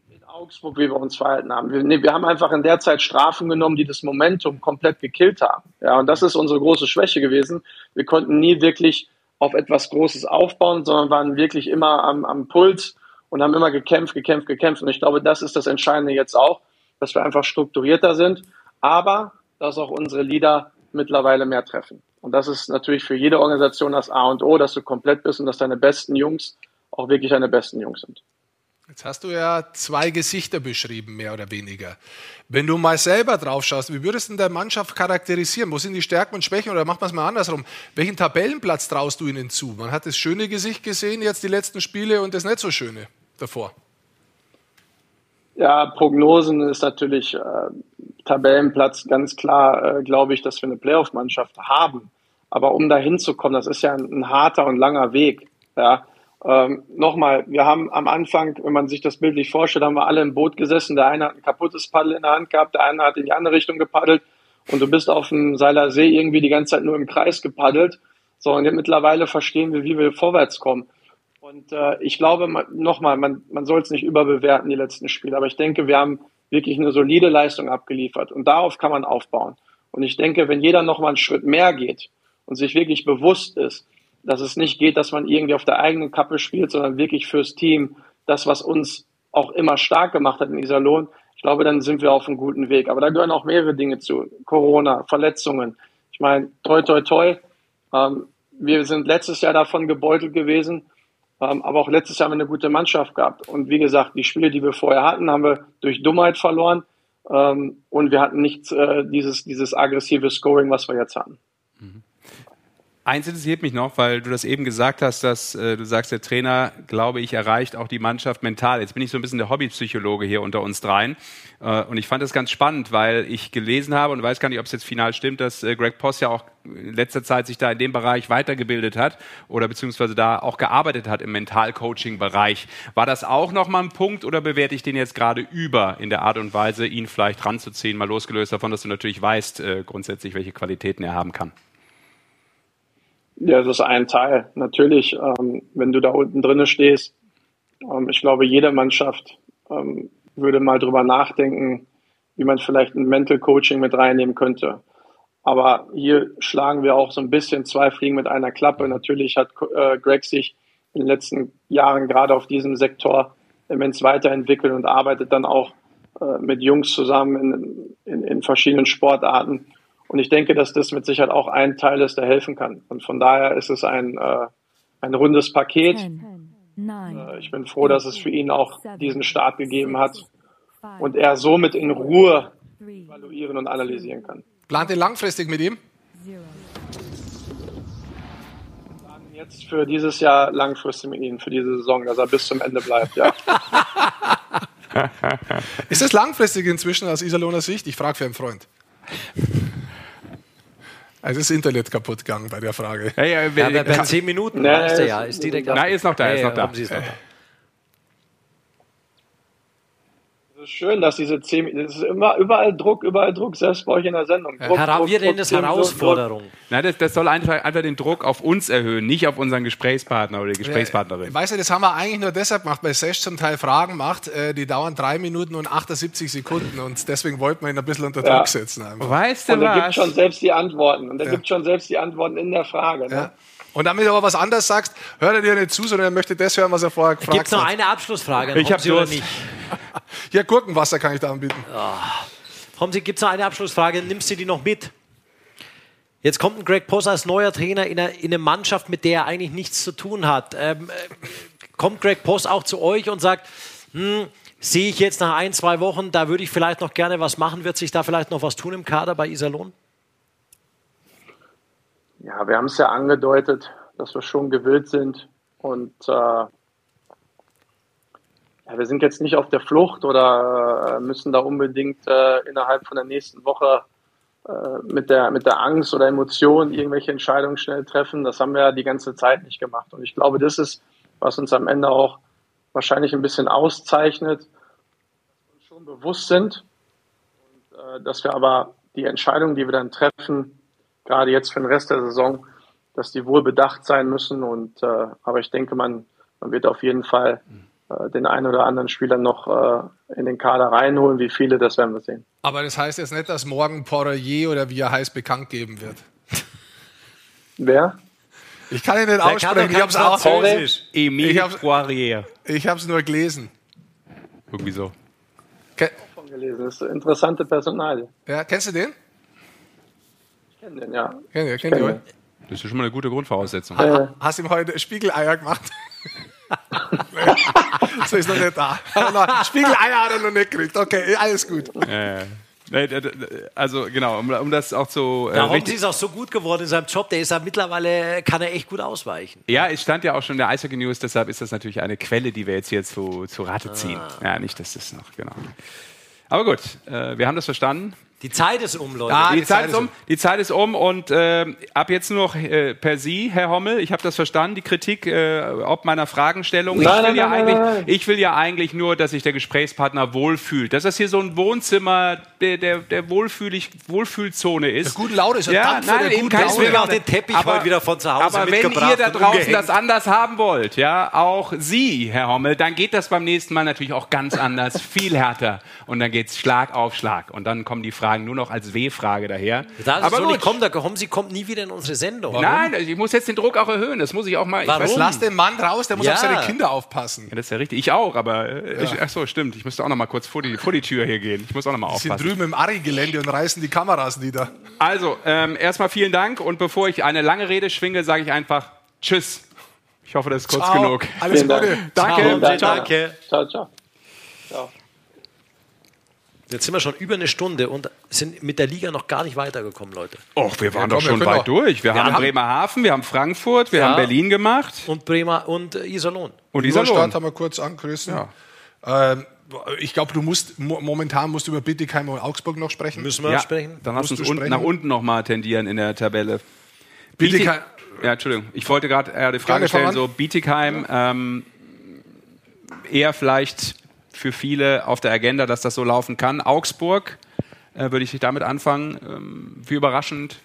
in Augsburg, wie wir uns verhalten haben. Wir, nee, wir haben einfach in der Zeit Strafen genommen, die das Momentum komplett gekillt haben. Ja, und das ist unsere große Schwäche gewesen. Wir konnten nie wirklich auf etwas Großes aufbauen, sondern waren wirklich immer am, am Puls und haben immer gekämpft, gekämpft, gekämpft. Und ich glaube, das ist das Entscheidende jetzt auch, dass wir einfach strukturierter sind, aber dass auch unsere Leader mittlerweile mehr treffen. Und das ist natürlich für jede Organisation das A und O, dass du komplett bist und dass deine besten Jungs auch wirklich deine besten Jungs sind. Jetzt hast du ja zwei Gesichter beschrieben, mehr oder weniger. Wenn du mal selber drauf schaust, wie würdest du denn deine Mannschaft charakterisieren? Wo sind die Stärken und Schwächen? Oder macht man es mal andersrum? Welchen Tabellenplatz traust du ihnen zu? Man hat das schöne Gesicht gesehen, jetzt die letzten Spiele und das nicht so schöne davor. Ja, Prognosen ist natürlich äh, Tabellenplatz ganz klar, äh, glaube ich, dass wir eine Playoff-Mannschaft haben. Aber um da hinzukommen, das ist ja ein, ein harter und langer Weg. Ja. Ähm, Nochmal, wir haben am Anfang, wenn man sich das bildlich vorstellt, haben wir alle im Boot gesessen. Der eine hat ein kaputtes Paddel in der Hand gehabt, der eine hat in die andere Richtung gepaddelt und du bist auf dem Seiler See irgendwie die ganze Zeit nur im Kreis gepaddelt. So, und mittlerweile verstehen wir, wie wir vorwärts kommen. Und äh, ich glaube, nochmal, man, man soll es nicht überbewerten, die letzten Spiele, aber ich denke, wir haben wirklich eine solide Leistung abgeliefert und darauf kann man aufbauen. Und ich denke, wenn jeder nochmal einen Schritt mehr geht und sich wirklich bewusst ist, dass es nicht geht, dass man irgendwie auf der eigenen Kappe spielt, sondern wirklich fürs Team, das, was uns auch immer stark gemacht hat in Iserlohn, ich glaube, dann sind wir auf einem guten Weg. Aber da gehören auch mehrere Dinge zu. Corona, Verletzungen. Ich meine, toi, toi, toi. Ähm, wir sind letztes Jahr davon gebeutelt gewesen. Ähm, aber auch letztes Jahr haben wir eine gute Mannschaft gehabt. Und wie gesagt, die Spiele, die wir vorher hatten, haben wir durch Dummheit verloren. Ähm, und wir hatten nicht äh, dieses, dieses aggressive Scoring, was wir jetzt hatten. Eins interessiert mich noch, weil du das eben gesagt hast, dass äh, du sagst, der Trainer, glaube ich, erreicht auch die Mannschaft mental. Jetzt bin ich so ein bisschen der Hobbypsychologe hier unter uns dreien. Äh, und ich fand das ganz spannend, weil ich gelesen habe und weiß gar nicht, ob es jetzt final stimmt, dass äh, Greg Poss ja auch in letzter Zeit sich da in dem Bereich weitergebildet hat oder beziehungsweise da auch gearbeitet hat im Mentalcoaching-Bereich. War das auch nochmal ein Punkt oder bewerte ich den jetzt gerade über in der Art und Weise, ihn vielleicht ranzuziehen, mal losgelöst davon, dass du natürlich weißt äh, grundsätzlich, welche Qualitäten er haben kann? Ja, das ist ein Teil. Natürlich, ähm, wenn du da unten drinne stehst, ähm, ich glaube, jede Mannschaft ähm, würde mal drüber nachdenken, wie man vielleicht ein Mental Coaching mit reinnehmen könnte. Aber hier schlagen wir auch so ein bisschen zwei Fliegen mit einer Klappe. Natürlich hat äh, Greg sich in den letzten Jahren gerade auf diesem Sektor immens weiterentwickelt und arbeitet dann auch äh, mit Jungs zusammen in, in, in verschiedenen Sportarten. Und ich denke, dass das mit Sicherheit auch ein Teil ist, der helfen kann. Und von daher ist es ein, äh, ein rundes Paket. Äh, ich bin froh, dass es für ihn auch diesen Start gegeben hat und er somit in Ruhe evaluieren und analysieren kann. Plant ihr langfristig mit ihm? Jetzt für dieses Jahr langfristig mit ihm, für diese Saison, dass er bis zum Ende bleibt, ja. ist das langfristig inzwischen aus Iserlohner Sicht? Ich frage für einen Freund. Also ist das Internet kaputt gegangen bei der Frage. Ja, ja, ja bei, zehn Minuten nee, ist ja. Ist direkt Nein, ist noch da, ist noch da. Ist noch da. Es ist schön, dass diese zehn es ist immer überall Druck, überall Druck, selbst bei euch in der Sendung. Druck, Herr Ravier, das Herausforderung. Nein, das, das, soll einfach, einfach den Druck auf uns erhöhen, nicht auf unseren Gesprächspartner oder die Gesprächspartnerin. Ja, weißt du, das haben wir eigentlich nur deshalb gemacht, weil Sesh zum Teil Fragen macht, äh, die dauern drei Minuten und 78 Sekunden und deswegen wollten wir ihn ein bisschen unter Druck ja. setzen. Einfach. Weißt du und er was? gibt schon selbst die Antworten und er ja. gibt schon selbst die Antworten in der Frage. Ne? Und damit du aber was anderes sagst, hört er dir nicht zu, sondern er möchte das hören, was er vorher gefragt Gibt's hat. Gibt noch eine Abschlussfrage? Ich habe oder nicht. Ja, Gurkenwasser kann ich da anbieten. Oh. Homsi, gibt es noch eine Abschlussfrage? Nimmst du die noch mit? Jetzt kommt ein Greg Poss als neuer Trainer in eine, in eine, Mannschaft, mit der er eigentlich nichts zu tun hat. Ähm, äh, kommt Greg Poss auch zu euch und sagt, hm, sehe ich jetzt nach ein, zwei Wochen, da würde ich vielleicht noch gerne was machen, wird sich da vielleicht noch was tun im Kader bei Iserlohn? Ja, wir haben es ja angedeutet, dass wir schon gewillt sind und äh, ja, wir sind jetzt nicht auf der Flucht oder äh, müssen da unbedingt äh, innerhalb von der nächsten Woche äh, mit, der, mit der Angst oder Emotion irgendwelche Entscheidungen schnell treffen. Das haben wir ja die ganze Zeit nicht gemacht. Und ich glaube, das ist, was uns am Ende auch wahrscheinlich ein bisschen auszeichnet, dass wir uns schon bewusst sind und äh, dass wir aber die Entscheidungen, die wir dann treffen, gerade jetzt für den Rest der Saison, dass die wohl bedacht sein müssen. Und äh, aber ich denke, man, man wird auf jeden Fall äh, den einen oder anderen Spieler noch äh, in den Kader reinholen. Wie viele, das werden wir sehen. Aber das heißt jetzt nicht, dass morgen Poirier oder wie er heißt bekannt geben wird. Wer? Ich kann ihn nicht aussprechen. Ich habe es auch Emile ich Poirier. Ich habe es nur gelesen. Irgendwie so. Ke gelesen. Das ist eine interessante Personalie. Ja, kennst du den? Kennt den, ja. Kennt ihr, kennt ihr? Kenn Das ist schon mal eine gute Grundvoraussetzung. Ha- Hast ihm heute Spiegeleier gemacht? so ist noch nicht da. Spiegeleier hat er noch nicht gekriegt. Okay, alles gut. Äh, also genau, um, um das auch zu äh, richtig- ist auch so gut geworden in seinem Job, der ist ja mittlerweile, kann er echt gut ausweichen. Ja, es stand ja auch schon in der Eishockey News, deshalb ist das natürlich eine Quelle, die wir jetzt hier zu, zu Rate ziehen. Ja, nicht, dass das noch, genau. Aber gut, äh, wir haben das verstanden. Die Zeit ist um, Leute. die, Zeit ist um, die Zeit ist um und äh, ab jetzt nur noch äh, per Sie, Herr Hommel. Ich habe das verstanden, die Kritik äh, ob meiner Fragenstellung. Nein, ich, will nein, ja nein, eigentlich, ich will ja eigentlich nur, dass sich der Gesprächspartner wohlfühlt. Dass das hier so ein Wohnzimmer der, der, der Wohlfühlig, Wohlfühlzone ist. Der guten Laune ist ja, Dampfer nein, der guten Laune. Deswegen auch den Teppich heute wieder von zu Hause aber wenn ihr da draußen umgehängt. das anders haben wollt, ja, auch Sie, Herr Hommel, dann geht das beim nächsten Mal natürlich auch ganz anders, viel härter. Und dann geht's Schlag auf Schlag. Und dann kommen die Fragen nur noch als W-Frage daher. Da ist aber so gut. nicht kommen, der Homsi kommt nie wieder in unsere Sendung. Nein, ich muss jetzt den Druck auch erhöhen. Das muss ich auch mal. Ich Warum? weiß, Lass den Mann raus, der muss Ja. auf seine Kinder aufpassen. ja, das ist ja richtig. Ich auch, aber äh, ich, ach so, stimmt. Ich müsste auch noch mal kurz vor die, vor die Tür hier gehen. Ich muss auch noch mal Die sind aufpassen. drüben im Ari-Gelände und reißen die Kameras nieder. Also, ähm, erstmal vielen Dank und bevor ich eine lange Rede schwinge, sage ich einfach Tschüss. Ich hoffe, das ist kurz Ciao. genug. Alles. Gute. Danke. Ciao, Ciao. danke. Ciao, ciao. ciao. Jetzt sind wir schon über eine Stunde und sind mit der Liga noch gar nicht weitergekommen, Leute. Och, wir waren Ja, doch komm, wir schon weit doch. durch. Wir, haben haben- Bremerhaven, wir haben Frankfurt, wir Ja. haben Berlin gemacht Und Bremer und äh, Iserlohn. und Iserlohn. haben wir kurz angerissen. Ähm, ich glaube, du musst mo momentan musst du über Bittigheim und Augsburg noch sprechen. Müssen wir Ja, sprechen? dann lass Musst uns unten, nach unten noch mal tendieren in der Tabelle. Bietigheim- Ja, Entschuldigung. Ich wollte gerade äh, die Frage stellen, so Bietigheim, ähm, eher vielleicht für viele auf der Agenda, dass das so laufen kann. Augsburg, äh, würde ich damit anfangen. Ähm, wie überraschend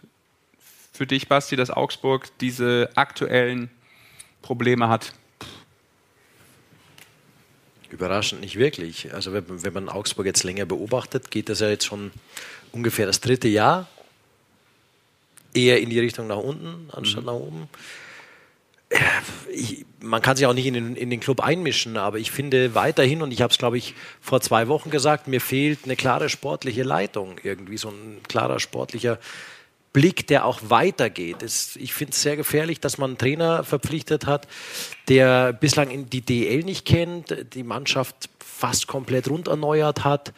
für dich, Basti, dass Augsburg diese aktuellen Probleme hat. Überraschend nicht wirklich. Also wenn, wenn man Augsburg jetzt länger beobachtet, geht das ja jetzt schon ungefähr das dritte Jahr. Eher in die Richtung nach unten, anstatt nach oben. Äh, Ich, man kann sich auch nicht in den, in den Club einmischen, aber ich finde weiterhin, und ich habe es, glaube ich, vor zwei Wochen gesagt, mir fehlt eine klare sportliche Leitung, irgendwie so ein klarer sportlicher Blick, der auch weitergeht. Es, ich finde es sehr gefährlich, dass man einen Trainer verpflichtet hat, der bislang die DL nicht kennt, die Mannschaft fast komplett runderneuert hat.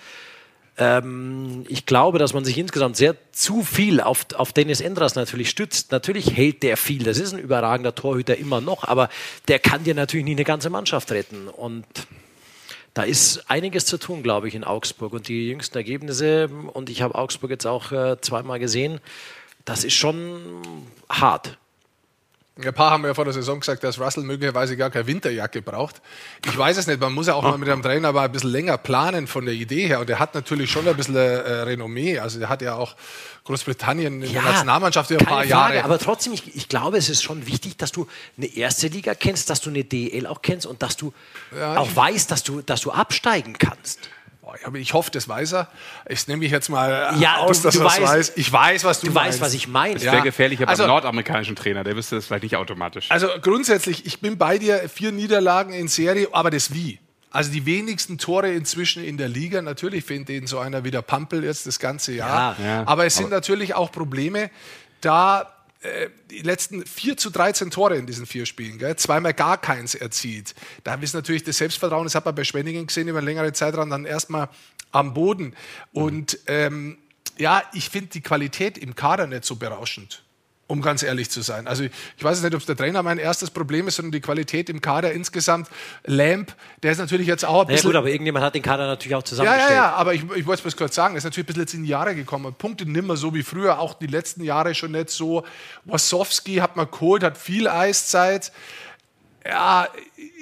Ähm, ich glaube, dass man sich insgesamt sehr zu viel auf, auf Dennis Endras natürlich stützt. Natürlich hält der viel, das ist ein überragender Torhüter immer noch, aber der kann dir natürlich nicht eine ganze Mannschaft retten. Und da ist einiges zu tun, glaube ich, in Augsburg. Und die jüngsten Ergebnisse, und ich habe Augsburg jetzt auch äh, zweimal gesehen, das ist schon hart. Ein paar haben ja vor der Saison gesagt, dass Russell möglicherweise gar keine Winterjacke braucht. Ich weiß es nicht. Man muss ja auch mal mit einem Trainer aber ein bisschen länger planen von der Idee her. Und er hat natürlich schon ein bisschen äh, Renommee. Also er hat ja auch Großbritannien in der Nationalmannschaft über ein paar Frage, Jahre. aber trotzdem, ich, ich glaube, es ist schon wichtig, dass du eine erste Liga kennst, dass du eine DL auch kennst und dass du Ja, auch weißt, dass du, dass du absteigen kannst. Aber ich hoffe, das weiß er. Ich nehme mich jetzt mal äh, Ja, aus, du- dass du er weißt- weiß. Ich weiß, was du, du meinst. weißt, was ich meine. Das Ja. wäre gefährlicher Also- beim nordamerikanischen Trainer. Der wüsste das vielleicht nicht automatisch. Also grundsätzlich, ich bin bei dir, vier Niederlagen in Serie, aber das wie? Also die wenigsten Tore inzwischen in der Liga. Natürlich findet ihn so einer wie der Pampel jetzt das ganze Jahr. Ja, ja. aber es sind natürlich auch Probleme, da die letzten 4 zu 13 Tore in diesen vier Spielen, gell, zweimal gar keins erzielt. Da ist natürlich das Selbstvertrauen, das hat man bei Schwenningen gesehen, über einen längeren Zeitraum dann erstmal am Boden. Und ähm, ja, ich finde die Qualität im Kader nicht so berauschend um ganz ehrlich zu sein. Also ich weiß nicht, ob es der Trainer mein erstes Problem ist, sondern die Qualität im Kader insgesamt. Lamp, der ist natürlich jetzt auch ein Ja bisschen... gut, aber irgendjemand hat den Kader natürlich auch ja, zusammengestellt. ja, ja, aber ich, ich wollte es kurz sagen, er ist natürlich ein bisschen jetzt in die Jahre gekommen. Punkte nimmer so wie früher, auch die letzten Jahre schon nicht so. Wasowski hat man geholt, hat viel Eiszeit. Ja,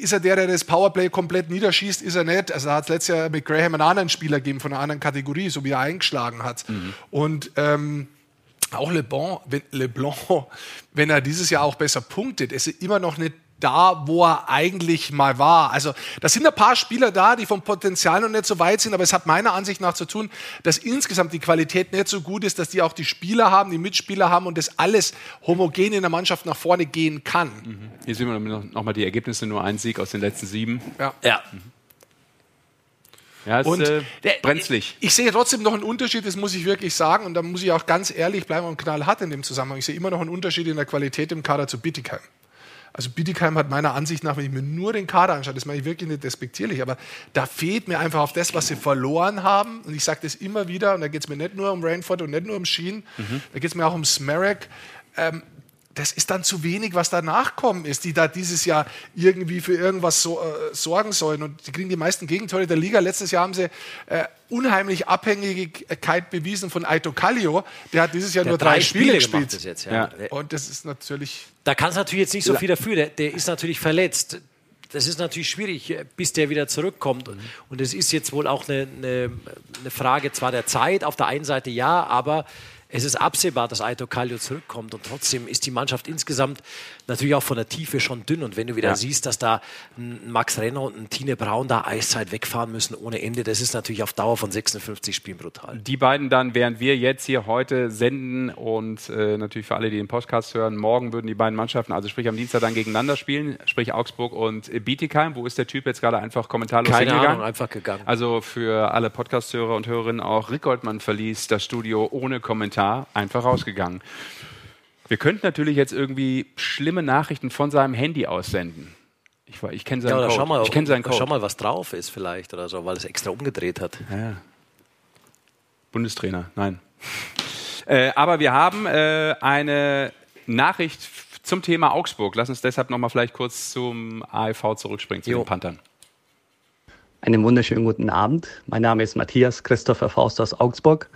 ist er der, der das Powerplay komplett niederschießt? Ist er nicht. Also da hat es letztes Jahr mit Graham einen anderen Spieler gegeben von einer anderen Kategorie, so wie er eingeschlagen hat. Und ähm, auch LeBlanc, wenn, LeBlanc, wenn er dieses Jahr auch besser punktet, ist er immer noch nicht da, wo er eigentlich mal war. Also da sind ein paar Spieler da, die vom Potenzial noch nicht so weit sind, aber es hat meiner Ansicht nach zu tun, dass insgesamt die Qualität nicht so gut ist, dass die auch die Spieler haben, die Mitspieler haben und das alles homogen in der Mannschaft nach vorne gehen kann. Hier sehen wir noch, noch mal die Ergebnisse, nur ein Sieg aus den letzten sieben. Ja. Ja. Ja, ist, und äh, der- brenzlig. Ich sehe trotzdem noch einen Unterschied, das muss ich wirklich sagen. Und da muss ich auch ganz ehrlich bleiben und knallhart in dem Zusammenhang. Ich sehe immer noch einen Unterschied in der Qualität im Kader zu Bietigheim. Also Bietigheim hat meiner Ansicht nach, wenn ich mir nur den Kader anschaue, das meine ich wirklich nicht despektierlich, aber da fehlt mir einfach auf das, was sie verloren haben. Und ich sage das immer wieder, und da geht es mir nicht nur um Rainford und nicht nur um Sheen, da geht es mir auch um Smerek. Ähm, das ist dann zu wenig, was danach kommen ist, die da dieses Jahr irgendwie für irgendwas so, äh, sorgen sollen. Und die kriegen die meisten Gegentore der Liga. Letztes Jahr haben sie äh, unheimlich Abhängigkeit bewiesen von Aito Kallio. Der hat dieses Jahr Der nur drei, drei Spiele, Spiele gespielt. jetzt, ja. Und das ist natürlich Da kann es natürlich jetzt nicht so viel dafür. Der, der ist natürlich verletzt. Das ist natürlich schwierig, äh, bis der wieder zurückkommt. Mhm. Und es ist jetzt wohl auch eine, eine, eine Frage zwar der Zeit, auf der einen Seite ja, aber es ist absehbar, dass Aito Kallio zurückkommt. Und trotzdem ist die Mannschaft insgesamt natürlich auch von der Tiefe schon dünn. Und wenn du wieder Ja. siehst, dass da ein Max Renner und ein Tine Braun da Eiszeit wegfahren müssen ohne Ende, das ist natürlich auf Dauer von 56 Spielen brutal. Die beiden dann, während wir jetzt hier heute senden und äh, natürlich für alle, die den Podcast hören, morgen würden die beiden Mannschaften, also sprich am Dienstag dann gegeneinander spielen, sprich Augsburg und Bietigheim. Wo ist der Typ jetzt gerade einfach kommentarlos Keine hingegangen? Ahnung, einfach gegangen. Also für alle Podcast-Hörer und Hörerinnen auch, Rick Goldmann verließ das Studio ohne Kommentar, einfach rausgegangen. Wir könnten natürlich jetzt irgendwie schlimme Nachrichten von seinem Handy aussenden. Ich, ich kenne seinen Ja, Code. schau mal, ich kenne seinen Code. schau mal, was drauf ist vielleicht oder so, weil es extra umgedreht hat. Ja. Bundestrainer, nein. Äh, aber wir haben äh, eine Nachricht zum Thema Augsburg. Lass uns deshalb noch mal vielleicht kurz zum AEV zurückspringen, zu den Panthern. Einen wunderschönen guten Abend. Mein Name ist Matthias Christopher Faust aus Augsburg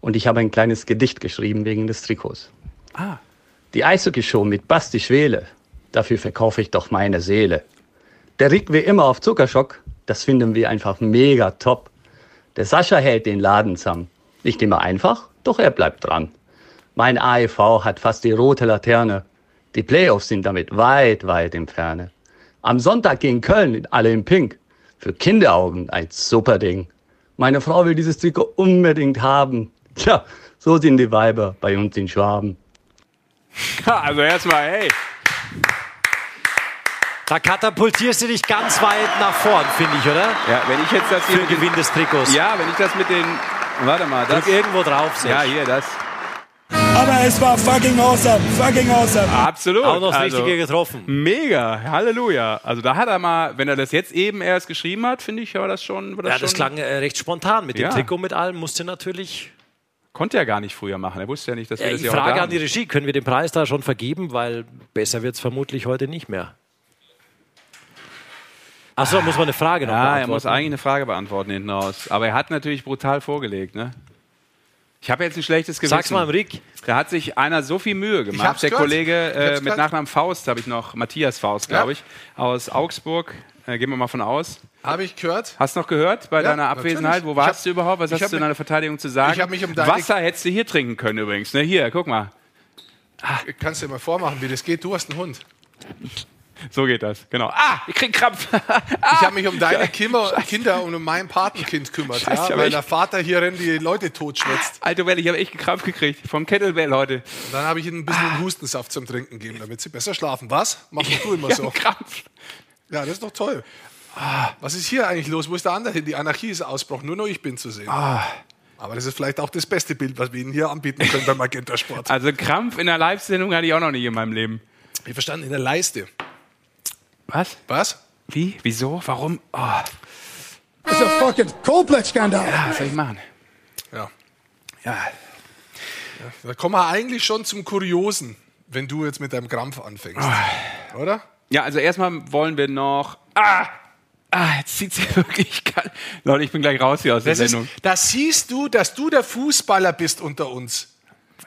und ich habe ein kleines Gedicht geschrieben wegen des Trikots. Ah. Die Eishockey-Show mit Basti Schwele, dafür verkaufe ich doch meine Seele. Der Rick wie immer auf Zuckerschock, das finden wir einfach mega top. Der Sascha hält den Laden zusammen. Nicht immer einfach, doch er bleibt dran. Mein AEV hat fast die rote Laterne. Die Playoffs sind damit weit, weit im Ferne. Am Sonntag gegen Köln, alle in Pink. Für Kinderaugen ein super Ding. Meine Frau will dieses Trikot unbedingt haben. Tja, so sind die Weiber bei uns in Schwaben. Also erstmal, hey. Da katapultierst du dich ganz weit nach vorn, finde ich, oder? Ja, wenn ich jetzt das hier Für den Gewinn des Trikots. Ja, wenn ich das mit den. Warte mal, das. Drück irgendwo drauf. Serge. Ja, hier, das. Aber es war fucking awesome, fucking awesome. Absolut. Auch noch das Also, Richtige getroffen. Mega, Halleluja. Also da hat er mal, wenn er das jetzt eben erst geschrieben hat, finde ich, war das schon. War das Ja, das schon, klang äh, recht spontan. Mit Ja. dem Trikot, mit allem, musste natürlich. Konnte er gar nicht früher machen. Er wusste ja nicht, dass wir Ja, das ja frage an die Regie, können wir den Preis da schon vergeben? Weil besser wird es vermutlich heute nicht mehr. Achso, muss man eine Frage noch Ja, er beantworten? muss eigentlich eine Frage beantworten hinten raus. Aber er hat natürlich brutal vorgelegt, ne? Ich habe jetzt ein schlechtes Gewissen. Sag's mal im Rick. Da hat sich einer so viel Mühe gemacht. Der gehört. Kollege äh, mit. Nachnamen Faust habe ich noch, Matthias Faust, glaube Ja. ich, aus Augsburg. Äh, gehen wir mal von aus. Habe ich gehört. Hast du noch gehört bei Ja, deiner Abwesenheit? natürlich. Wo warst hab- du überhaupt? Was hast du in deiner Verteidigung zu sagen? Ich hab mich um deine- Wasser hättest du hier trinken können übrigens. Ne? Hier, guck mal. Kannst du dir mal vormachen, wie das geht? Du hast einen Hund. So geht das, genau. Ah, ich krieg Krampf. Ich habe mich um deine Kinder, Kinder und um mein Patenkind kümmert, Scheiße, ja, weil der Vater hier rennt die Leute totschwitzt. Alter Welle, ich habe echt einen Krampf gekriegt. Vom Kettlebell heute. Dann habe ich ihnen ein bisschen Hustensaft zum Trinken gegeben, damit sie besser schlafen. Was? Machst du immer so? Krampf. Ja, das ist doch toll. Was ist hier eigentlich los? Wo ist der andere hin? Die Anarchie ist ausbrochen. Nur noch ich bin zu sehen. Aber das ist vielleicht auch das beste Bild, was wir Ihnen hier anbieten können beim Magenta Sport. Also Krampf in der Live-Sendung hatte ich auch noch nie in meinem Leben. Ich verstanden, in der Leiste. Was? Was? Wie? Wieso? Warum? Oh, Das ist ein fucking Coldplay-Skandal. ja, was soll ich machen? Ja. Ja. Da kommen wir eigentlich schon zum Kuriosen, wenn du jetzt mit deinem Krampf anfängst. Oder? Ja, also erstmal wollen wir noch. Ah! Ah, jetzt zieht sie wirklich. Leute, ich bin gleich raus hier aus der Das, ist, Sendung. da siehst du, dass du der Fußballer bist unter uns.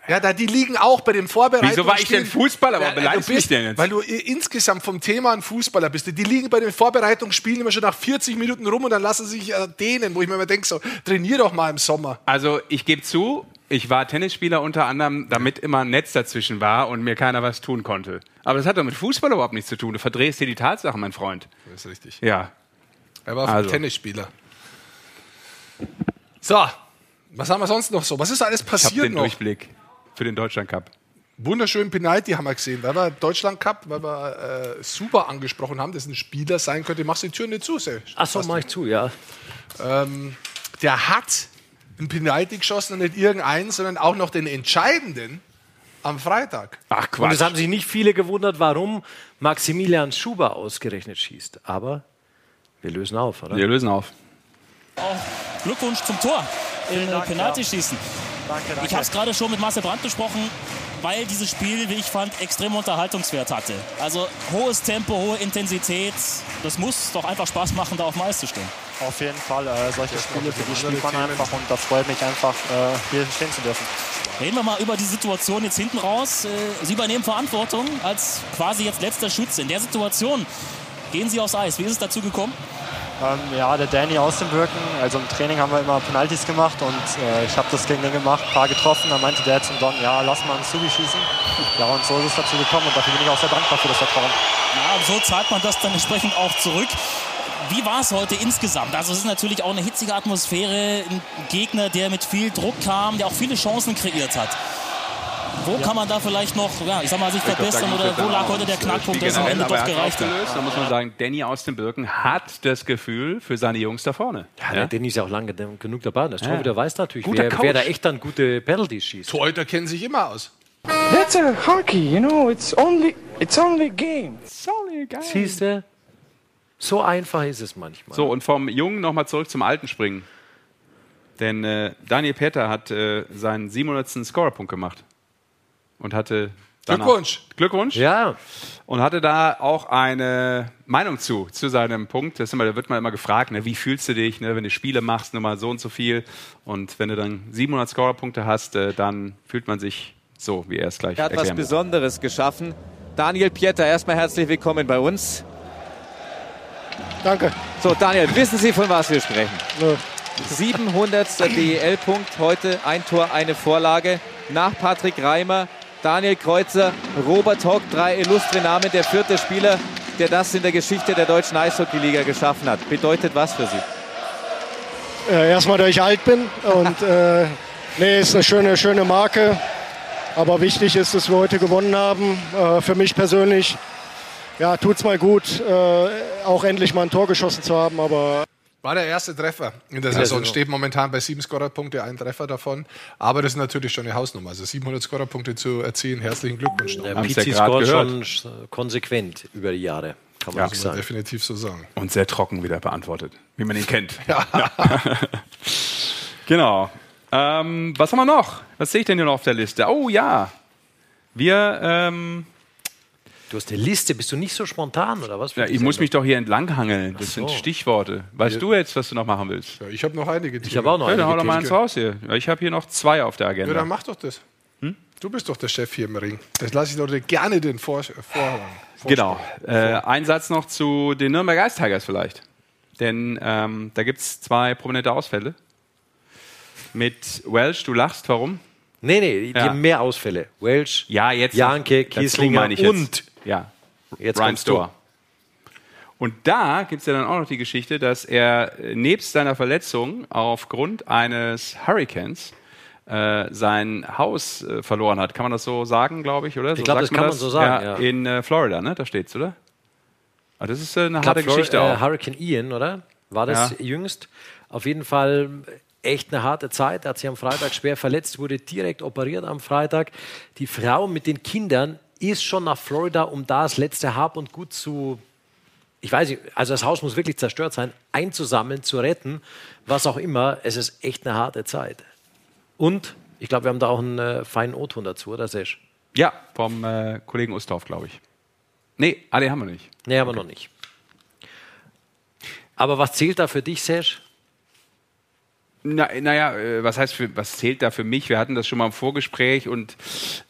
Ja, da, die liegen auch bei dem Vorbereitungsspiel. Wieso war ich denn Fußballer? Warum beleidigst du mich denn jetzt? Weil du insgesamt vom Thema ein Fußballer bist. Die liegen bei den Vorbereitungsspielen immer schon nach 40 Minuten rum und dann lassen sie sich äh, dehnen, wo ich mir immer denke, so, trainier doch mal im Sommer. Also, ich gebe zu, ich war Tennisspieler unter anderem, damit immer ein Netz dazwischen war und mir keiner was tun konnte. Aber das hat doch mit Fußball überhaupt nichts zu tun. Du verdrehst hier die Tatsachen, mein Freund. Das ist richtig. Ja. Er war Also. Tennisspieler. So, was haben wir sonst noch so? Was ist alles Ich habe passiert den noch? Durchblick für den Deutschland Cup. wunderschönen Penalty haben wir gesehen, weil wir Deutschland Cup, weil wir äh, super angesprochen haben, dass ein Spieler sein könnte. Machst du die Tür nicht zu, Sel? Ach so, mach ich zu, ja. Ähm, der hat einen Penalty geschossen und nicht irgendeinen, sondern auch noch den entscheidenden am Freitag. Ach Und es haben sich nicht viele gewundert, warum Maximilian Schuber ausgerechnet schießt. Aber wir lösen auf, oder? Wir lösen auf. Auch Glückwunsch zum Tor im Penaltyschießen. Danke, danke. Ich habe es gerade schon mit Marcel Brandt besprochen, weil dieses Spiel, wie ich fand, extrem Unterhaltungswert hatte. Also hohes Tempo, hohe Intensität. Das muss doch einfach Spaß machen, da auf dem Eis zu stehen. Auf jeden Fall. Äh, solche Spiele, für die spielt man einfach und das freut mich einfach, äh, hier stehen zu dürfen. Reden wir mal über die Situation jetzt hinten raus. Äh, Sie übernehmen Verantwortung als quasi jetzt letzter Schütze. In der Situation gehen Sie aufs Eis. Wie ist es dazu gekommen? Ähm, ja, der Danny aus dem Birken. Also im Training haben wir immer Penalties gemacht und äh, ich habe das gegen den gemacht, ein paar getroffen. Dann meinte der zum Don, ja, lass mal einen Subi schießen. Ja, und so ist es dazu gekommen und dafür bin ich auch sehr dankbar für das Vertrauen. Ja, und so zahlt man das dann entsprechend auch zurück. Wie war es heute insgesamt? Also es ist natürlich auch eine hitzige Atmosphäre, ein Gegner, der mit viel Druck kam, der auch viele Chancen kreiert hat. Wo kann man da vielleicht noch, ja, ich sag mal, sich verbessern oder wo lag heute der Knackpunkt, dass es am Ende doch gereicht hat? Da muss man sagen, Danny aus dem Birken hat das Gefühl für seine Jungs da vorne. Ja, der Danny ist ja auch lange genug dabei. Das Ja. Torhüter weiß natürlich, wer, wer da echt dann gute Penalties schießt. Torhüter kennen sich immer aus. That's a hockey, you know. It's only it's only game. Siehst du? So einfach ist es manchmal. So, und vom Jungen nochmal zurück zum Alten springen. Denn äh, Daniel Peter hat äh, seinen 700. Scorerpunkt gemacht. Und hatte. danach- Glückwunsch. Glückwunsch. Ja. Und hatte da auch eine Meinung zu, zu seinem Punkt. Das ist immer, da wird man immer gefragt, ne, wie fühlst du dich, ne, wenn du Spiele machst, nur mal so und so viel. Und wenn du dann 700 Scorerpunkte hast, äh, dann fühlt man sich so, wie er es gleich Er hat was. Besonderes geschaffen. Daniel Pieter, erstmal herzlich willkommen bei uns. Danke. So, Daniel, wissen Sie, von was wir sprechen? Nö. 700. DEL-Punkt, heute ein Tor, eine Vorlage. Nach Patrick Reimer, Daniel Kreuzer, Robert Hock, drei illustre Namen. Der vierte Spieler, der das in der Geschichte der deutschen Eishockeyliga geschaffen hat. Bedeutet was für Sie? Äh, erstmal, dass ich alt bin und äh, nee, ist eine schöne, schöne Marke. Aber wichtig ist, dass wir heute gewonnen haben. Äh, für mich persönlich, ja, tut's mal gut, äh, auch endlich mal ein Tor geschossen zu haben. Aber War der erste Treffer in der Saison. Saison. Steht momentan bei sieben Scorerpunkte, ein Treffer davon. Aber das ist natürlich schon eine Hausnummer. Also 700 Scorerpunkte zu erzielen. Herzlichen Glückwunsch. Der. Pizzi scoret schon sch- konsequent über die Jahre, kann man Ja, so Kann man sagen. definitiv so sagen. Und sehr trocken wieder beantwortet, wie man ihn kennt. Ja. genau. Ähm, was haben wir noch? Was sehe ich denn hier noch auf der Liste? Oh ja. Wir, ähm, Du hast eine Liste, bist du nicht so spontan oder was? ja, ich muss mich doch hier entlanghangeln. Das Ach sind so. Stichworte. Weißt du jetzt, was du noch machen willst? Ja, ich habe noch einige. Ich habe auch noch Ja, dann hau einige doch mal eins raus hier. Ja, Ich habe hier noch zwei auf der Ja, Agenda. dann mach doch das. Du bist doch der Chef hier im Ring. Das lasse ich doch dir gerne den Vor Vorhang. Genau. Äh, ein Satz noch zu den Nürnberg Ice Tigers vielleicht. Denn ähm, da gibt es zwei prominente Ausfälle. Mit Welsh, du lachst, warum? Nee, nee, die Ja. haben mehr Ausfälle. Welsh, Ja, jetzt. Janke, Kieslinger meine ich jetzt. und Ja, Jetzt du. Store. Und da gibt es ja dann auch noch die Geschichte, dass er äh, nebst seiner Verletzung aufgrund eines Hurricanes äh, sein Haus äh, verloren hat. Kann man das so sagen, glaube ich, oder? Ich So glaub, sagt das kann man so sagen, ja. In äh, Florida, ne? Da steht's, oder? Ah, das ist äh, eine Ich glaub, harte Geschichte äh, auch. Hurricane Ian, oder? War das Ja. jüngst? Auf jeden Fall echt eine harte Zeit. Er hat sich am Freitag schwer verletzt, wurde direkt operiert am Freitag. Die Frau mit den Kindern ist schon nach Florida, um da das letzte Hab und Gut zu, ich weiß nicht, also das Haus muss wirklich zerstört sein, einzusammeln, zu retten, was auch immer. Es ist echt eine harte Zeit. Und ich glaube, wir haben da auch einen äh, feinen O-Ton dazu, oder Sesh? Ja, vom äh, Kollegen Ustorf, glaube ich. Nee, alle haben wir nicht. Nee, haben wir noch nicht. Aber was zählt da für dich, Sesh? Na, naja, äh, was heißt, für, was zählt da für mich? Wir hatten das schon mal im Vorgespräch und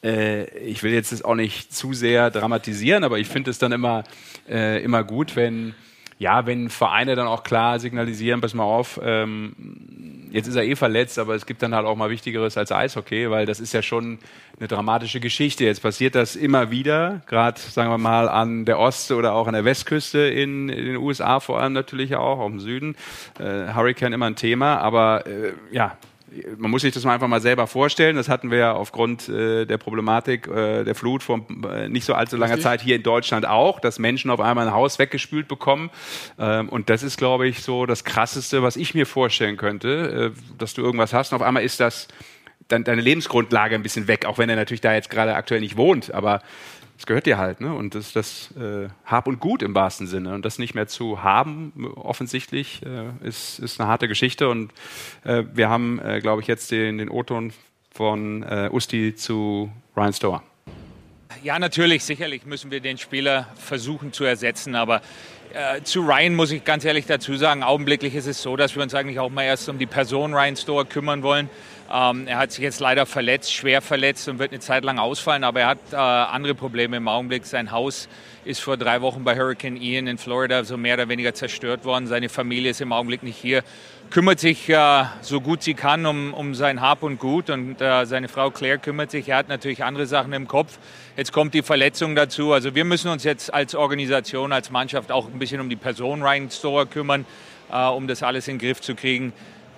äh, ich will jetzt das auch nicht zu sehr dramatisieren, aber ich finde es dann immer, äh, immer gut, wenn, ja, wenn Vereine dann auch klar signalisieren, pass mal auf, ähm, jetzt ist er eh verletzt, aber es gibt dann halt auch mal Wichtigeres als Eishockey, weil das ist ja schon eine dramatische Geschichte. Jetzt passiert das immer wieder, gerade sagen wir mal an der Ost- oder auch an der Westküste in, in den USA vor allem natürlich auch, auch im Süden. Äh, Hurricane immer ein Thema, aber äh, ja, man muss sich das mal einfach mal selber vorstellen. Das hatten wir ja aufgrund äh, der Problematik äh, der Flut vor äh, nicht so allzu langer. Zeit hier in Deutschland auch, dass Menschen auf einmal ein Haus weggespült bekommen. Ähm, und das ist, glaube ich, so das Krasseste, was ich mir vorstellen könnte, äh, dass du irgendwas hast und auf einmal ist das deine Lebensgrundlage ein bisschen weg, auch wenn er natürlich da jetzt gerade aktuell nicht wohnt, aber es gehört dir halt, ne? Und das ist das äh, Hab und Gut im wahrsten Sinne. Und das nicht mehr zu haben, offensichtlich, äh, ist, ist eine harte Geschichte. Und äh, wir haben, äh, glaube ich, jetzt den, den O-Ton von äh, Usti zu Ryan Stower. Ja, natürlich, sicherlich müssen wir den Spieler versuchen zu ersetzen, aber äh, zu Ryan muss ich ganz ehrlich dazu sagen, augenblicklich ist es so, dass wir uns eigentlich auch mal erst um die Person Ryan Storer kümmern wollen. Ähm, er hat sich jetzt leider verletzt, schwer verletzt und wird eine Zeit lang ausfallen, aber er hat äh, andere Probleme im Augenblick. Sein Haus ist vor drei Wochen bei Hurricane Ian in Florida so mehr oder weniger zerstört worden. Seine Familie ist im Augenblick nicht hier. Kümmert sich äh, so gut sie kann um, um sein Hab und Gut und äh, seine Frau Claire kümmert sich. Er hat natürlich andere Sachen im Kopf. Jetzt kommt die Verletzung dazu. Also wir müssen uns jetzt als Organisation, als Mannschaft auch ein bisschen um die Person Ryan Storer kümmern, äh, um das alles in den Griff zu kriegen.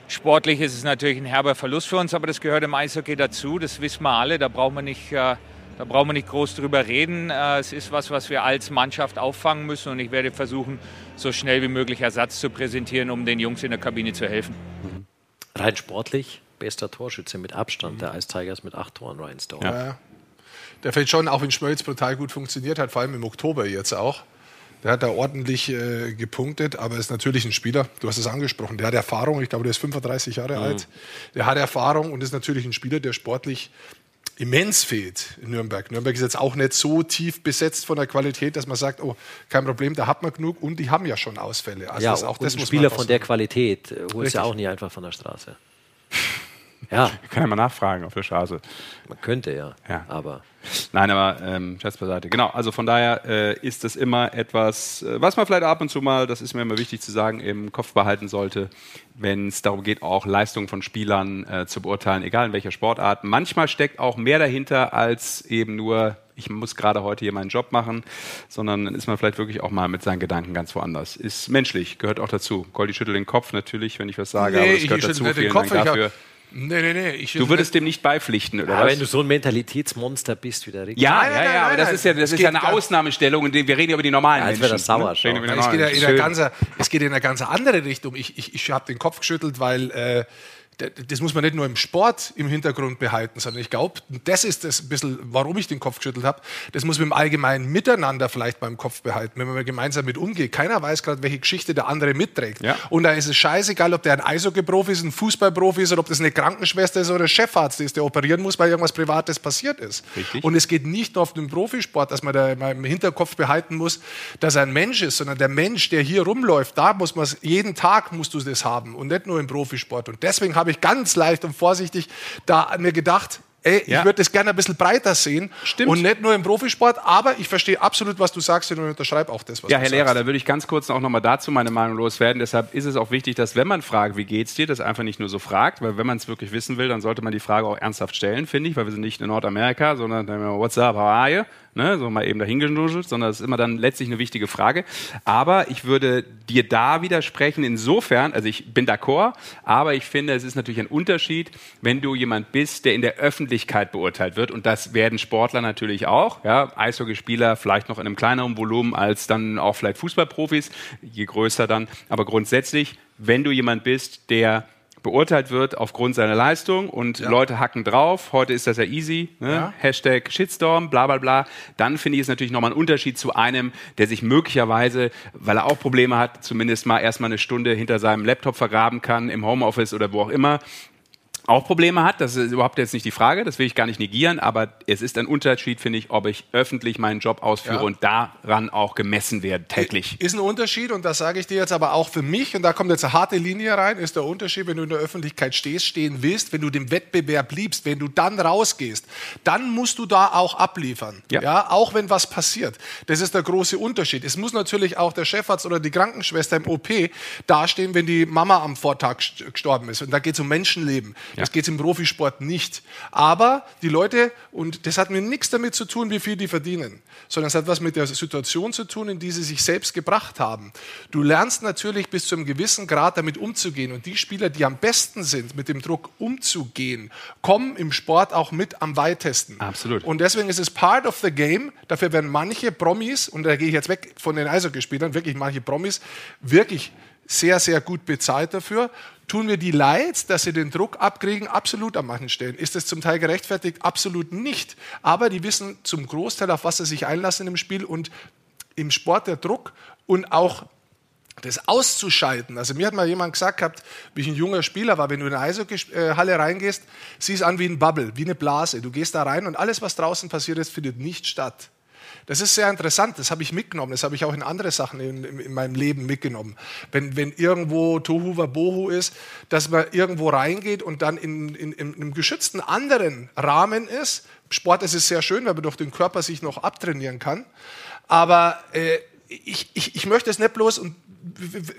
Sportlich ist es natürlich ein herber Verlust für uns, aber das gehört im Eishockey dazu. Das wissen wir alle. Da brauchen wir nicht, äh, da brauchen wir nicht groß drüber reden. Äh, es ist was, was wir als Mannschaft auffangen müssen und ich werde versuchen, so schnell wie möglich Ersatz zu präsentieren, um den Jungs in der Kabine zu helfen. Rein sportlich, bester Torschütze mit Abstand der Ice Tigers mit acht Toren, Ryan Storer. Ja. ja. Der fällt schon, auch wenn Schmölz brutal gut funktioniert hat, vor allem im Oktober jetzt auch. Der hat da ordentlich äh, gepunktet, aber ist natürlich ein Spieler, du hast es angesprochen, der hat Erfahrung, ich glaube, der ist 35 Jahre Mhm. alt. Der hat Erfahrung und ist natürlich ein Spieler, der sportlich immens fehlt in Nürnberg. Nürnberg ist jetzt auch nicht so tief besetzt von der Qualität, dass man sagt, oh, kein Problem, da hat man genug und die haben ja schon Ausfälle. Also ja, das, auch und das Spieler von der. Qualität äh, holst ja auch nicht einfach von der Straße. Ja. Kann ja mal nachfragen auf der Straße. Man könnte ja, Ja. aber Nein, aber ähm, Scherz beiseite. Genau, also von daher äh, ist es immer etwas, äh, was man vielleicht ab und zu mal, das ist mir immer wichtig zu sagen, im Kopf behalten sollte, wenn es darum geht, auch Leistungen von Spielern äh, zu beurteilen, egal in welcher Sportart. Manchmal steckt auch mehr dahinter als eben nur, ich muss gerade heute hier meinen Job machen, sondern dann ist man vielleicht wirklich auch mal mit seinen Gedanken ganz woanders. Ist menschlich, gehört auch dazu. Goldi schüttelt den Kopf natürlich, wenn ich was sage, aber das ich gehört schüttel dazu. Vielen Kopf, Dank ich dafür. Nee, nee, nee. Ich Du würdest dem nicht beipflichten, oder ja, was? wenn du so ein Mentalitätsmonster bist wie der Rick. Ja, Nein, ja, nein, ja, nein, aber das ist ja, das ist ja eine Ausnahmestellung, in der wir reden über die normalen Ja, als Menschen. das sauer ne? Reden über die Es normalen geht, ja in Menschen. eine ganze, es geht in eine ganz andere Richtung. Ich, ich, ich habe den Kopf geschüttelt, weil äh, das muss man nicht nur im Sport im Hintergrund behalten, sondern ich glaube, das ist das ein bisschen, warum ich den Kopf geschüttelt habe. Das muss man im allgemeinen Miteinander vielleicht beim Kopf behalten, wenn man gemeinsam mit umgeht. Keiner weiß gerade, welche Geschichte der andere mitträgt. Ja. Und da ist es scheißegal, ob der ein Eishockey-Profi ist, ein Fußballprofi ist oder ob das eine Krankenschwester ist oder ein Chefarzt ist, der operieren muss, weil irgendwas Privates passiert ist. Richtig. Und es geht nicht nur auf den Profisport, dass man da im Hinterkopf behalten muss, dass er ein Mensch ist, sondern der Mensch, der hier rumläuft, da muss man jeden Tag musst du das haben und nicht nur im Profisport. Und deswegen habe ich ganz leicht und vorsichtig da mir gedacht, ey, Ja. ich würde das gerne ein bisschen breiter sehen Stimmt. und nicht nur im Profisport, aber ich verstehe absolut, was du sagst und unterschreibe auch das, was Ja, du Herr Lehrer, sagst. da würde ich ganz kurz auch nochmal dazu meine Meinung loswerden. Deshalb ist es auch wichtig, dass wenn man fragt, wie geht's dir, das einfach nicht nur so fragt, weil wenn man es wirklich wissen will, dann sollte man die Frage auch ernsthaft stellen, finde ich, weil wir sind nicht in Nordamerika, sondern what's up, how are you? Ne, so mal eben dahingenuschelt, sondern es ist immer dann letztlich eine wichtige Frage. Aber ich würde dir da widersprechen insofern, also ich bin d'accord, aber ich finde, es ist natürlich ein Unterschied, wenn du jemand bist, der in der Öffentlichkeit beurteilt wird und das werden Sportler natürlich auch, ja, Eishockeyspieler vielleicht noch in einem kleineren Volumen als dann auch vielleicht Fußballprofis, je größer dann, aber grundsätzlich, wenn du jemand bist, der beurteilt wird aufgrund seiner Leistung und Leute hacken drauf, heute ist das ja easy, ne? Ja. Hashtag Shitstorm, bla bla bla, dann finde ich es natürlich nochmal ein Unterschied zu einem, der sich möglicherweise, weil er auch Probleme hat, zumindest mal erstmal eine Stunde hinter seinem Laptop vergraben kann, im Homeoffice oder wo auch immer, auch Probleme hat, das ist überhaupt jetzt nicht die Frage, das will ich gar nicht negieren, aber es ist ein Unterschied, finde ich, ob ich öffentlich meinen Job ausführe Ja. und daran auch gemessen werde, täglich. Ist ein Unterschied und das sage ich dir jetzt aber auch für mich und da kommt jetzt eine harte Linie rein, ist der Unterschied, wenn du in der Öffentlichkeit stehst, stehen willst, wenn du dem Wettbewerb liebst, wenn du dann rausgehst, dann musst du da auch abliefern. Ja. auch wenn was passiert. Das ist der große Unterschied. Es muss natürlich auch der Chefarzt oder die Krankenschwester im OP dastehen, wenn die Mama am Vortag st- gestorben ist und da geht es um Menschenleben. Das geht im Profisport nicht. Aber die Leute, und das hat mir nichts damit zu tun, wie viel die verdienen, sondern es hat was mit der Situation zu tun, in die sie sich selbst gebracht haben. Du lernst natürlich bis zu einem gewissen Grad damit umzugehen. Und die Spieler, die am besten sind, mit dem Druck umzugehen, kommen im Sport auch mit am weitesten. Absolut. Und deswegen ist es part of the game. Dafür werden manche Promis, und da gehe ich jetzt weg von den Eishockeyspielern, wirklich manche Promis, wirklich sehr, sehr gut bezahlt dafür. Tun wir die leid, dass sie den Druck abkriegen? Absolut an manchen Stellen. Ist das zum Teil gerechtfertigt? Absolut nicht. Aber die wissen zum Großteil, auf was sie sich einlassen im Spiel und im Sport der Druck und auch das auszuschalten. Also mir hat mal jemand gesagt gehabt, wie ich ein junger Spieler war, wenn du in eine Eishockey-Halle reingehst, siehst an wie ein Bubble, wie eine Blase. Du gehst da rein und alles, was draußen passiert ist, findet nicht statt. Das ist sehr interessant, das habe ich mitgenommen, das habe ich auch in andere Sachen in, in, in meinem Leben mitgenommen. Wenn, wenn irgendwo Tohu Wabohu ist, dass man irgendwo reingeht und dann in, in, in einem geschützten anderen Rahmen ist. Sport ist es sehr schön, weil man durch den Körper sich noch abtrainieren kann. Aber äh, ich, ich, ich möchte es nicht bloß, und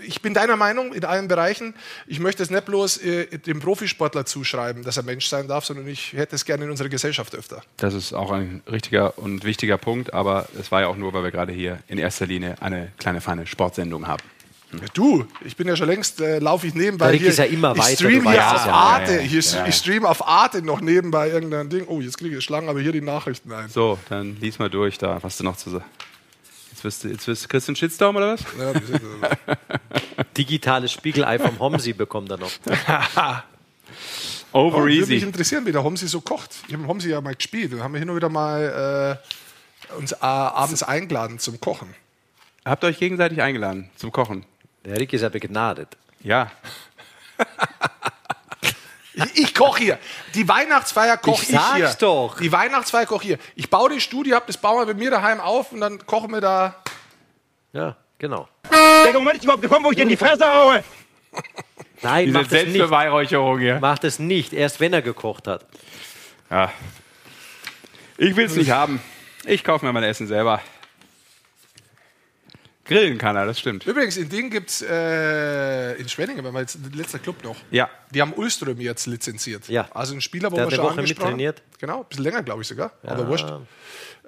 ich bin deiner Meinung in allen Bereichen, ich möchte es nicht bloß äh, dem Profisportler zuschreiben, dass er Mensch sein darf, sondern ich hätte es gerne in unserer Gesellschaft öfter. Das ist auch ein richtiger und wichtiger Punkt, aber es war ja auch nur, weil wir gerade hier in erster Linie eine kleine feine Sportsendung haben. Ja, du, ich bin ja schon längst, äh, laufe ich nebenbei. Der Rick hier, ist ja immer ich weiter, stream du hier weißt auf es ja. Arte, Ja, ja, hier, ja. ich stream auf Arte noch nebenbei irgendein Ding. Oh, jetzt kriege ich Schlangen, aber hier die Nachrichten ein. So, dann lies mal durch da, was du noch zu sagen Jetzt wirst du, jetzt wirst du kriegst du einen Shitstorm oder was? Ja, das ist- Digitales Spiegelei vom Homsi bekommt er noch. Over Oh, Würde easy. mich interessieren, wie der Homsi so kocht. Ich habe Homsi ja mal gespielt. Dann haben wir hin und wieder mal äh, uns äh, abends eingeladen zum Kochen. Habt ihr euch gegenseitig eingeladen zum Kochen? Der Rick ist ja begnadet. Ja. Ich, koche hier. Die Weihnachtsfeier koche Ich ich, sag's hier. doch. Die Weihnachtsfeier koche ich hier. Ich baue die Studie ab, das bauen wir bei mir daheim auf und dann kochen wir da. Ja, genau. Der Moment ist überhaupt gekommen, wo ich dir in die Fresse haue. Nein, Diese macht es nicht. Selbstbeweihräucherung hier. Macht es nicht, erst wenn er gekocht hat. Ja. Ich will es nicht haben. Ich kaufe mir mein Essen selber. Grillen kann er, das stimmt. Übrigens, in Ding gibt es äh, in Schwenningen, wenn wir jetzt letzter Club noch. Ja. Die haben Ulström jetzt lizenziert. Ja. Also ein Spieler, wo Der wir schon Woche angesprochen mittrainiert. Genau, ein bisschen länger, glaube ich sogar. Aber Ja. wurscht.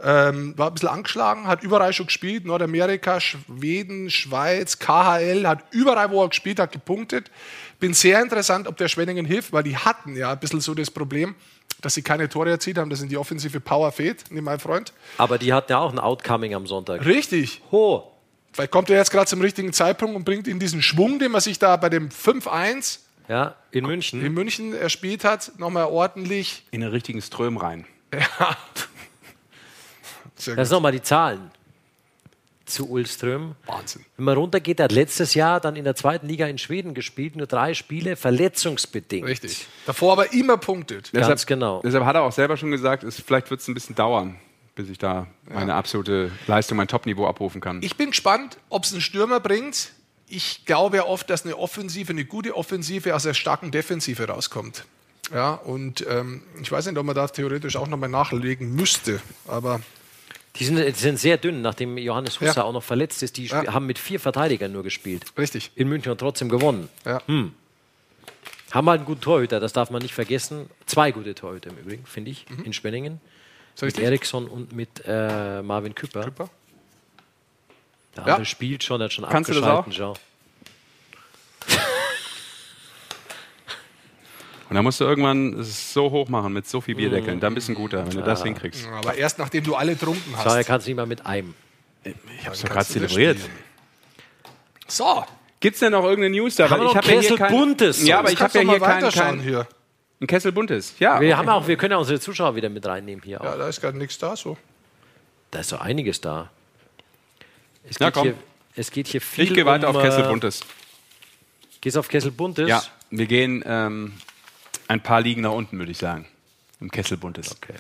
Ähm, war ein bisschen angeschlagen, hat überall schon gespielt. Nordamerika, Schweden, Schweiz, KHL, hat überall, wo er gespielt hat, gepunktet. Bin sehr interessant, ob der Schwenningen hilft, weil die hatten ja ein bisschen so das Problem, dass sie keine Tore erzielt haben. Das sind die offensive Power fehlt, mein Freund. Aber die hatten ja auch ein Outcoming am Sonntag. Richtig. Ho. Vielleicht kommt er jetzt gerade zum richtigen Zeitpunkt und bringt ihn diesen Schwung, den man sich da bei dem 5-1 Ja, in München. in München erspielt hat, nochmal ordentlich. In den richtigen Ström rein. Ja. Sehr Das nochmal die Zahlen zu Ulström. Wahnsinn. Wenn man runtergeht, er hat letztes Jahr dann in der zweiten Liga in Schweden gespielt, nur drei Spiele, verletzungsbedingt. Richtig. Davor aber immer punktet. Ganz Deshalb- genau. Deshalb hat er auch selber schon gesagt, es, vielleicht wird es ein bisschen dauern, bis ich da meine absolute Leistung, mein Topniveau abrufen kann. Ich bin gespannt, ob es einen Stürmer bringt. Ich glaube ja oft, dass eine Offensive, eine gute Offensive aus der starken Defensive rauskommt. Ja, und ähm, ich weiß nicht, ob man da theoretisch auch nochmal nachlegen müsste. Aber Die sind, die sind sehr dünn, nachdem Johannes Husser Ja. auch noch verletzt ist. Die Ja. haben mit vier Verteidigern nur gespielt. richtig. In München und trotzdem gewonnen. Ja. Hm. Haben halt einen guten Torhüter, das darf man nicht vergessen. Zwei gute Torhüter im Übrigen, finde ich, in Spenningen. Ist Mit? Eriksson und mit äh, Marvin Küpper. Küpper. Der Ja. andere spielt schon, hat schon Kannst du das abgeschalten. Schau. Und dann musst du irgendwann es so hoch machen mit so viel Bierdeckeln. Dann bist du ein guter, wenn du das hinkriegst. Aber erst nachdem du alle trunken Schau, er hast. kann es nicht mal mit einem. Ich hab's doch gerade du zelebriert. So, Gibt's denn noch irgendeine News da? Haben wir ich noch hab ja hier kein, Buntes? Ja, aber ich habe ja du hier keinen kein, hier. Ein Kessel Buntes. Ja, Wir, okay. haben auch, wir können ja unsere Zuschauer wieder mit reinnehmen hier ja, auch. da ist gerade nichts da so. Da ist so einiges da. Es Na geht, komm. hier, es geht hier viel ich gehe weiter um, auf Kessel äh, Buntes. Gehst auf Kessel Buntes? Ja, wir gehen ähm, ein paar Ligen nach unten, würde ich sagen. Im Kessel Buntes. Okay.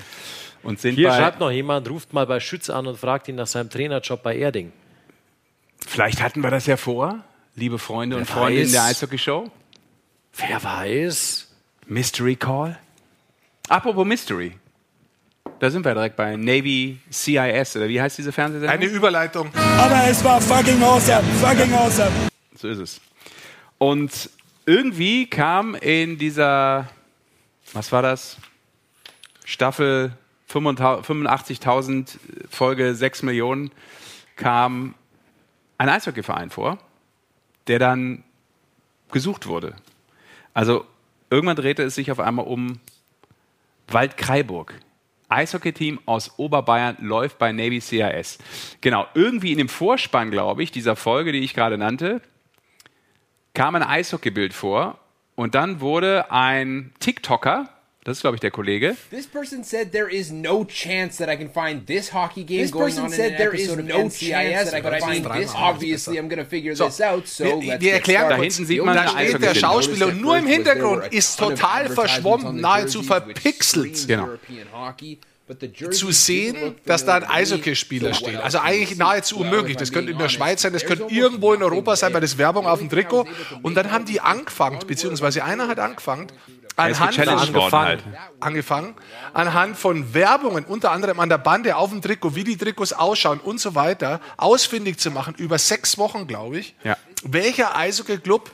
Und sind Hier bei, schreibt noch jemand, ruft mal bei Schütz an und fragt ihn nach seinem Trainerjob bei Erding. Vielleicht hatten wir das ja vor, liebe Freunde und Wer Freundinnen weiß. der Eishockey-Show. Wer weiß? Mystery Call. Apropos Mystery. Da sind wir direkt bei Navy CIS, oder wie heißt diese Fernsehsendung? Eine Überleitung. Aber es war fucking awesome. Fucking awesome. So ist es. Und irgendwie kam in dieser was war das? Staffel 85.000, Folge 6 Millionen, kam ein Eishockeyverein vor, der dann gesucht wurde. Also irgendwann drehte es sich auf einmal um Waldkraiburg. Eishockey-Team aus Oberbayern läuft bei Navy CIS. Genau, irgendwie in dem Vorspann, glaube ich, dieser Folge, die ich gerade nannte, kam ein Eishockeybild vor und dann wurde ein TikToker, das ist, glaube ich, der Kollege, This person said there is no chance that I can find this hockey game This going person on in said an there is episode of no NCIS, chance that I but I can mean, find this obviously I'm going to figure So, this out, so wir, let's wir erklären. Da hinten sieht Und man da steht der. Schauspieler und nur im Hintergrund ist total verschwommen, nahezu verpixelt. Genau. Zu sehen, dass da ein. Eishockeyspieler steht. Also eigentlich nahezu unmöglich. Das könnte in der Schweiz sein, das könnte irgendwo in Europa sein, weil das Werbung auf dem Trikot. Und dann haben die angefangen, beziehungsweise einer hat angefangen, anhand, gechallenged worden halt. angefangen, anhand von Werbungen, unter anderem an der Bande auf dem Trikot, wie die Trikots ausschauen und so weiter, ausfindig zu machen, über sechs Wochen, glaube ich, Ja. welcher Eishockey-Club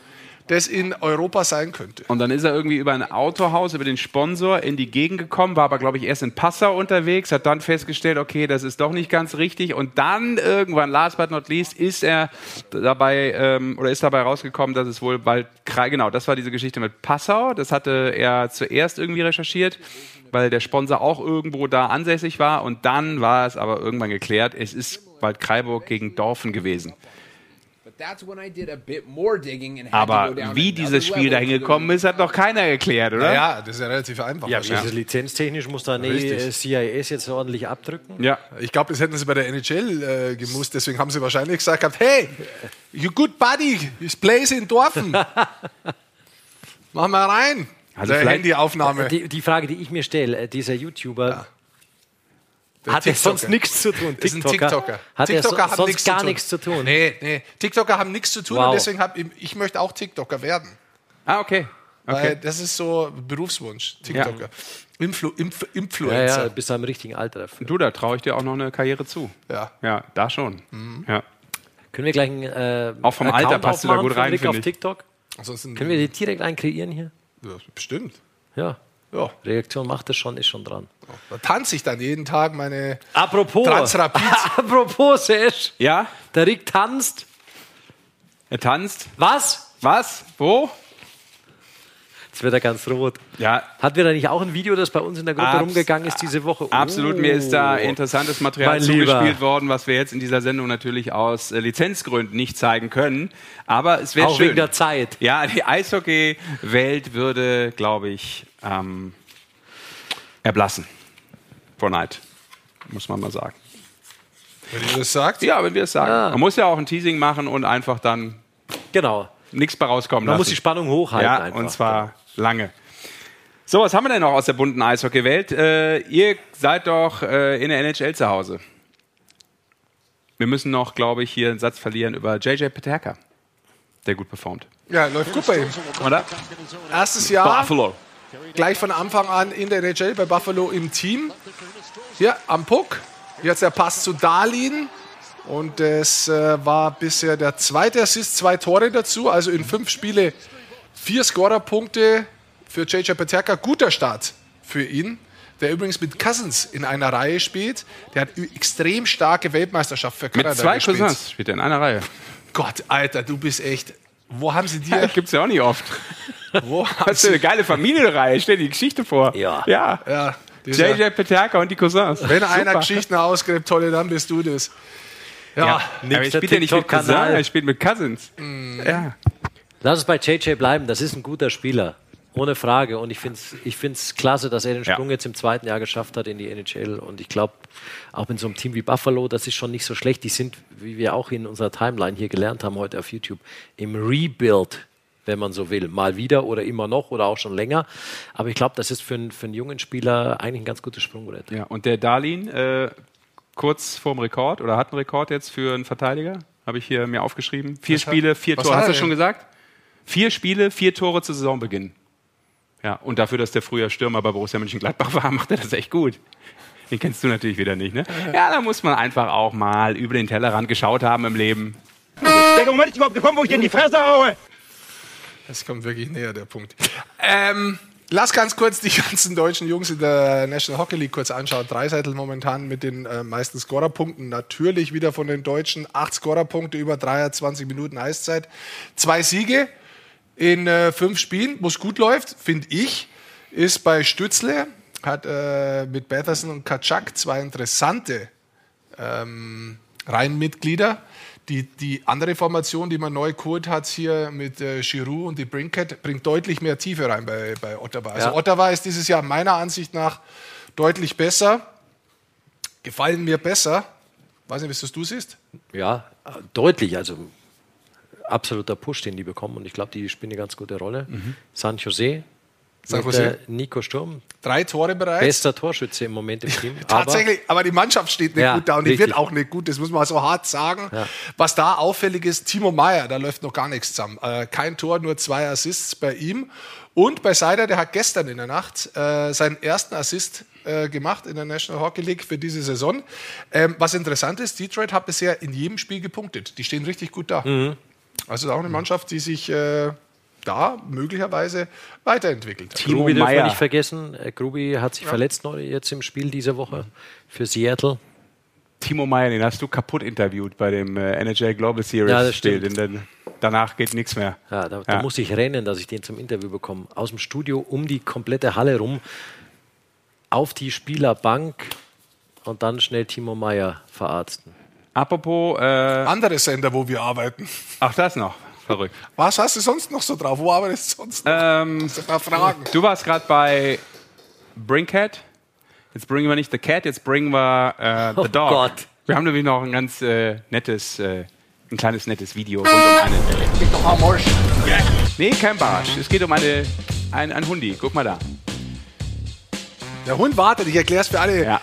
das in Europa sein könnte. Und dann ist er irgendwie über ein Autohaus, über den Sponsor in die Gegend gekommen, war aber, glaube ich, erst in Passau unterwegs, hat dann festgestellt, okay, das ist doch nicht ganz richtig. Und dann irgendwann, last but not least, ist er dabei ähm, oder ist dabei rausgekommen, dass es wohl bald, genau, das war diese Geschichte mit Passau. Das hatte er zuerst irgendwie recherchiert, weil der Sponsor auch irgendwo da ansässig war. Und dann war es aber irgendwann geklärt, es ist Waldkraiburg gegen Dorfen gewesen. Aber go down wie dieses Spiel dahin to the gekommen ist, hat noch keiner erklärt, oder? Ja, das ist ja relativ einfach. Ja, wie ist wahrscheinlich. es lizenztechnisch? Muss da Richtig. äh, CIS jetzt ordentlich abdrücken? Ja. Ich glaube, das hätten sie bei der NHL äh, gemusst. Deswegen haben sie wahrscheinlich gesagt gehabt, hey, you good buddy, you plays in Dorfen. Mach mal rein. Also Handyaufnahme. Die, die Frage, die ich mir stelle, äh, dieser YouTuber, Der hat er TikToker. sonst nichts zu tun? Ist ein TikToker. Hat er so, TikToker haben sonst nichts zu gar tun. nichts zu tun? Nee, nee. TikToker haben nichts zu tun Wow. und deswegen habe ich, ich möchte auch TikToker werden. Ah, okay. Weil okay. das ist so Berufswunsch, TikToker. Influ, Inf, Ja, Influencer. ja, bis am richtigen Alter dafür. Du, da traue ich dir auch noch eine Karriere zu. Ja. Ja, da schon. Ja. Können wir gleich einen äh, Auch vom Account Alter passt du da aufmachen gut rein, finde auf ich. TikTok? Ansonsten, Können wir die direkt einkreieren hier? ja, bestimmt. Ja. Ja. Reaktion macht das schon, ist schon dran. Da tanze ich dann jeden Tag meine Apropos, Transrapid. apropos Sesh, Ja, der Rick tanzt. er tanzt. Was? Was? Wo? Jetzt wird er ganz rot. Ja, Hatten wir da nicht auch ein Video, das bei uns in der Gruppe Abs- rumgegangen ist diese Woche? absolut. Oh. Mir ist da interessantes Material Mein Lieber. zugespielt worden, was wir jetzt in dieser Sendung natürlich aus äh, Lizenzgründen nicht zeigen können. Aber es wäre Auch schön. wegen der Zeit. Ja, die Eishockey-Welt würde, glaube ich, ähm, erblassen. Vor Neid. Muss man mal sagen. Wenn ihr das sagt. Ja, wenn wir es sagen. Ja. Man muss ja auch ein Teasing machen und einfach dann Genau. nichts bei rauskommen Man lassen. muss die Spannung hochhalten. Ja, einfach. und zwar lange. So, was haben wir denn noch aus der bunten Eishockeywelt? Äh, ihr seid doch äh, in der NHL zu Hause. Wir müssen noch, glaube ich, hier einen Satz verlieren über JJ Peterka, der gut performt. Ja, läuft gut bei ihm. Oder? Erstes Jahr, Buffalo. gleich von Anfang an in der NHL bei Buffalo im Team. Hier am Puck. Jetzt der Pass zu Darlin. Und es äh, war bisher der zweite Assist, zwei Tore dazu. Also in fünf Spiele vier Scorerpunkte für JJ Peterka. Guter Start für ihn. Der übrigens mit Cousins in einer Reihe spielt. Der hat extrem starke Weltmeisterschaft für Kanada Mit zwei gespielt. Cousins spielt er in einer Reihe. Gott, Alter, du bist echt. Wo haben sie dir? Ja, gibt's ja auch nicht oft. Wo haben Hast du eine geile Familienreihe? Stell dir die Geschichte vor. Ja. Ja. Ja, JJ Peterka und die Cousins. Wenn einer Super. Geschichten ausgräbt, tolle, dann bist du das. Ja, Ja, aber er spielt ja nicht mit Cousins, er spielt mit Cousins. Mm. Ja. Lass es bei JJ bleiben. Das ist ein guter Spieler. Ohne Frage. Und ich finde es ich find's klasse, dass er den Ja. Sprung jetzt im zweiten Jahr geschafft hat in die NHL. Und ich glaube, auch in so einem Team wie Buffalo, das ist schon nicht so schlecht. Die sind, wie wir auch in unserer Timeline hier gelernt haben heute auf YouTube, im Rebuild, wenn man so will. Mal wieder oder immer noch oder auch schon länger. Aber ich glaube, das ist für, einen- für einen jungen Spieler eigentlich ein ganz gutes Sprungbrett. Ja, und der Darlin, äh, kurz vorm Rekord oder hat einen Rekord jetzt für einen Verteidiger, habe ich hier mir aufgeschrieben. Vier Was Spiele, vier Tore. hat Hast er du schon gesagt? Vier Spiele, vier Tore zu Saisonbeginn. Ja, und dafür, dass der früher Stürmer bei Borussia Mönchengladbach war, macht er das echt gut. Den kennst du natürlich wieder nicht, ne? Ja, da muss man einfach auch mal über den Tellerrand geschaut haben im Leben. Der Moment ist überhaupt gekommen, wo ich dir in die Fresse haue. das kommt wirklich näher, der Punkt. Ähm, Lass ganz kurz die ganzen deutschen Jungs in der National Hockey League kurz anschauen. Dreiseitel momentan mit den äh, meisten Scorerpunkten. Natürlich wieder von den Deutschen. Acht Scorerpunkte über 23 Minuten Eiszeit. Zwei Siege in äh, fünf Spielen, wo es gut läuft, finde ich, ist bei Stützle. Hat äh, mit Batherson und Kaczak zwei interessante ähm, Reihenmitglieder. Die, die andere Formation, die man neu geholt hat hier mit äh, Giroud und die Brinkett, bringt deutlich mehr Tiefe rein bei, bei Ottawa. Also Ja. Ottawa ist dieses Jahr meiner Ansicht nach deutlich besser. Gefallen mir besser. Weiß nicht, wie es du siehst. Ja, deutlich. Also absoluter Push, den die bekommen. Und ich glaube, die spielen eine ganz gute Rolle. Mhm. San Jose. San Jose. Nico Sturm. Drei Tore bereits. Bester Torschütze im Moment im Team. Tatsächlich, aber, die Mannschaft steht nicht Ja, gut da und die richtig. wird auch nicht gut, das muss man so hart sagen. Ja. Was da auffällig ist, Timo Meyer, da läuft noch gar nichts zusammen. Äh, kein Tor, nur zwei Assists bei ihm. Und bei Seider, der hat gestern in der Nacht äh, seinen ersten Assist äh, gemacht in der National Hockey League für diese Saison. Ähm, was interessant ist, Detroit hat bisher in jedem Spiel gepunktet. Die stehen richtig gut da. Mhm. Also auch eine Mannschaft, die sich äh, da möglicherweise weiterentwickelt hat. Grubi dürfen wir nicht vergessen. Äh, Grubi hat sich verletzt neu jetzt im Spiel diese Woche für Seattle. Timo Meyer, den hast du kaputt interviewt bei dem äh, NHL Global Series Ja, das Spiel. stimmt. Denn danach geht nichts mehr. Ja, da, da muss ich rennen, dass ich den zum Interview bekomme. Aus dem Studio um die komplette Halle rum, auf die Spielerbank und dann schnell Timo Meyer verarzten. Apropos. Äh, Andere Sender, wo wir arbeiten. Ach, das noch. Verrückt. Was hast du sonst noch so drauf? Wo arbeitest du sonst noch? Ähm, Ein paar Fragen. Du warst gerade bei Bringcat. Jetzt bringen wir nicht The Cat, jetzt bringen wir äh, The Oh Dog. Gott. Wir haben nämlich noch ein ganz äh, nettes, äh, ein kleines nettes Video rund um eine. Geht doch am Arsch. Nee, kein Barsch. Es geht um eine, ein, ein Hundi. Guck mal da. Der Hund wartet, ich erkläre es für alle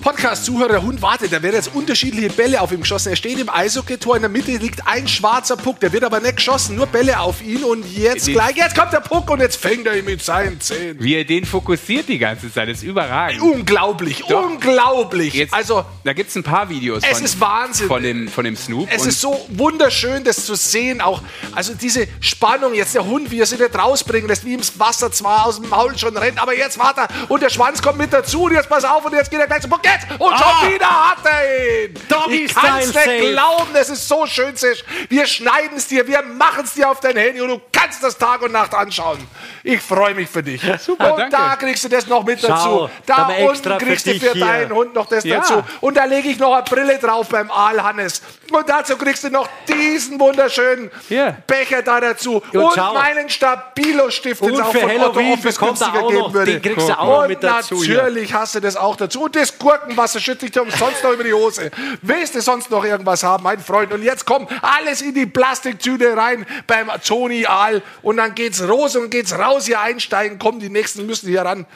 Podcast-Zuhörer. Der Hund wartet, da werden jetzt unterschiedliche Bälle auf ihm geschossen. Er steht im Eishockey-Tor, in der Mitte liegt ein schwarzer Puck, der wird aber nicht geschossen, nur Bälle auf ihn und jetzt Den- gleich, jetzt kommt der Puck und jetzt fängt er ihn mit seinen Zähnen. Wie er den fokussiert die ganze Zeit, ist überragend. Unglaublich, Doch. unglaublich. Jetzt, also, da gibt es ein paar Videos Es von, ist Wahnsinn. von, dem, von dem Snoop. Es ist so wunderschön, das zu sehen. Auch, also diese Spannung, jetzt der Hund, wie er sich nicht rausbringen lässt, wie ihm das Wasser zwar aus dem Maul schon rennt, aber jetzt warte und der Schwanz kommt mit dazu und jetzt pass auf und jetzt geht er gleich zum Puck. Jetzt und schon Ah! wieder hat er ihn. Doggy ich kann es Style nicht Save. glauben, das ist so schön. Sesh. Wir schneiden es dir, wir machen es dir auf dein Handy und du kannst das Tag und Nacht anschauen. Ich freue mich für dich. Super, und danke. da kriegst du das noch mit Schau, dazu. da unten kriegst du für hier. deinen Hund noch das Ja. dazu. Und da lege ich noch eine Brille drauf beim Aal Hannes. Und dazu kriegst du noch diesen wunderschönen Hier. Becher da dazu. Und Und, schau. meinen Stabilo-Stift, den es auch für von Otto Halloween Office bekommt er günstiger geben würde. den kriegst du auch Und mit dazu natürlich hast du das auch dazu. Und das Gurkenwasser schütze ich dir umsonst noch über die Hose. Willst du sonst noch irgendwas haben, mein Freund? Und jetzt kommt alles in die Plastiktüte rein beim Tony Aal. Und dann geht's los und geht's raus. Hier einsteigen. Kommen, die nächsten müssen hier ran.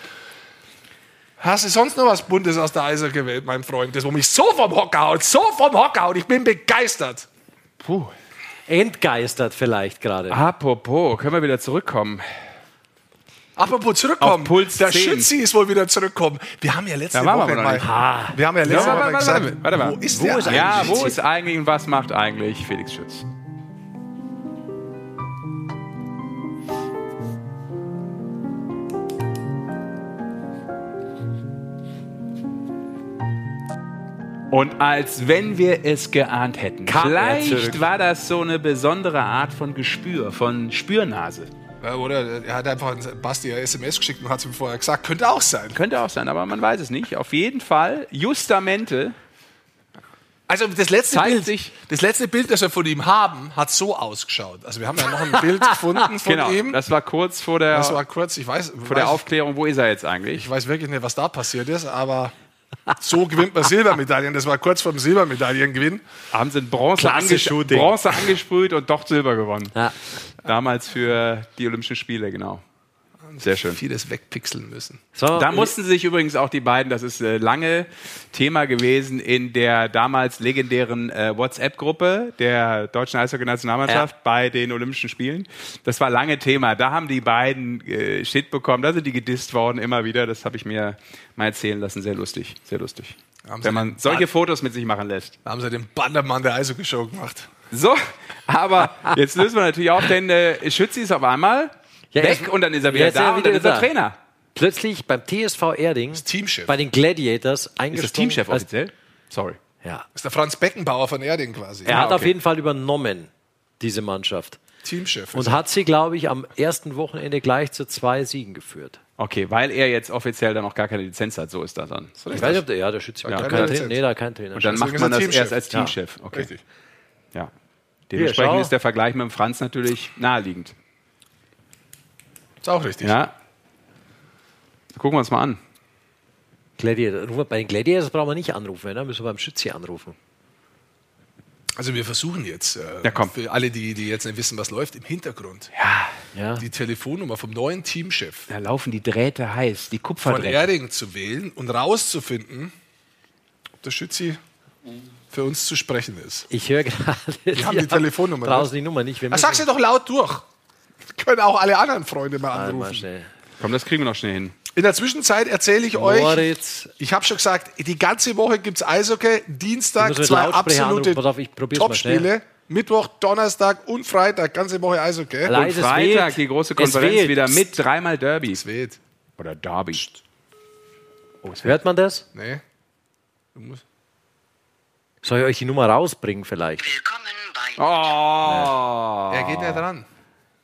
Hast du sonst noch was Buntes aus der Eishockey-Welt, mein Freund? Das, wo mich so vom Hocker haut, so vom Hocker haut. Ich bin begeistert. Puh. Entgeistert vielleicht gerade. Apropos, können wir wieder zurückkommen? Apropos zurückkommen. Auf Puls der 10. Schützi ist wohl wieder zurückkommen. Wir haben ja letzte Da wir Woche noch mal. Ah, Wir haben ja letzte Ja, Woche mal warte, gesagt, warte, warte, warte. wo ist Wo der ist Ja, eigentlich? wo ist eigentlich und was macht eigentlich Felix Schütz? Und als wenn wir es geahnt hätten. Kam Vielleicht war das so eine besondere Art von Gespür, von Spürnase. Ja, oder er hat einfach Basti eine SMS geschickt und hat es ihm vorher gesagt. Könnte auch sein. Könnte auch sein, aber man weiß es nicht. Auf jeden Fall, Justamente Also das letzte, Zeigt Bild, sich- das letzte Bild, das wir von ihm haben, hat so ausgeschaut. Also wir haben ja noch ein Bild gefunden von genau, ihm. das war kurz vor der, Das war kurz, ich weiß, vor der weiß, Aufklärung, wo ist er jetzt eigentlich? ich weiß wirklich nicht, was da passiert ist, aber so gewinnt man Silbermedaillen. Das war kurz vor dem Silbermedaillengewinn. Haben sie Bronze, Klasse anges. Bronze angesprüht und doch Silber gewonnen. Ja. Damals für die Olympischen Spiele, genau. Sehr schön. Vieles wegpixeln müssen. So, Da mussten sich übrigens auch die beiden, das ist äh, lange Thema gewesen in der damals legendären äh, WhatsApp-Gruppe der deutschen Eishockey-Nationalmannschaft bei den Olympischen Spielen. Das war lange Thema. Da haben die beiden äh, Shit bekommen. Da sind die gedisst worden immer wieder. Das habe ich mir mal erzählen lassen. Sehr lustig, sehr lustig. Haben sie Wenn man solche Band- Fotos mit sich machen lässt. Da haben sie den Bandermann der Eishockey-Show gemacht. So, aber jetzt lösen wir natürlich auf, denn äh, Schützi ist auf einmal Ja, weg und dann ist er wieder jetzt da und dann ist er da. Trainer. Plötzlich beim TSV Erding, Teamchef. bei den Gladiators Ist eingesprungen. das Teamchef offiziell? Sorry. Ja. Ist der Franz Beckenbauer von Erding quasi. Er hat auf jeden Fall übernommen, diese Mannschaft. Teamchef. Und hat sie, glaube ich, am ersten Wochenende gleich zu zwei Siegen geführt. Okay, weil er jetzt offiziell dann auch gar keine Lizenz hat, so ist das dann. Ich weiß nicht, ob der, ja, der Schütze Ja, Lizenz. Trainer. Nee, da kein Trainer. Und dann Deswegen macht man ist er das erst als Teamchef. Ja. Okay. Richtig. Ja. Dementsprechend ist der Vergleich mit dem Franz natürlich naheliegend. Ist auch richtig. Ja. Gucken wir uns mal an. Gladiator. Bei den Gladiators brauchen wir nicht anrufen, ne? müssen wir beim Schütze anrufen. Also wir versuchen jetzt, äh, Ja, komm. für alle, die, die jetzt nicht wissen, was läuft, im Hintergrund Ja. die Telefonnummer vom neuen Teamchef Da laufen die Drähte heiß, die von Kupferdrähte. Erding zu wählen und rauszufinden, ob der Schützi für uns zu sprechen ist. Ich höre gerade. Wir haben die Telefonnummer. Draußen die Nummer nicht. Wir Ah, sag's dir doch laut durch. Können auch alle anderen Freunde mal anrufen. schnell. Komm, das kriegen wir noch schnell hin. In der Zwischenzeit erzähle ich euch, Moritz. ich habe schon gesagt, die ganze Woche gibt es Eishockey. Dienstag zwei absolute mal. Topspiele. Mittwoch, Donnerstag und Freitag, ganze Woche Eishockey. Und Freitag weht. die große Es Konferenz wieder mit dreimal Derby. Es weht. Oder Derby. Hört man das? Nee. Du musst. Soll ich euch die Nummer rausbringen vielleicht? Oh. Er geht nicht ran.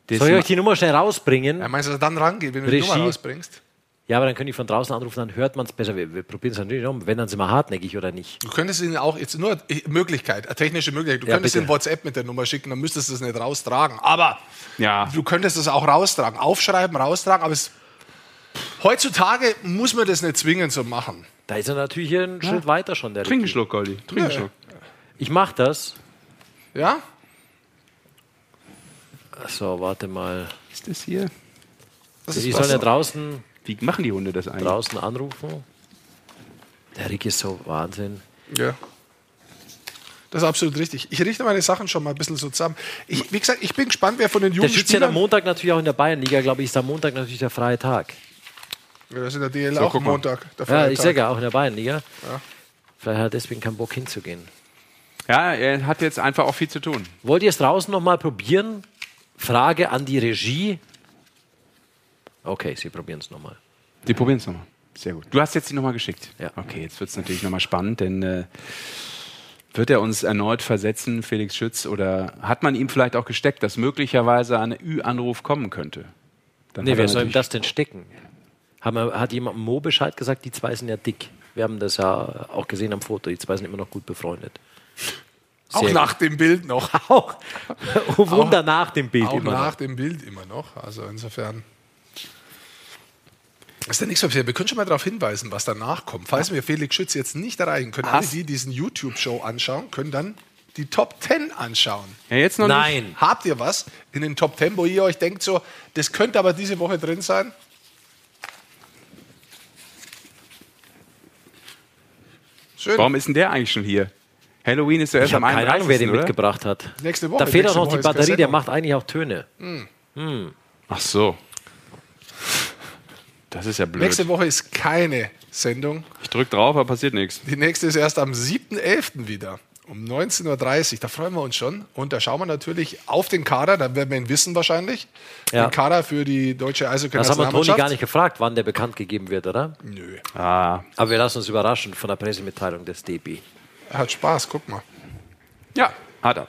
Das Soll ich euch die Nummer schnell rausbringen? Er meinst du, dass er dann rangeht, wenn du die Regie. Nummer rausbringst? Ja, aber dann können die von draußen anrufen, dann hört man es besser. Wir, wir probieren es natürlich um. Wenn, dann sind wir hartnäckig oder nicht. Du könntest ihn auch, jetzt nur eine Möglichkeit, eine technische Möglichkeit, du Ja, könntest bitte. ihn WhatsApp mit der Nummer schicken, dann müsstest du es nicht raustragen. Aber Ja. du könntest es auch raustragen, aufschreiben, raustragen, aber es, heutzutage muss man das nicht zwingend so machen. Da ist er natürlich hier einen Schritt weiter schon. Der Trink einen Ricky. Schluck, Goldi. Trink einen Ja. Schluck. Ich mach das. Ja? So, warte mal. Was ist das hier? Das die ist sollen ja draußen, Wie machen die Hunde das eigentlich? draußen anrufen. Der Rick ist so Wahnsinn. Ja. Das ist absolut richtig. Ich richte meine Sachen schon mal ein bisschen so zusammen. Ich, wie gesagt, ich bin gespannt, wer von den Der jungen schützt ja am. Montag natürlich auch in der Bayernliga, glaube ich, ist am Montag natürlich der freie Tag. Ja, das ist in der DL So, auch. Montag. Der Ja, ich sage ja auch in der Bayernliga. Ja. Vielleicht hat er deswegen keinen Bock hinzugehen. Ja, er hat jetzt einfach auch viel zu tun. Wollt ihr es draußen noch mal probieren? Frage an die Regie. Okay, Sie probieren es nochmal. Die probieren es nochmal. Sehr gut. Du hast jetzt die nochmal geschickt. Ja. Okay, jetzt wird es natürlich nochmal spannend, denn äh, wird er uns erneut versetzen, Felix Schütz, oder hat man ihm vielleicht auch gesteckt, dass möglicherweise ein Ü-Anruf kommen könnte? Dann Nee, er wer soll ihm das denn stecken? Wir, hat jemand Mo Bescheid gesagt, die zwei sind ja dick. Wir haben das ja auch gesehen am Foto. Die zwei sind immer noch gut befreundet. Auch Sehr nach dem Bild noch. Auch. Wunder nach dem Bild Auch immer nach noch. dem Bild immer noch. Also insofern. Ist ja nichts passiert. Wir können schon mal darauf hinweisen, was danach kommt. Falls wir Felix Schütz jetzt nicht erreichen können, alle, die diesen YouTube-Show anschauen, können dann die Top 10 anschauen. Ja, jetzt noch nicht. Nein. Habt ihr was in den Top 10, wo ihr euch denkt, so, das könnte aber diese Woche drin sein? Schön. Warum ist denn der eigentlich schon hier? Halloween ist ja erst Ich am habe keine Ahnung, wer den 31., oder? mitgebracht hat. Nächste Woche. Da fehlt auch noch Woche die Batterie, der macht eigentlich auch Töne. Ach so. Das ist ja blöd. Nächste Woche ist keine Sendung. Ich drück drauf, aber passiert nichts. Die nächste ist erst am 7.11. wieder. Um 19.30 Uhr. Da freuen wir uns schon. Und da schauen wir natürlich auf den Kader. Da werden wir ihn wissen wahrscheinlich. Ja. Den Kader für die deutsche Das haben wir Toni gar nicht gefragt, wann der bekannt gegeben wird, oder? Nö. Ah, Aber wir lassen uns überraschen von der Pressemitteilung des DB. Er hat Spaß, guck mal. ja, hat er.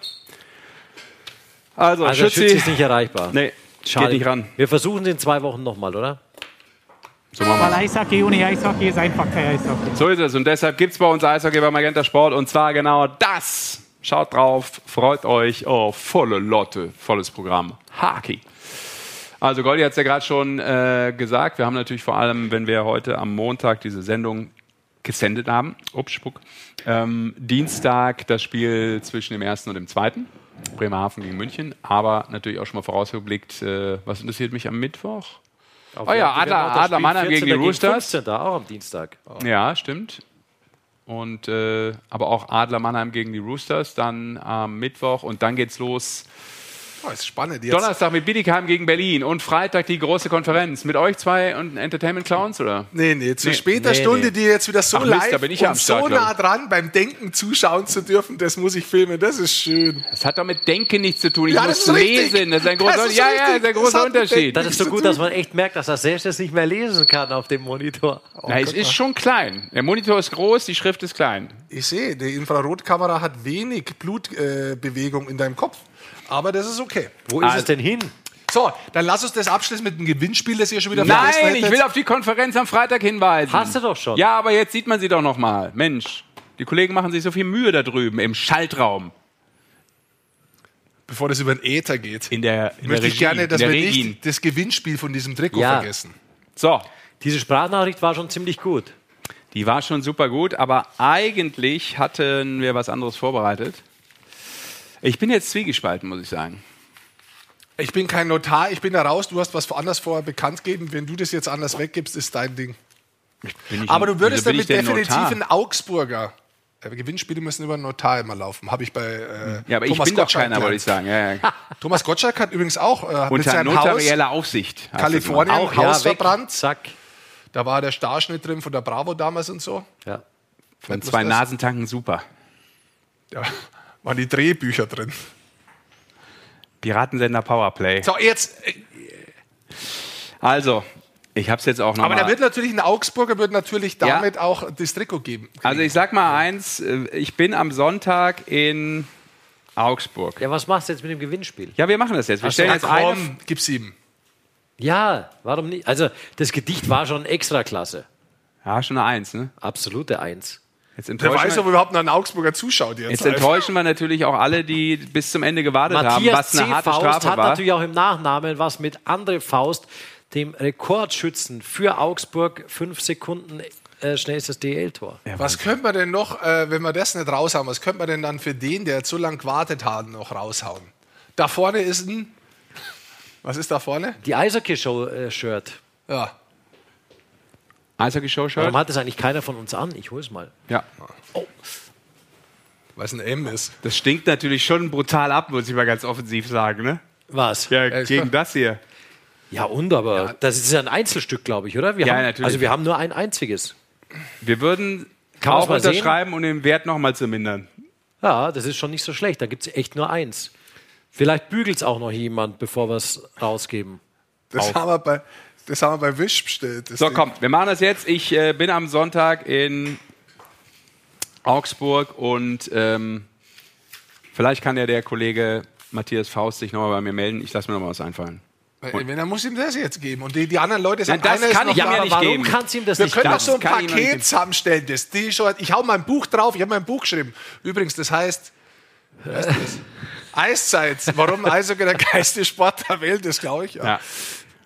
Also, Also Schützi, Schütze ist nicht erreichbar. Nee, geht nicht ran. Wir versuchen es in zwei Wochen nochmal, oder? So machen. Weil Eishockey ohne Eishockey ist einfach kein Eishockey. So ist es. Und deshalb gibt es bei uns Eishockey bei Magenta Sport. Und zwar genau das. Schaut drauf, freut euch. Oh, volle Lotte, volles Programm. Hockey. Also Goldi hat es ja gerade schon äh, gesagt. Wir haben natürlich vor allem, wenn wir heute am Montag diese Sendung gesendet haben, ups, Spuck, ähm, Dienstag das Spiel zwischen dem ersten und dem zweiten. Bremerhaven gegen München. Aber natürlich auch schon mal vorausgeblickt, äh, was interessiert mich am Mittwoch? Oh ja, Adler, Adler Mannheim gegen die Roosters. 15. auch am Dienstag. Ja, stimmt. Und äh, aber auch Adler Mannheim gegen die Roosters dann am Mittwoch und dann geht's los Oh, ist spannend jetzt. Donnerstag mit Bietigheim gegen Berlin und Freitag die große Konferenz. Mit euch zwei und Entertainment Clowns, oder? Nee, nee, zu Nee. später Nee, Stunde, nee. die jetzt wieder so Ach Mist, live da bin ich und Start, so nah dran beim Denken zuschauen zu dürfen, das muss ich filmen. Das ist schön. Das hat doch mit Denken nichts zu tun. Ich Ja, muss das lesen. Das ist ein großer, Das ist ja, ja, das ist ein Das großer mit Unterschied. Das ist so gut, dass man echt merkt, dass er selbst das nicht mehr lesen kann auf dem Monitor. Na, es ist schon klein. Der Monitor ist groß, die Schrift ist klein. Ich sehe, die Infrarotkamera hat wenig Blutbewegung äh, in deinem Kopf. Aber das ist okay. Wo ist es denn hin? So, dann lass uns das abschließen mit dem Gewinnspiel, das ihr schon wieder vergessen Nein, ich will auf die Konferenz am Freitag hinweisen. Hast du doch schon. Ja, aber jetzt sieht man sie doch noch mal. Mensch, die Kollegen machen sich so viel Mühe da drüben im Schaltraum. Bevor das über den Äther geht, In der, in möchte der ich gerne, dass wir Regin. nicht das Gewinnspiel von diesem Trikot Ja. vergessen. So, Diese Sprachnachricht war schon ziemlich gut. die war schon super gut, aber eigentlich hatten wir was anderes vorbereitet. Ich bin jetzt zwiegespalten, muss ich sagen. Ich bin kein Notar, ich bin da raus. Du hast was anders vorher bekannt gegeben. Wenn du das jetzt anders weggibst, ist dein Ding. Bin ich Aber du würdest bin ich damit definitiv Notar? einen Augsburger. Äh, Gewinnspiele müssen über einen Notar immer laufen. Habe ich bei äh, Ja, aber ich Thomas bin doch Gottschalk keiner, wollte ich sagen. Ja, ja. Thomas Gottschalk hat übrigens auch äh, mit Unter seinem Haus notarieller Aufsicht. Kalifornien. Auch, Haus ja, verbrannt. Zack. Da war der Starschnitt drin von der Bravo damals und so. Ja. Von zwei. Nasentanken super. Ja, waren die Drehbücher drin. Piratensender Powerplay. So, jetzt. äh, Also, ich habe es jetzt auch noch Aber mal. da wird natürlich ein Augsburger wird natürlich Ja. damit auch das Trikot geben. Also ich sag mal eins, äh, ich bin am Sonntag in Augsburg. Ja, was machst du jetzt mit dem Gewinnspiel? Ja, wir machen das jetzt. Wir Ach so, stellen jetzt eine. Komm, gib's ihm. Ja, warum nicht? Also, das Gedicht war schon extra klasse. Ja, schon eine Eins, ne? Absolute Eins. Jetzt Wer weiß, ob überhaupt noch ein Augsburger zuschaut jetzt. jetzt enttäuschen wir natürlich auch alle, die bis zum Ende gewartet haben, Matthias was eine C. harte Faust Strafe hat war. natürlich auch im Nachnamen was mit André Faust, dem Rekordschützen für Augsburg, fünf Sekunden äh, schnellstes DL-Tor. Was könnte man denn noch, äh, wenn wir das nicht raushauen, was könnte man denn dann für den, der so lange gewartet hat, noch raushauen? Da vorne ist ein. Was ist da vorne? Die Eishockey-Show-Shirt. Ja. Eishockey-Show-Shirt? Warum hat das eigentlich keiner von uns an? Ich hol's mal. Ja. Weil es ein M ist. Das stinkt natürlich schon brutal ab, muss ich mal ganz offensiv sagen, ne? Was? Ja, gegen das hier. Ja, und aber das ist ja ein Einzelstück, glaube ich, oder? Wir Ja, haben, natürlich. Also wir haben nur ein einziges. Wir würden Kann auch mal sehen? unterschreiben, um den Wert nochmal zu mindern. Ja, das ist schon nicht so schlecht. Da gibt es echt nur eins. Vielleicht bügelt es auch noch jemand, bevor wir es rausgeben. Das Auf. haben, wir bei, das haben wir bei Wish bestellt. So, Ding. komm, wir machen das jetzt. Ich äh, bin am Sonntag in Augsburg und ähm, vielleicht kann ja der Kollege Matthias Faust sich nochmal bei mir melden. Ich lasse mir nochmal was einfallen. Weil, Wenn er muss ihm das jetzt geben. Und die, die anderen Leute sagen, Nein, das kann ich ja nicht Warum geben. kannst ihm das Wir nicht können doch so ein Paket zusammenstellen. Das, schon, ich hau mein Buch drauf, ich habe mein Buch geschrieben. Übrigens, das heißt, heißt das? Eiszeit. Warum Eishockey der geilste Sport der Welt ist, glaube ich. Ja. Ja.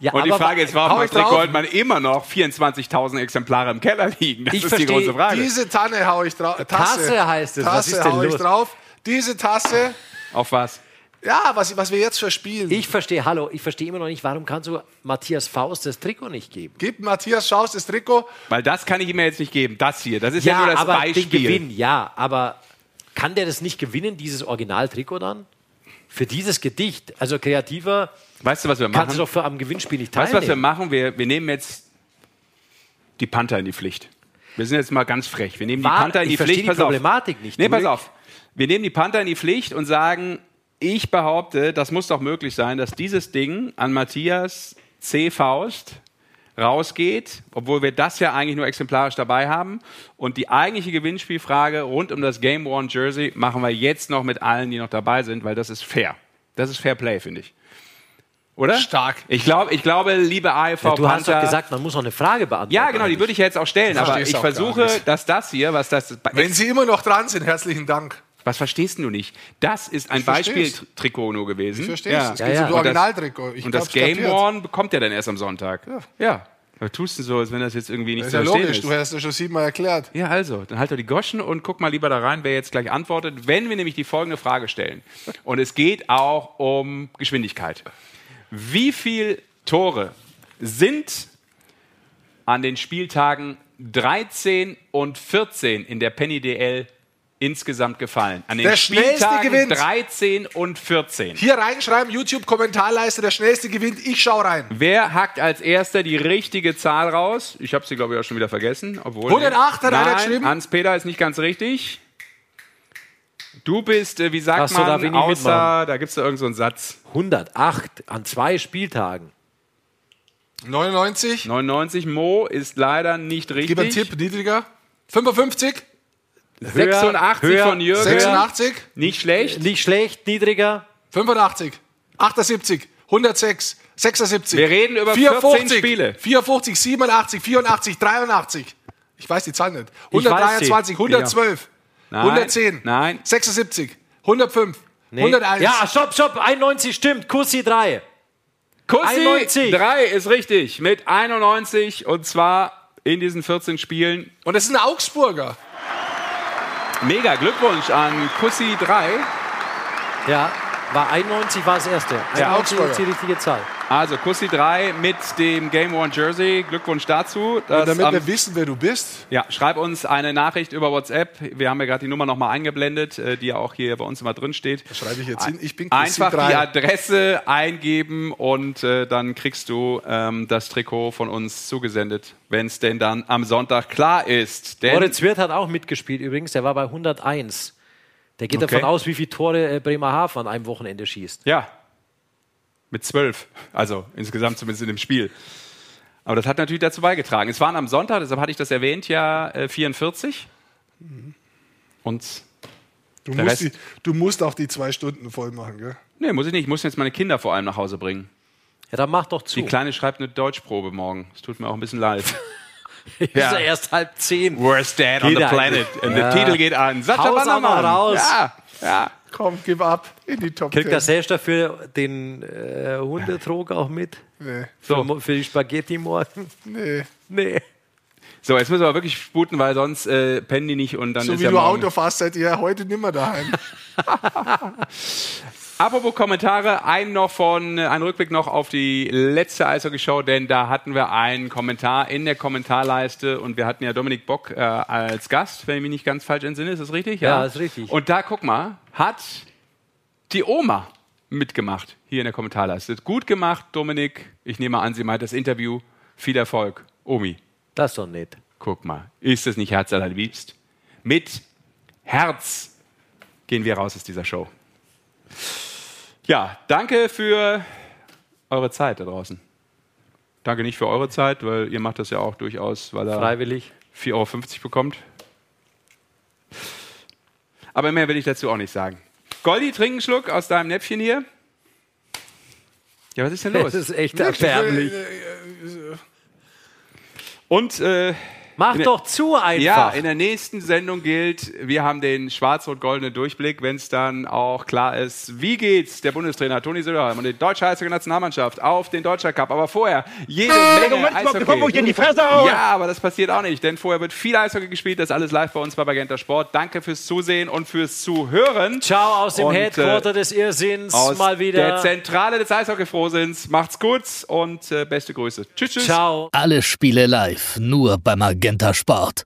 Ja, Und die Frage ist, warum hat Rick drauf. Goldmann immer noch 24.000 Exemplare im Keller liegen? Das Ich ist verstehe, die große Frage. Diese Tanne hau ich drauf. Tasse. Tasse heißt es. Was Tasse ist denn hau ich los? drauf. Diese Tasse. Auf was? Ja, was, was wir jetzt verspielen. Ich verstehe, hallo, ich verstehe immer noch nicht, warum kannst du Matthias Faust das Trikot nicht geben? Gib Matthias Schaus das Trikot. Weil das kann ich ihm ja jetzt nicht geben. Das hier, das ist ja, Ja, nur das aber Beispiel. den Gewinn, ja, aber kann der das nicht gewinnen, dieses Originaltrikot dann? Für dieses Gedicht, also kreativer, Weißt du, was wir kannst machen? du doch für am Gewinnspiel nicht Weißt teilnehmen. du, was wir machen? Wir, wir nehmen jetzt die Panther in die Pflicht. Wir sind jetzt mal ganz frech. Wir nehmen die War- Panther in die ich verstehe Pflicht. die Pass auf. Problematik nicht. Nee, pass auf. Wir nehmen die Panther in die Pflicht und sagen, ich behaupte, das muss doch möglich sein, dass dieses Ding an Matthias C. Faust rausgeht, obwohl wir das ja eigentlich nur exemplarisch dabei haben. Und die eigentliche Gewinnspielfrage rund um das Game Worn Jersey machen wir jetzt noch mit allen, die noch dabei sind, weil das ist fair. Das ist Fair Play, finde ich. Oder? Stark. Ich, glaub, ich glaube, liebe AEV Ja, du hast Panther, doch gesagt, man muss noch eine Frage beantworten. ja, genau, die würde ich ja jetzt auch stellen, aber ich versuche, dass das hier, was das, Wenn Sie immer noch dran sind, herzlichen Dank. was verstehst du nicht? Das ist ein. Beispieltrikot nur gewesen. Ich verstehe ja. es. Es Ja, geht ja. um das Und das- Originaltrikot. Ich Und das Game. Worn bekommt er dann erst am Sonntag. Ja. ja. Aber tust du so, als wenn das jetzt irgendwie nicht Das ist zu ja verstehen logisch, ist. du hast ja schon siebenmal erklärt. Ja, also, dann halt doch die Goschen und guck mal lieber da rein, wer jetzt gleich antwortet, wenn wir nämlich die folgende Frage stellen. Und es geht auch um Geschwindigkeit. Wie viel Tore sind an den Spieltagen 13 und 14 in der Penny DL insgesamt gefallen? An den Der Spieltagen gewinnt. 13 und 14. Hier reinschreiben, YouTube-Kommentarleiste, der Schnellste gewinnt. Ich schau rein. Wer hackt als erster die richtige Zahl raus? Ich habe sie, glaube ich, auch schon wieder vergessen. Obwohl, 108 hat Nein, einer geschrieben. Hans-Peter ist nicht ganz richtig. Du bist, äh, wie sagt Hast du man, da wenig außer, mitmachen? da gibt es da irgendeinen so einen Satz. 108 an zwei Spieltagen. 99. 99, Mo ist leider nicht richtig. Gib einen Tipp, niedriger. 55. 86 höher, von Jürgen. 86. Nicht schlecht. Nicht schlecht, niedriger. 85. 78. 106. 76. Wir reden über 14 Spiele. 54, 87, 84, 83. Ich weiß die Zahl nicht. Ich weiß 123, sie. 112, Nein. 110, Nein. 76, 105, Nee. 101. Ja, stopp, stopp. 91 stimmt. Kussi 3. Kussi 91. 3 ist richtig. Mit 91 und zwar in diesen 14 Spielen. Und es ist ein Augsburger. Mega Glückwunsch an Kussi 3. Ja, war 91 war das erste. Ja, 91 ist die richtige Zahl. Also Kussi 3 mit dem Game One Jersey. Glückwunsch dazu. Und Das damit am- wir wissen, wer du bist. Ja, schreib uns eine Nachricht über WhatsApp. Wir haben ja gerade die Nummer nochmal eingeblendet, äh, die ja auch hier bei uns immer drin steht. Schreibe ich jetzt hin. Ich bin Kussi Einfach 3. die Adresse eingeben und äh, dann kriegst du ähm, das Trikot von uns zugesendet, wenn es denn dann am Sonntag klar ist. Denn Moritz Wirth hat auch mitgespielt übrigens. Der war bei 101. Der geht Okay. davon aus, wie viele Tore äh, Bremerhaven an einem Wochenende schießt. Ja. Mit zwölf. Also insgesamt zumindest in dem Spiel. Aber das hat natürlich dazu beigetragen. Es waren am Sonntag, deshalb hatte ich das erwähnt, ja äh, 44. Und Du der musst, Rest- die, du musst auch die zwei Stunden voll machen, gell? Nee, muss ich nicht. Ich muss jetzt meine Kinder vor allem nach Hause bringen. Ja, dann mach doch zu. Die Kleine schreibt eine Deutschprobe morgen. Es tut mir auch ein bisschen leid. Ist ja erst halb zehn. Worst Dad on Geht the eigentlich. Planet. Und Ja. der Titel geht an. Sascha Haus Bannermann. raus. Ja, ja. Komm, gib ab in die Top Kriegt 10. der Selch dafür den äh, Hundetrog auch mit? Nee. Für, mo- für die Spaghetti morgen? Nee. Nee. So, jetzt müssen wir aber wirklich sputen, weil sonst äh, pennen die nicht und dann So ist wie ja du. Auto fährst, seid ihr heute nimmer daheim. Apropos Kommentare, ein noch von, ein Rückblick noch auf die letzte Eishockey-Show, denn da hatten wir einen Kommentar in der Kommentarleiste und wir hatten ja Dominik Bock äh, als Gast, wenn ich mich nicht ganz falsch entsinne, ist das richtig? Ja, ist richtig. Und da, guck mal, hat die Oma mitgemacht hier in der Kommentarleiste. Gut gemacht, Dominik. Ich nehme an, sie meint das Interview. Viel Erfolg. Omi, Das ist doch nett. guck mal, ist es nicht Herz allerliebst? Mit Herz gehen wir raus aus dieser Show. Ja, danke für eure Zeit da draußen. Danke nicht für eure Zeit, weil ihr macht das ja auch durchaus, weil er Freiwillig. 4,50 Euro bekommt. Aber mehr will ich dazu auch nicht sagen. Goldi, trink einen Schluck aus deinem Näpfchen hier. Ja, was ist denn los? Das ist echt erbärmlich. Und äh, Mach in der- doch zu einfach. Ja, in der nächsten Sendung gilt, wir haben den schwarz-rot-goldenen Durchblick, wenn es dann auch klar ist, wie geht's der Bundestrainer Toni Söderholm und die deutsche Eishockey-Nationalmannschaft auf den Deutscher Cup. Aber vorher jede Menge Moment, Eishockey. ich dir in die Fresse haue. Ja, aber das passiert auch nicht, denn vorher wird viel Eishockey gespielt. Das ist alles live bei uns bei Magenta Sport. Danke fürs Zusehen und fürs Zuhören. Ciao aus dem Und, äh, Headquarter des Irrsinns Aus mal wieder. der Zentrale des Eishockey-Frohsinns. Macht's gut und äh, beste Grüße. Tschüss, tschüss. Ciao. Alle Spiele live, nur bei Magenta Sport.